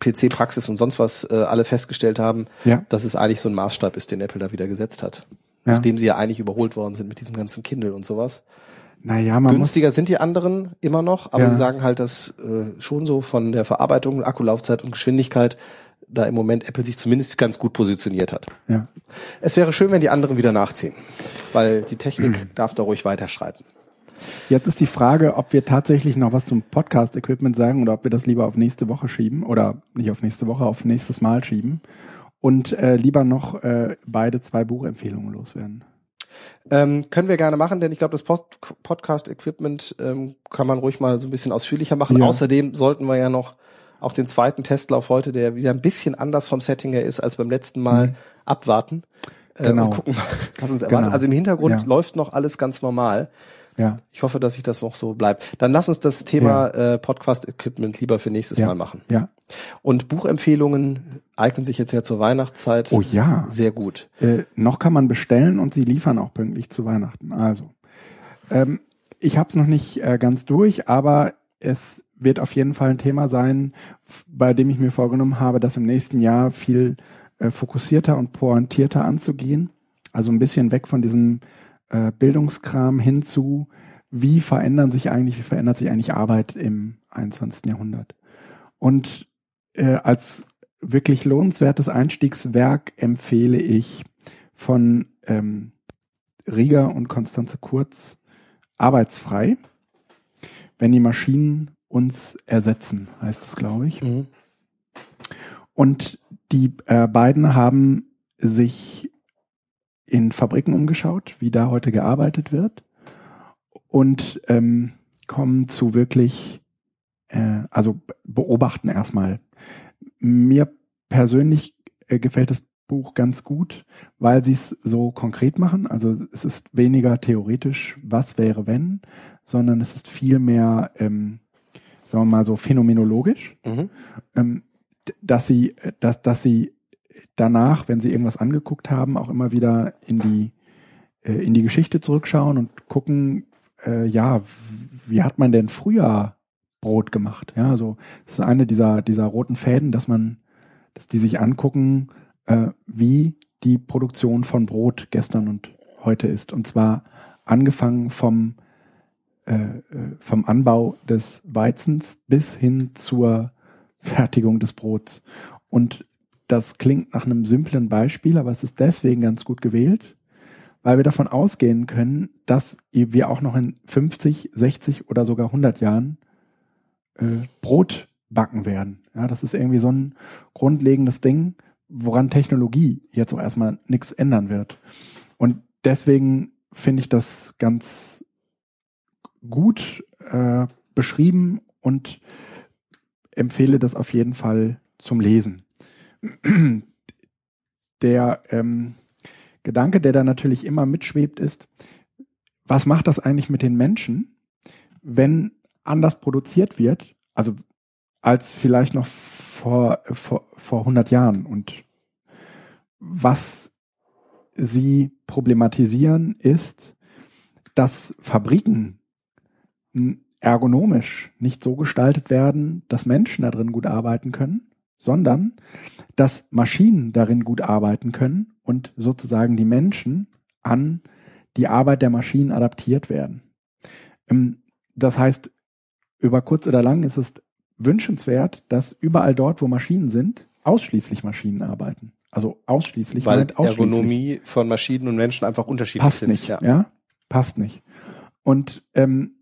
PC-Praxis und sonst was äh, alle festgestellt haben, ja, dass es eigentlich so ein Maßstab ist, den Apple da wieder gesetzt hat. ja. Nachdem sie ja eigentlich überholt worden sind mit diesem ganzen Kindle und sowas. Naja, man Günstiger sind die anderen immer noch, aber Ja. die sagen halt, dass äh, schon so von der Verarbeitung, Akkulaufzeit und Geschwindigkeit da im Moment Apple sich zumindest ganz gut positioniert hat. muss, ja. Es wäre schön, wenn die anderen wieder nachziehen, weil die Mhm. Technik darf da ruhig weiterschreiten. Jetzt ist die Frage, ob wir tatsächlich noch was zum Podcast-Equipment sagen oder ob wir das lieber auf nächste Woche schieben oder nicht auf nächste Woche, auf nächstes Mal schieben und äh, lieber noch äh, beide zwei Buchempfehlungen loswerden. Ähm, können wir gerne machen, denn ich glaube, das Podcast-Equipment ähm, kann man ruhig mal so ein bisschen ausführlicher machen. Ja. Außerdem sollten wir ja noch auch den zweiten Testlauf heute, der wieder ein bisschen anders vom Setting her ist als beim letzten Mal, Mhm. abwarten. Äh, Genau. Und gucken, was uns erwartet. Genau. Also im Hintergrund Ja. läuft noch alles ganz normal. Ja, Ich hoffe, dass sich das noch so bleibt. Dann lass uns das Thema äh, Podcast-Equipment lieber für nächstes Ja. Mal machen. ja. Und Buchempfehlungen eignen sich jetzt ja zur Weihnachtszeit Oh ja. sehr gut. Äh, noch kann man bestellen und sie liefern auch pünktlich zu Weihnachten. Also, ähm, ich habe es noch nicht äh, ganz durch, aber es wird auf jeden Fall ein Thema sein, bei dem ich mir vorgenommen habe, das im nächsten Jahr viel äh, fokussierter und pointierter anzugehen. Also ein bisschen weg von diesem äh, Bildungskram hin zu, wie verändern sich eigentlich, wie verändert sich eigentlich Arbeit im 21. Jahrhundert. Und äh, als wirklich lohnenswertes Einstiegswerk empfehle ich von ähm, Rieger und Konstanze Kurz Arbeitsfrei. Wenn die Maschinen uns ersetzen, heißt es, glaube ich. Mhm. Und die äh, beiden haben sich in Fabriken umgeschaut, wie da heute gearbeitet wird und ähm, kommen zu wirklich, äh, also beobachten erstmal. Mir persönlich äh, gefällt das Buch ganz gut, weil sie es so konkret machen. Also es ist weniger theoretisch, was wäre wenn, sondern es ist viel mehr, ähm, sagen wir mal so phänomenologisch, mhm. ähm, dass sie, dass, dass sie danach, wenn sie irgendwas angeguckt haben, auch immer wieder in die äh, in die Geschichte zurückschauen und gucken, äh, ja, wie hat man denn früher Brot gemacht? Ja, so das ist eine dieser dieser roten Fäden, dass man, dass die sich angucken, äh, wie die Produktion von Brot gestern und heute ist. Und zwar angefangen vom äh, äh vom Anbau des Weizens bis hin zur Fertigung des Brots. Und das klingt nach einem simplen Beispiel, aber es ist deswegen ganz gut gewählt, weil wir davon ausgehen können, dass wir auch noch in 50, 60 oder sogar 100 Jahren äh, Brot backen werden. Ja, das ist irgendwie so ein grundlegendes Ding, woran Technologie jetzt auch erstmal nichts ändern wird. Und deswegen finde ich das ganz gut äh, beschrieben und empfehle das auf jeden Fall zum Lesen der ähm, Gedanke, der da natürlich immer mitschwebt, ist, was macht das eigentlich mit den Menschen, wenn anders produziert wird, also als vielleicht noch vor, vor, vor 100 Jahren? Und was sie problematisieren ist, dass Fabriken ergonomisch nicht so gestaltet werden, dass Menschen da drin gut arbeiten können sondern dass Maschinen darin gut arbeiten können und sozusagen die Menschen an die Arbeit der Maschinen adaptiert werden. Ähm, das heißt, über kurz oder lang ist es wünschenswert, dass überall dort, wo Maschinen sind, ausschließlich Maschinen arbeiten. Also ausschließlich. Weil ausschließlich. Ergonomie von Maschinen und Menschen einfach unterschiedlich passt sind. Nicht, ja. ja, passt nicht. Und ähm,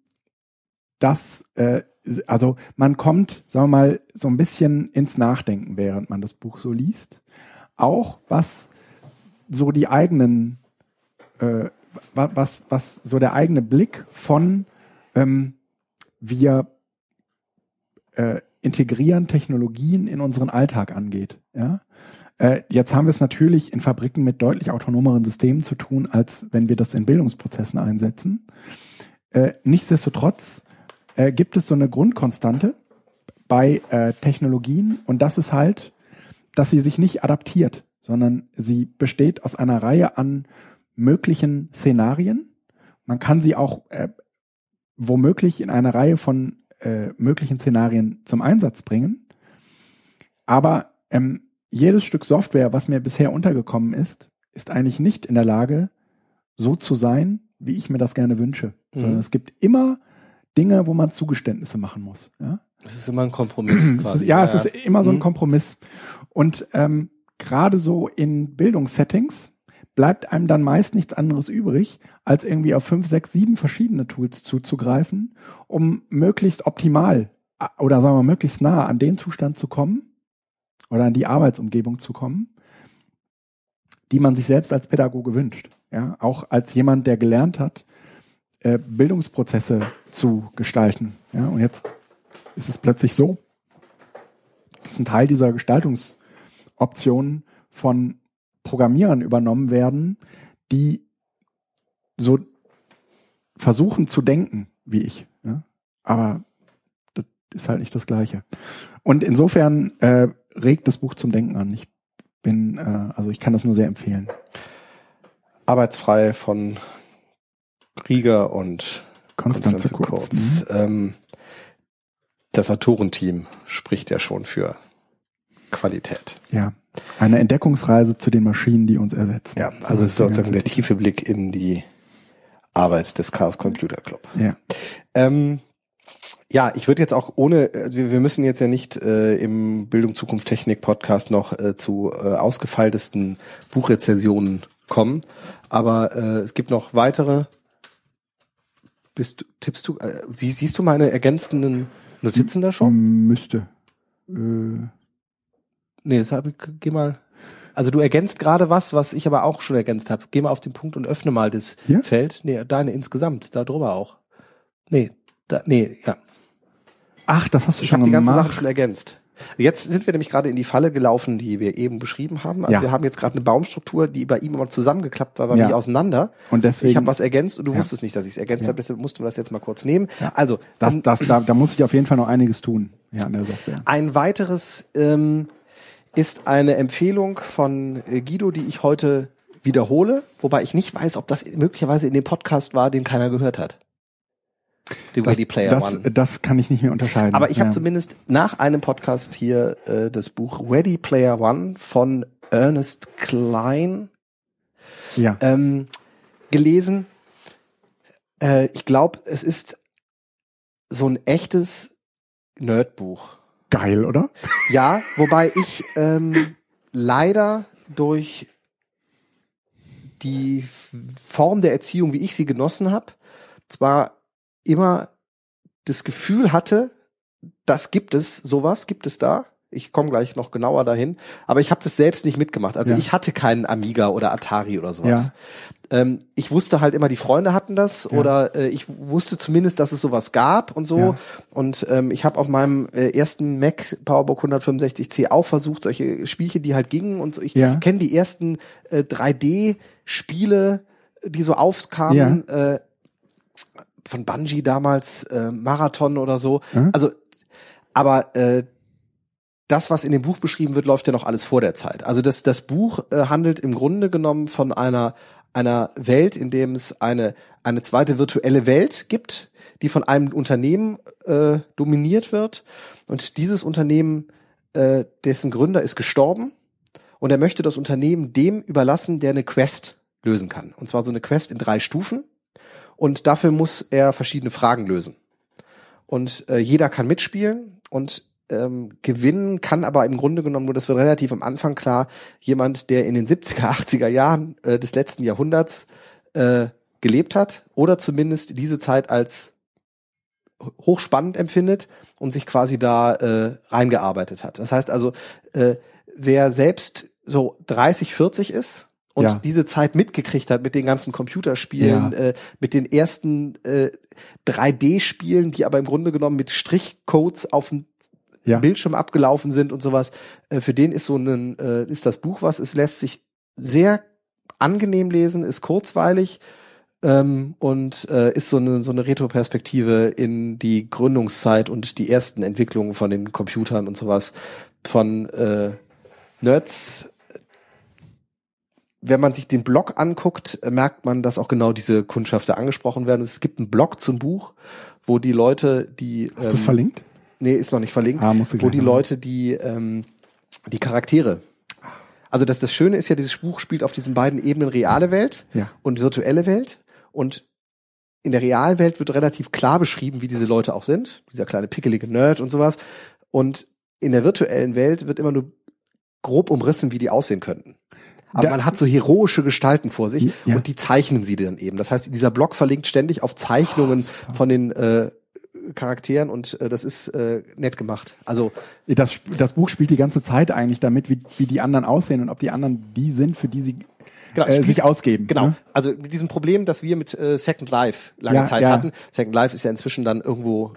das äh, also man kommt, sagen wir mal, so ein bisschen ins Nachdenken, während man das Buch so liest. Auch was so die eigenen, äh, was, was so der eigene Blick von ähm, wir äh, integrieren Technologien in unseren Alltag angeht. Ja? Äh, jetzt haben wir es natürlich in Fabriken mit deutlich autonomeren Systemen zu tun, als wenn wir das in Bildungsprozessen einsetzen. Äh, nichtsdestotrotz äh, gibt es so eine Grundkonstante bei äh, Technologien und das ist halt, dass sie sich nicht adaptiert, sondern sie besteht aus einer Reihe an möglichen Szenarien. Man kann sie auch äh, womöglich in einer Reihe von äh, möglichen Szenarien zum Einsatz bringen. Aber ähm, jedes Stück Software, was mir bisher untergekommen ist, ist eigentlich nicht in der Lage, so zu sein, wie ich mir das gerne wünsche. Mhm. Sondern es gibt immer Dinge, wo man Zugeständnisse machen muss. Ja? Es ist immer ein Kompromiss quasi. Ja, ja, es ist immer so ein mhm. Kompromiss. Und ähm, gerade so in Bildungssettings bleibt einem dann meist nichts anderes übrig, als irgendwie auf fünf, sechs, sieben verschiedene Tools zuzugreifen, um möglichst optimal oder sagen wir möglichst nah an den Zustand zu kommen oder an die Arbeitsumgebung zu kommen, die man sich selbst als Pädagoge wünscht. Ja, auch als jemand, der gelernt hat, äh, Bildungsprozesse zu gestalten. Ja, und jetzt ist es plötzlich so, dass ein Teil dieser Gestaltungsoptionen von Programmierern übernommen werden, die so versuchen zu denken wie ich. Ja? Aber das ist halt nicht das Gleiche. Und insofern äh, regt das Buch zum Denken an. Ich bin, äh, also ich kann das nur sehr empfehlen. Arbeitsfrei von Rieger und Konstanze, Konstanze Kurz. Kurz. Mhm. Ähm, das Autorenteam spricht ja schon für Qualität. Ja. Eine Entdeckungsreise zu den Maschinen, die uns ersetzen. Ja, also ist sozusagen der tiefe Blick in die Arbeit des Chaos Computer Club. Ja. Ähm, Ja, ich würde jetzt auch ohne, äh, wir, wir müssen jetzt ja nicht äh, im Bildung Zukunft Technik Podcast noch äh, zu äh, ausgefeiltesten Buchrezensionen kommen, aber äh, es gibt noch weitere. Bist du, tippst du, äh, sie, siehst du meine ergänzenden Notizen da schon? Müsste. Äh, Nee, deshalb geh mal. Also du ergänzt gerade was, was ich aber auch schon ergänzt habe. Geh mal auf den Punkt und öffne mal das Hier? Feld. Nee, deine insgesamt, da drüber auch. Nee, da, nee, ja. ach, das hast du Ich schon habe die ganze gemacht. Sache schon ergänzt. Jetzt sind wir nämlich gerade in die Falle gelaufen, die wir eben beschrieben haben. Also Ja. wir haben jetzt gerade eine Baumstruktur, die bei ihm immer zusammengeklappt war, war Ja. nicht auseinander. Und deswegen- ich habe was ergänzt und du Ja. wusstest nicht, dass ich es ergänzt habe, deshalb mussten wir das jetzt mal kurz nehmen. Also Das, dann das, da, da muss ich auf jeden Fall noch einiges tun. Ja, an der Software. ein weiteres ähm, ist eine Empfehlung von äh, Guido, die ich heute wiederhole, wobei ich nicht weiß, ob das möglicherweise in dem Podcast war, den keiner gehört hat. The Das, Ready Player das, One. das kann ich nicht mehr unterscheiden. Aber ich habe ja. zumindest nach einem Podcast hier äh, das Buch Ready Player One von Ernest Klein Ja. ähm, gelesen. Äh, ich glaube, es ist so ein echtes Nerdbuch. Geil, oder? Ja, wobei ich ähm, leider durch die Form der Erziehung, wie ich sie genossen habe, zwar immer das Gefühl hatte, das gibt es, sowas gibt es da. Ich komme gleich noch genauer dahin, aber ich habe das selbst nicht mitgemacht. Also Ja. ich hatte keinen Amiga oder Atari oder sowas. Ja. Ähm, ich wusste halt immer, die Freunde hatten das Ja. oder äh, ich wusste zumindest, dass es sowas gab und so. Und ähm, ich habe auf meinem äh, ersten Mac PowerBook 165C auch versucht, solche Spielchen, die halt gingen und so. Ich kenne die ersten äh, 3D-Spiele, die so aufkamen. Äh, von Bungie damals, äh, Marathon oder so. Mhm. Also, aber äh, das, was in dem Buch beschrieben wird, läuft ja noch alles vor der Zeit. Also das, das Buch äh, handelt im Grunde genommen von einer, einer Welt, in dem es eine, eine zweite virtuelle Welt gibt, die von einem Unternehmen äh, dominiert wird. Und dieses Unternehmen, äh, dessen Gründer ist gestorben und er möchte das Unternehmen dem überlassen, der eine Quest lösen kann. Und zwar so eine Quest in drei Stufen. Und dafür muss er verschiedene Fragen lösen. Und äh, jeder kann mitspielen und ähm, gewinnen kann aber im Grunde genommen nur, das wird relativ am Anfang klar, jemand, der in den 70er, 80er Jahren äh, des letzten Jahrhunderts äh, gelebt hat oder zumindest diese Zeit als hochspannend empfindet und sich quasi da äh, reingearbeitet hat. Das heißt also, äh, wer selbst so 30, 40 ist und Ja. diese Zeit mitgekriegt hat mit den ganzen Computerspielen, Ja. äh, mit den ersten äh, 3D-Spielen, die aber im Grunde genommen mit Strichcodes auf dem Ja. Bildschirm abgelaufen sind und sowas. Äh, für den ist so ein äh, ist das Buch was. Es lässt sich sehr angenehm lesen, ist kurzweilig ähm, und äh, ist so eine so eine Retroperspektive in die Gründungszeit und die ersten Entwicklungen von den Computern und sowas von äh, Nerds. Wenn man sich den Blog anguckt, merkt man, dass auch genau diese Kundschafter angesprochen werden. Es gibt einen Blog zum Buch, wo die Leute, die Hast du es ähm, verlinkt? Nee, ist noch nicht verlinkt. Ah, musst du wo die machen. Leute, die ähm, die Charaktere. Also das, das Schöne ist ja, dieses Buch spielt auf diesen beiden Ebenen reale Welt Ja. und virtuelle Welt. Und in der realen Welt wird relativ klar beschrieben, wie diese Leute auch sind. Dieser kleine pickelige Nerd und sowas. Und in der virtuellen Welt wird immer nur grob umrissen, wie die aussehen könnten. Aber Da- man hat so heroische Gestalten vor sich Ja. und die zeichnen sie dann eben. Das heißt, dieser Blog verlinkt ständig auf Zeichnungen von den äh, Charakteren und äh, das ist äh, nett gemacht. Also Das, das Buch spielt die ganze Zeit eigentlich damit, wie, wie die anderen aussehen und ob die anderen die sind, für die sie Genau, äh, sich ausgeben. Genau. Ne? Also mit diesem Problem, das wir mit äh, Second Life lange Ja, Zeit ja. hatten. Second Life ist ja inzwischen dann irgendwo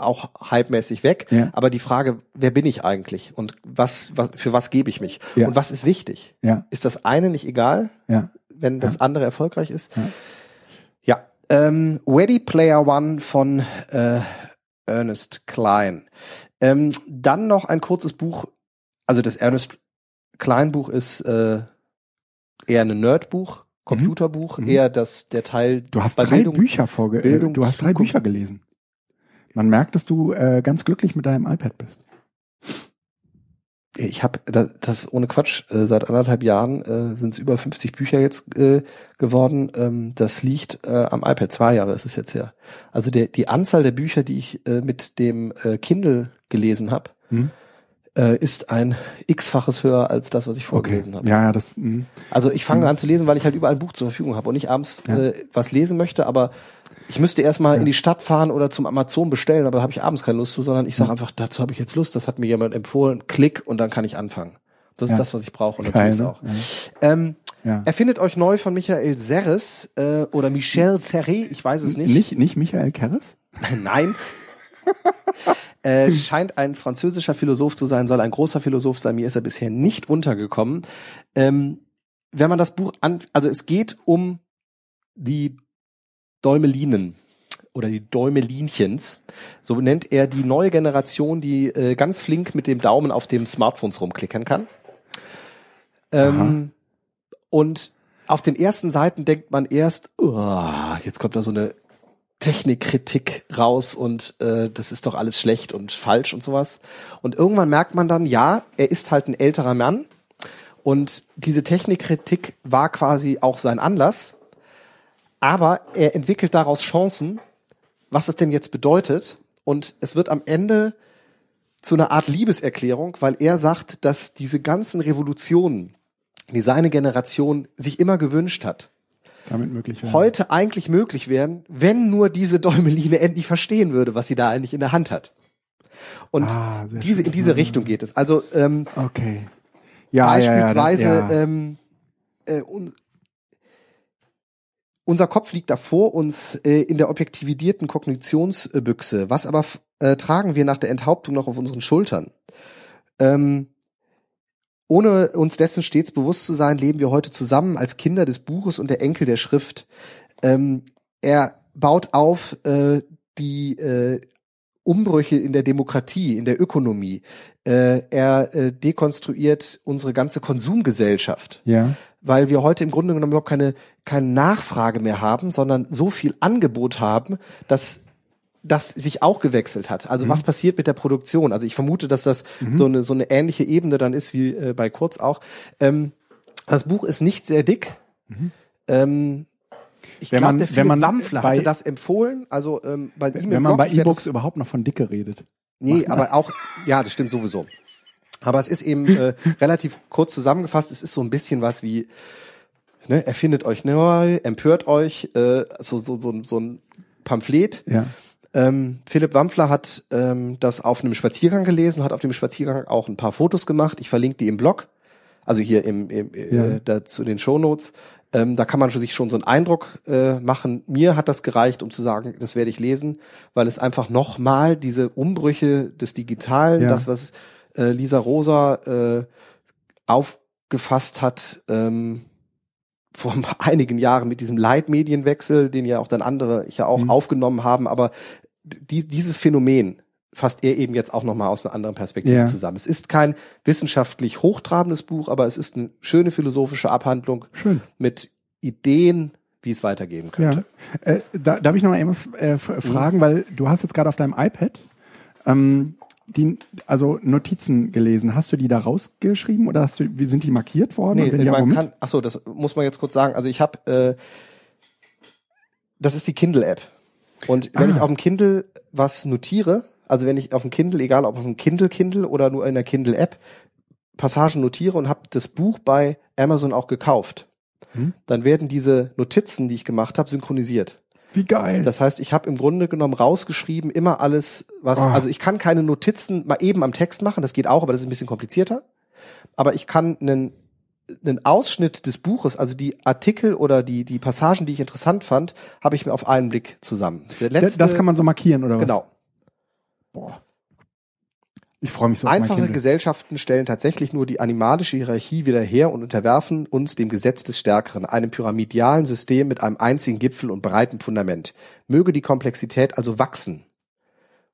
auch hypemäßig weg. Ja. Aber die Frage, wer bin ich eigentlich und was, was für was gebe ich mich Ja. und was ist wichtig? Ja, Ist das eine nicht egal, ja. wenn das andere erfolgreich ist? Ja. Ähm, Ready Player One von äh, Ernest Klein. Ähm, dann noch ein kurzes Buch. Also das Ernest Klein Buch ist äh, eher ein Nerdbuch, Computerbuch, Mhm. eher das der Teil Du hast drei Bildung- Bücher vorge Bildung, äh, Du hast drei Zukunft. Bücher gelesen. Man merkt, dass du äh, ganz glücklich mit deinem iPad bist. ich habe das, das ohne Quatsch, äh, seit anderthalb Jahren äh, sind es über 50 Bücher jetzt äh, geworden. Ähm, das liegt äh, am iPad, zwei Jahre ist es jetzt her. Also der, die Anzahl der Bücher, die ich äh, mit dem äh, Kindle gelesen habe, Hm? äh, ist ein x-faches höher als das, was ich vorgelesen habe. Ja, ja, das. Mh. Also ich fange Hm. an zu lesen, weil ich halt überall ein Buch zur Verfügung habe und nicht abends Ja. äh, was lesen möchte, aber ich müsste erstmal Ja. in die Stadt fahren oder zum Amazon bestellen, aber da habe ich abends keine Lust zu, sondern ich sage einfach, dazu habe ich jetzt Lust, das hat mir jemand empfohlen, klick und dann kann ich anfangen. Das ist Ja. das, was ich brauche und dann Geil, tue ich ne? auch. Ähm, Ja. Erfindet euch neu von Michael Serres äh, oder Michel Serré, ich weiß es nicht. Nicht, nicht Michael Kerres? Nein. äh, scheint ein französischer Philosoph zu sein, soll ein großer Philosoph sein. Mir ist er bisher nicht untergekommen. Ähm, wenn man das Buch an, also es geht um die Däumelinen oder die Däumelinchens. So nennt er die neue Generation, die äh, ganz flink mit dem Daumen auf dem Smartphones rumklicken kann. Ähm, und auf den ersten Seiten denkt man erst, oh, jetzt kommt da so eine Technikkritik raus und äh, das ist doch alles schlecht und falsch und sowas. Und irgendwann merkt man dann, ja, er ist halt ein älterer Mann und diese Technikkritik war quasi auch sein Anlass, aber er entwickelt daraus Chancen, was es denn jetzt bedeutet und es wird am Ende zu einer Art Liebeserklärung, weil er sagt, dass diese ganzen Revolutionen, die seine Generation sich immer gewünscht hat, heute eigentlich möglich wären, wenn nur diese Däumeline endlich verstehen würde, was sie da eigentlich in der Hand hat. Und Ah, diese, in diese Richtung geht es. Also ähm, Okay. Ja, beispielsweise ja, ja, ja. Ähm, äh, unser Kopf liegt da vor uns äh, in der objektivierten Kognitionsbüchse. Was aber äh, tragen wir nach der Enthauptung noch auf unseren Schultern? Ähm, ohne uns dessen stets bewusst zu sein, leben wir heute zusammen als Kinder des Buches und der Enkel der Schrift. Ähm, er baut auf äh, die äh, Umbrüche in der Demokratie, in der Ökonomie. Äh, er äh, dekonstruiert unsere ganze Konsumgesellschaft, ja. Weil wir heute im Grunde genommen überhaupt keine, keine Nachfrage mehr haben, sondern so viel Angebot haben, dass das sich auch gewechselt hat. Also was passiert mit der Produktion? Also ich vermute, dass das so eine so eine ähnliche Ebene dann ist wie äh, bei Kurz auch. Ähm, das Buch ist nicht sehr dick. Ähm, ich Wenn glaube, man- der wenn Philipp man Wampfler bei- hatte das empfohlen. Also ähm, bei ihm Wenn man bei E-Books überhaupt noch von Dicke redet. Nee, aber auch, ja, das stimmt sowieso. Aber es ist eben äh, relativ kurz zusammengefasst. Es ist so ein bisschen was wie, ne, erfindet euch neu, empört euch, äh, so, so, so, so ein Pamphlet. Ja. Ähm, Philipp Wampfler hat ähm, das auf einem Spaziergang gelesen, hat auf dem Spaziergang auch ein paar Fotos gemacht. Ich verlinke die im Blog, also hier im, im Ja. äh, dazu den Shownotes. Ähm, da kann man schon, sich schon so einen Eindruck äh, machen. Mir hat das gereicht, um zu sagen, das werde ich lesen, weil es einfach nochmal diese Umbrüche des Digitalen, Ja. das was äh, Lisa Rosa äh, aufgefasst hat, ähm, vor einigen Jahren mit diesem Leitmedienwechsel, den ja auch dann andere ja auch Mhm. aufgenommen haben, aber die, dieses Phänomen fasst er eben jetzt auch nochmal aus einer anderen Perspektive Ja. zusammen. Es ist kein wissenschaftlich hochtrabendes Buch, aber es ist eine schöne philosophische Abhandlung Schön. mit Ideen, wie es weitergehen könnte. Ja. Äh, da, darf ich noch mal etwas äh, Mhm. fragen, weil du hast jetzt gerade auf deinem iPad ähm, die, also Notizen gelesen. Hast du die da rausgeschrieben oder hast du, wie sind die markiert worden? Wenn ja, man kann, ach so, das muss man jetzt kurz sagen. Also ich habe, äh, das ist die Kindle-App. Und wenn Ah. ich auf dem Kindle was notiere, also wenn ich auf dem Kindle, egal ob auf dem Kindle Kindle oder nur in der Kindle-App, Passagen notiere und habe das Buch bei Amazon auch gekauft, Hm. dann werden diese Notizen, die ich gemacht habe, synchronisiert. Wie geil. Das heißt, ich habe im Grunde genommen rausgeschrieben immer alles, was, Oh. also ich kann keine Notizen mal eben am Text machen, das geht auch, aber das ist ein bisschen komplizierter. Aber ich kann einen, einen Ausschnitt des Buches, also die Artikel oder die, die Passagen, die ich interessant fand, habe ich mir auf einen Blick zusammen. Letzte, das kann man so markieren oder was? genau. Boah. Ich freue mich so Einfache. Gesellschaften stellen tatsächlich nur die animalische Hierarchie wieder her und unterwerfen uns dem Gesetz des Stärkeren, einem pyramidialen System mit einem einzigen Gipfel und breitem Fundament. Möge die Komplexität also wachsen,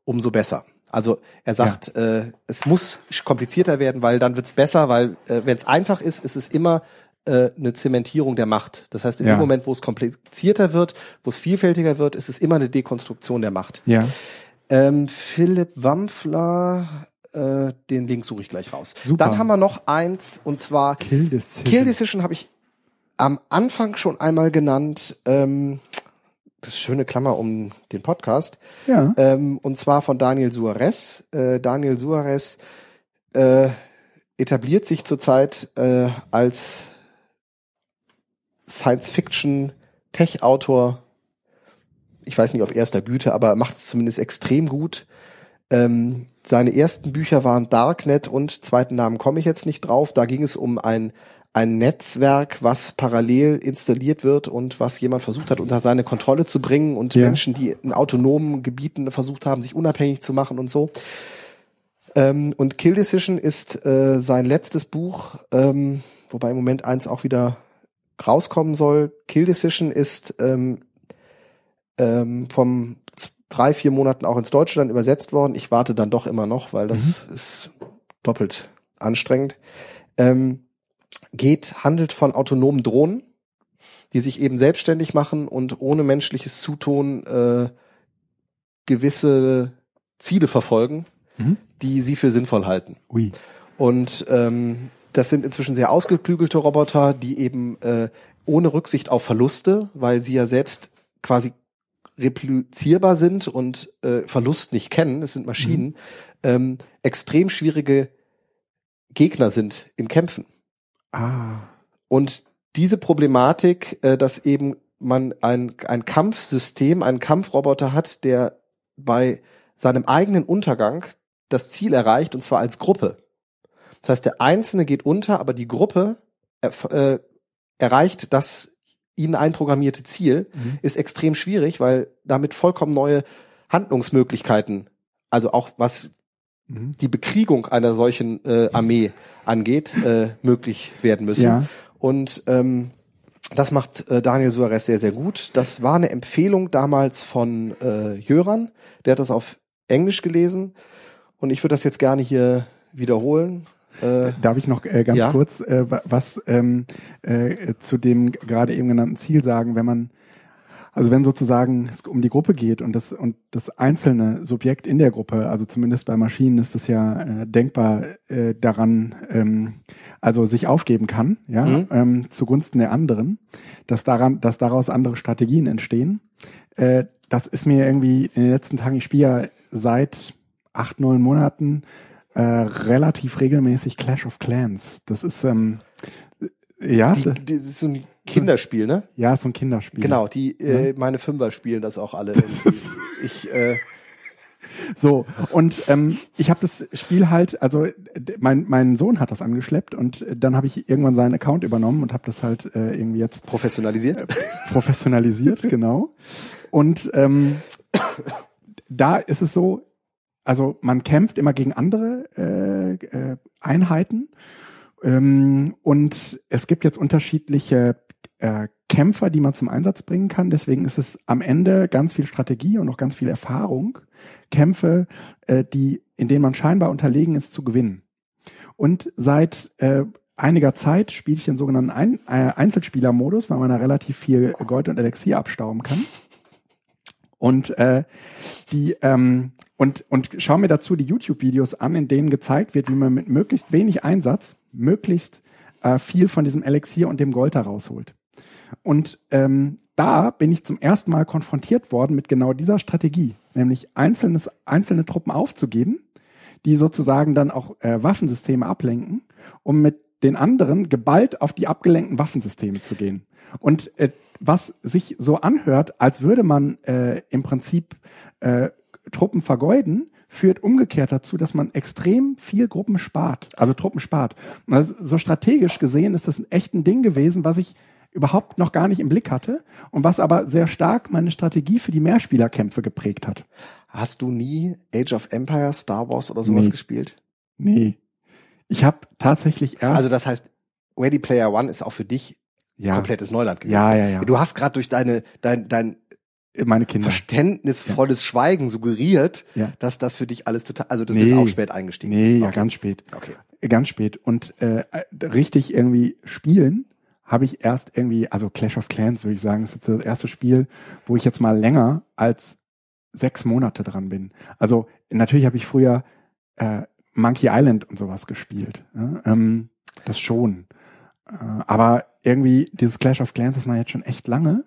umso besser. Also er sagt, äh, es muss komplizierter werden, weil dann wird's besser, weil äh, wenn es einfach ist, ist es immer äh, eine Zementierung der Macht. Das heißt, in Ja. dem Moment, wo es komplizierter wird, wo es vielfältiger wird, ist es immer eine Dekonstruktion der Macht. Ja. Ähm, Philipp Wampfler Äh, den Link suche ich gleich raus. Super. Dann haben wir noch eins und zwar Kill Decision. Kill Decision habe ich am Anfang schon einmal genannt. Ähm, das ist schöne Klammer um den Podcast. Ja. Ähm, und zwar von Daniel Suarez. Äh, Daniel Suarez äh, etabliert sich zurzeit äh, als Science-Fiction-Tech-Autor. Ich weiß nicht, ob erster Güte, aber macht es zumindest extrem gut. Ähm, seine ersten Bücher waren Darknet und zweiten Namen komme ich jetzt nicht drauf. Da ging es um ein ein Netzwerk, was parallel installiert wird und was jemand versucht hat, unter seine Kontrolle zu bringen und Ja. Menschen, die in autonomen Gebieten versucht haben, sich unabhängig zu machen und so. Ähm, und Kill Decision ist äh, sein letztes Buch, ähm, wobei im Moment eins auch wieder rauskommen soll. Kill Decision ist ähm, ähm, vom drei, vier Monaten auch ins Deutsche dann übersetzt worden. Ich warte dann doch immer noch, weil das ist doppelt anstrengend. Ähm, geht, handelt von autonomen Drohnen, die sich eben selbstständig machen und ohne menschliches Zutun äh, gewisse Ziele verfolgen, Mhm. die sie für sinnvoll halten. Ui. Und ähm, das sind inzwischen sehr ausgeklügelte Roboter, die eben äh, ohne Rücksicht auf Verluste, weil sie ja selbst quasi replizierbar sind und äh, Verlust nicht kennen, es sind Maschinen, ähm, extrem schwierige Gegner sind in Kämpfen. Ah. Und diese Problematik, äh, dass eben man ein, ein Kampfsystem, einen Kampfroboter hat, der bei seinem eigenen Untergang das Ziel erreicht, und zwar als Gruppe. Das heißt, der Einzelne geht unter, aber die Gruppe erf- äh, erreicht das ihnen einprogrammierte Ziel, Mhm. ist extrem schwierig, weil damit vollkommen neue Handlungsmöglichkeiten, also auch was Mhm. die Bekriegung einer solchen äh, Armee angeht, äh, möglich werden müssen. Ja. Und ähm, das macht äh, Daniel Suarez sehr, sehr gut. Das war eine Empfehlung damals von äh, Jöran. Der hat das auf Englisch gelesen. Und ich würde das jetzt gerne hier wiederholen. Äh, Darf ich noch äh, ganz Ja. kurz äh, wa- was ähm, äh, zu dem gerade eben genannten Ziel sagen, wenn man also wenn sozusagen es um die Gruppe geht und das und das einzelne Subjekt in der Gruppe, also zumindest bei Maschinen ist es ja äh, denkbar äh, daran, ähm, also sich aufgeben kann, ja, Mhm. ähm, zugunsten der anderen, dass daran, dass daraus andere Strategien entstehen. Äh, das ist mir irgendwie in den letzten Tagen, ich spiele ja seit acht, neun Monaten äh, relativ regelmäßig Clash of Clans. Das ist ähm, äh, ja, die, das, die, das ist so ein Kinderspiel, ne? ja, so ein Kinderspiel. Genau, die äh, meine Fünfer spielen das auch alle. irgendwie. ich äh, So, und ähm, ich habe das Spiel halt, also mein, mein Sohn hat das angeschleppt und äh, dann habe ich irgendwann seinen Account übernommen und habe das halt äh, irgendwie jetzt professionalisiert. professionalisiert, genau. Und ähm, da ist es so, also man kämpft immer gegen andere äh, äh, Einheiten ähm, und es gibt jetzt unterschiedliche äh, Kämpfer, die man zum Einsatz bringen kann. Deswegen ist es am Ende ganz viel Strategie und auch ganz viel Erfahrung, Kämpfe, äh, die in denen man scheinbar unterlegen ist, zu gewinnen. Und seit äh, einiger Zeit spiele ich den sogenannten Ein äh, Einzelspielermodus, weil man da relativ viel Gold und Elixier abstauben kann. Und äh, die ähm, und und schau mir dazu die YouTube-Videos an, in denen gezeigt wird, wie man mit möglichst wenig Einsatz möglichst äh, viel von diesem Elixier und dem Gold da rausholt. Und ähm, da bin ich zum ersten Mal konfrontiert worden mit genau dieser Strategie, nämlich einzelnes, einzelne Truppen aufzugeben, die sozusagen dann auch äh, Waffensysteme ablenken, um mit den anderen geballt auf die abgelenkten Waffensysteme zu gehen. Und äh, was sich so anhört, als würde man äh, im Prinzip äh, Truppen vergeuden, führt umgekehrt dazu, dass man extrem viel Gruppen spart, also Truppen spart. Also so strategisch gesehen ist das ein echt ein Ding gewesen, was ich überhaupt noch gar nicht im Blick hatte und was aber sehr stark meine Strategie für die Mehrspielerkämpfe geprägt hat. Hast du nie Age of Empires, Star Wars oder sowas Nee. gespielt? Nee. Ich habe tatsächlich erst Also das heißt, Ready Player One ist auch für dich ja, komplettes Neuland gewesen. ja, ja, ja. Du hast gerade durch deine dein dein meine Kinder. verständnisvolles Schweigen suggeriert, Ja. dass das für dich alles total, also du Nee. bist auch spät eingestiegen. Nee, ja, okay. ganz spät. Okay. Ganz spät. Und äh, richtig irgendwie spielen habe ich erst irgendwie, also Clash of Clans würde ich sagen, ist jetzt das erste Spiel, wo ich jetzt mal länger als sechs Monate dran bin. Also natürlich habe ich früher äh, Monkey Island und sowas gespielt. Ja? Ähm, das schon. Äh, aber irgendwie dieses Clash of Clans ist mal jetzt schon echt lange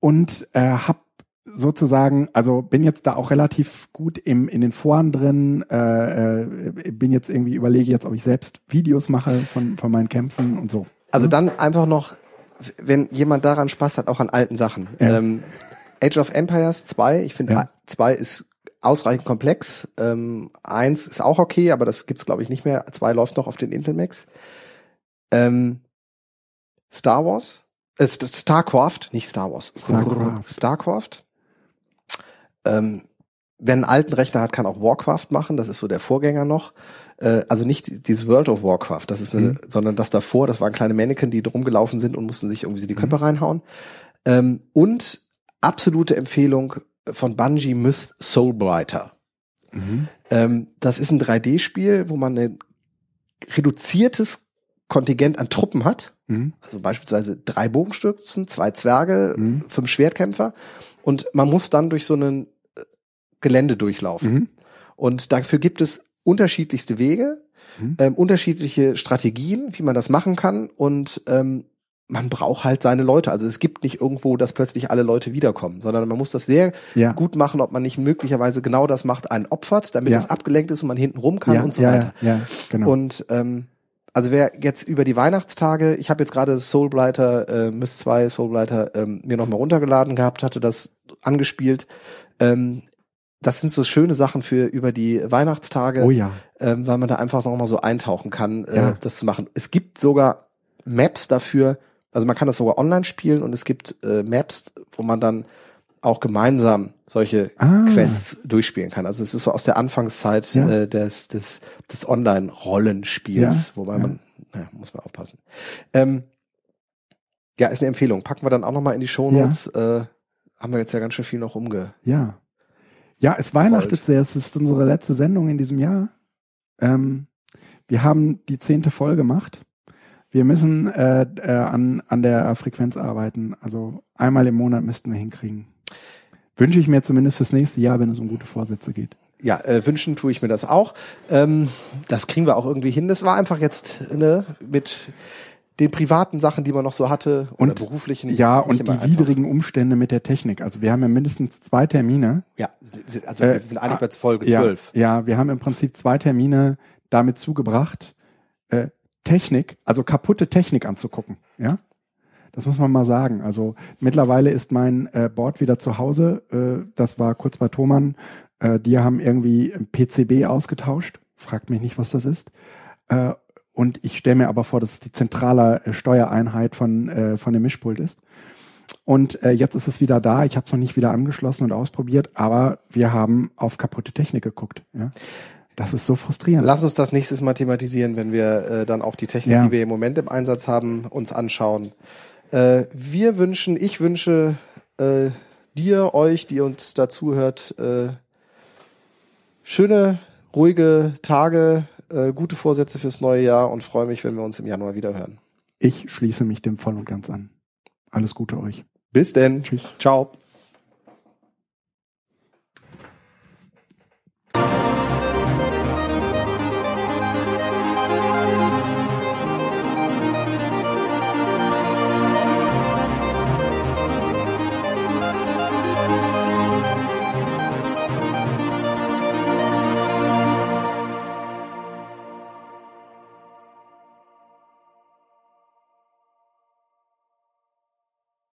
und äh, hab sozusagen, also bin jetzt da auch relativ gut im, in den Foren drin, äh, äh, bin jetzt irgendwie, überlege jetzt, ob ich selbst Videos mache von, von meinen Kämpfen und so. Also dann einfach noch, wenn jemand daran Spaß hat, auch an alten Sachen. Ja. Ähm, Age of Empires 2, ich finde Ja. 2 ist ausreichend komplex. Ähm, 1 ist auch okay, aber das gibt's glaube ich nicht mehr. 2 läuft noch auf den Intel Max. Ähm, Star Wars, äh, St- Starcraft, nicht Star Wars. Starcraft. Starcraft. Ähm, wer einen alten Rechner hat, kann auch Warcraft machen. Das ist so der Vorgänger noch. Äh, also nicht dieses World of Warcraft, das ist eine, Mhm. sondern das davor, das waren kleine Mannequin, die drum gelaufen sind und mussten sich irgendwie die Köpfe reinhauen. Ähm, und absolute Empfehlung von Bungie Myth Soulblighter. Mhm. Ähm, das ist ein 3D-Spiel, wo man ein reduziertes Kontingent an Truppen hat. Mhm. Also beispielsweise drei Bogenstürzen, zwei Zwerge, Mhm. fünf Schwertkämpfer. Und man muss dann durch so ein äh, Gelände durchlaufen. Mhm. Und dafür gibt es unterschiedlichste Wege, Mhm. ähm, unterschiedliche Strategien, wie man das machen kann. Und ähm, man braucht halt seine Leute. Also es gibt nicht irgendwo, dass plötzlich alle Leute wiederkommen, sondern man muss das sehr Ja. gut machen, ob man nicht möglicherweise genau das macht, einen opfert, damit Ja. es abgelenkt ist und man hinten rum kann ja, und so weiter. Ja, ja, genau. Und ähm, also wer jetzt über die Weihnachtstage, ich habe jetzt gerade Soulblighter, äh, Miss 2 Soulblighter ähm, mir nochmal runtergeladen gehabt, hatte das angespielt. Ähm, das sind so schöne Sachen für über die Weihnachtstage, oh ja. ähm, weil man da einfach nochmal so eintauchen kann, äh, das zu machen. Es gibt sogar Maps dafür, also man kann das sogar online spielen und es gibt äh, Maps, wo man dann auch gemeinsam solche Ah. Quests durchspielen kann. Also es ist so aus der Anfangszeit Ja. äh, des, des, des Online-Rollenspiels, Ja, wobei ja. man, naja, muss man aufpassen. Ähm, ja, ist eine Empfehlung. Packen wir dann auch nochmal in die Shownotes. Äh, haben wir jetzt ja ganz schön viel noch umge. Ja. Ja, es weihnachtet Gold. sehr. Es ist unsere letzte Sendung in diesem Jahr. Ähm, wir haben die zehnte voll gemacht. Wir müssen äh, äh, an, an der Frequenz arbeiten. Also einmal im Monat müssten wir hinkriegen. Wünsche ich mir zumindest fürs nächste Jahr, wenn es um gute Vorsätze geht. Ja, äh, wünschen tue ich mir das auch. Ähm, das kriegen wir auch irgendwie hin. Das war einfach jetzt ne, mit den privaten Sachen, die man noch so hatte Und- beruflichen. Ja, und die einfach. widrigen Umstände mit der Technik. Also wir haben ja mindestens zwei Termine. Ja, also Äh, wir sind eigentlich ah, bei Folge Ja, 12. ja, wir haben im Prinzip zwei Termine damit zugebracht, äh, Technik, also kaputte Technik anzugucken. Ja, das muss man mal sagen. Also mittlerweile ist mein äh, Board wieder zu Hause. Äh, das war kurz bei Thomann. Äh, die haben irgendwie PCB ausgetauscht. Fragt mich nicht, was das ist. Äh, und ich stelle mir aber vor, dass es die zentrale äh, Steuereinheit von, äh, von dem Mischpult ist. Und äh, jetzt ist es wieder da. Ich habe es noch nicht wieder angeschlossen und ausprobiert, aber wir haben auf kaputte Technik geguckt. Ja? Das ist so frustrierend. Lass uns das nächstes Mal thematisieren, wenn wir äh, dann auch die Technik, Ja. die wir im Moment im Einsatz haben, uns anschauen. Äh, wir wünschen, ich wünsche äh, dir, euch, die uns dazuhört, äh, schöne, ruhige Tage, äh, gute Vorsätze fürs neue Jahr und freue mich, wenn wir uns im Januar wieder hören. Ich schließe mich dem voll und ganz an. Alles Gute euch. Bis denn. Tschüss. Ciao.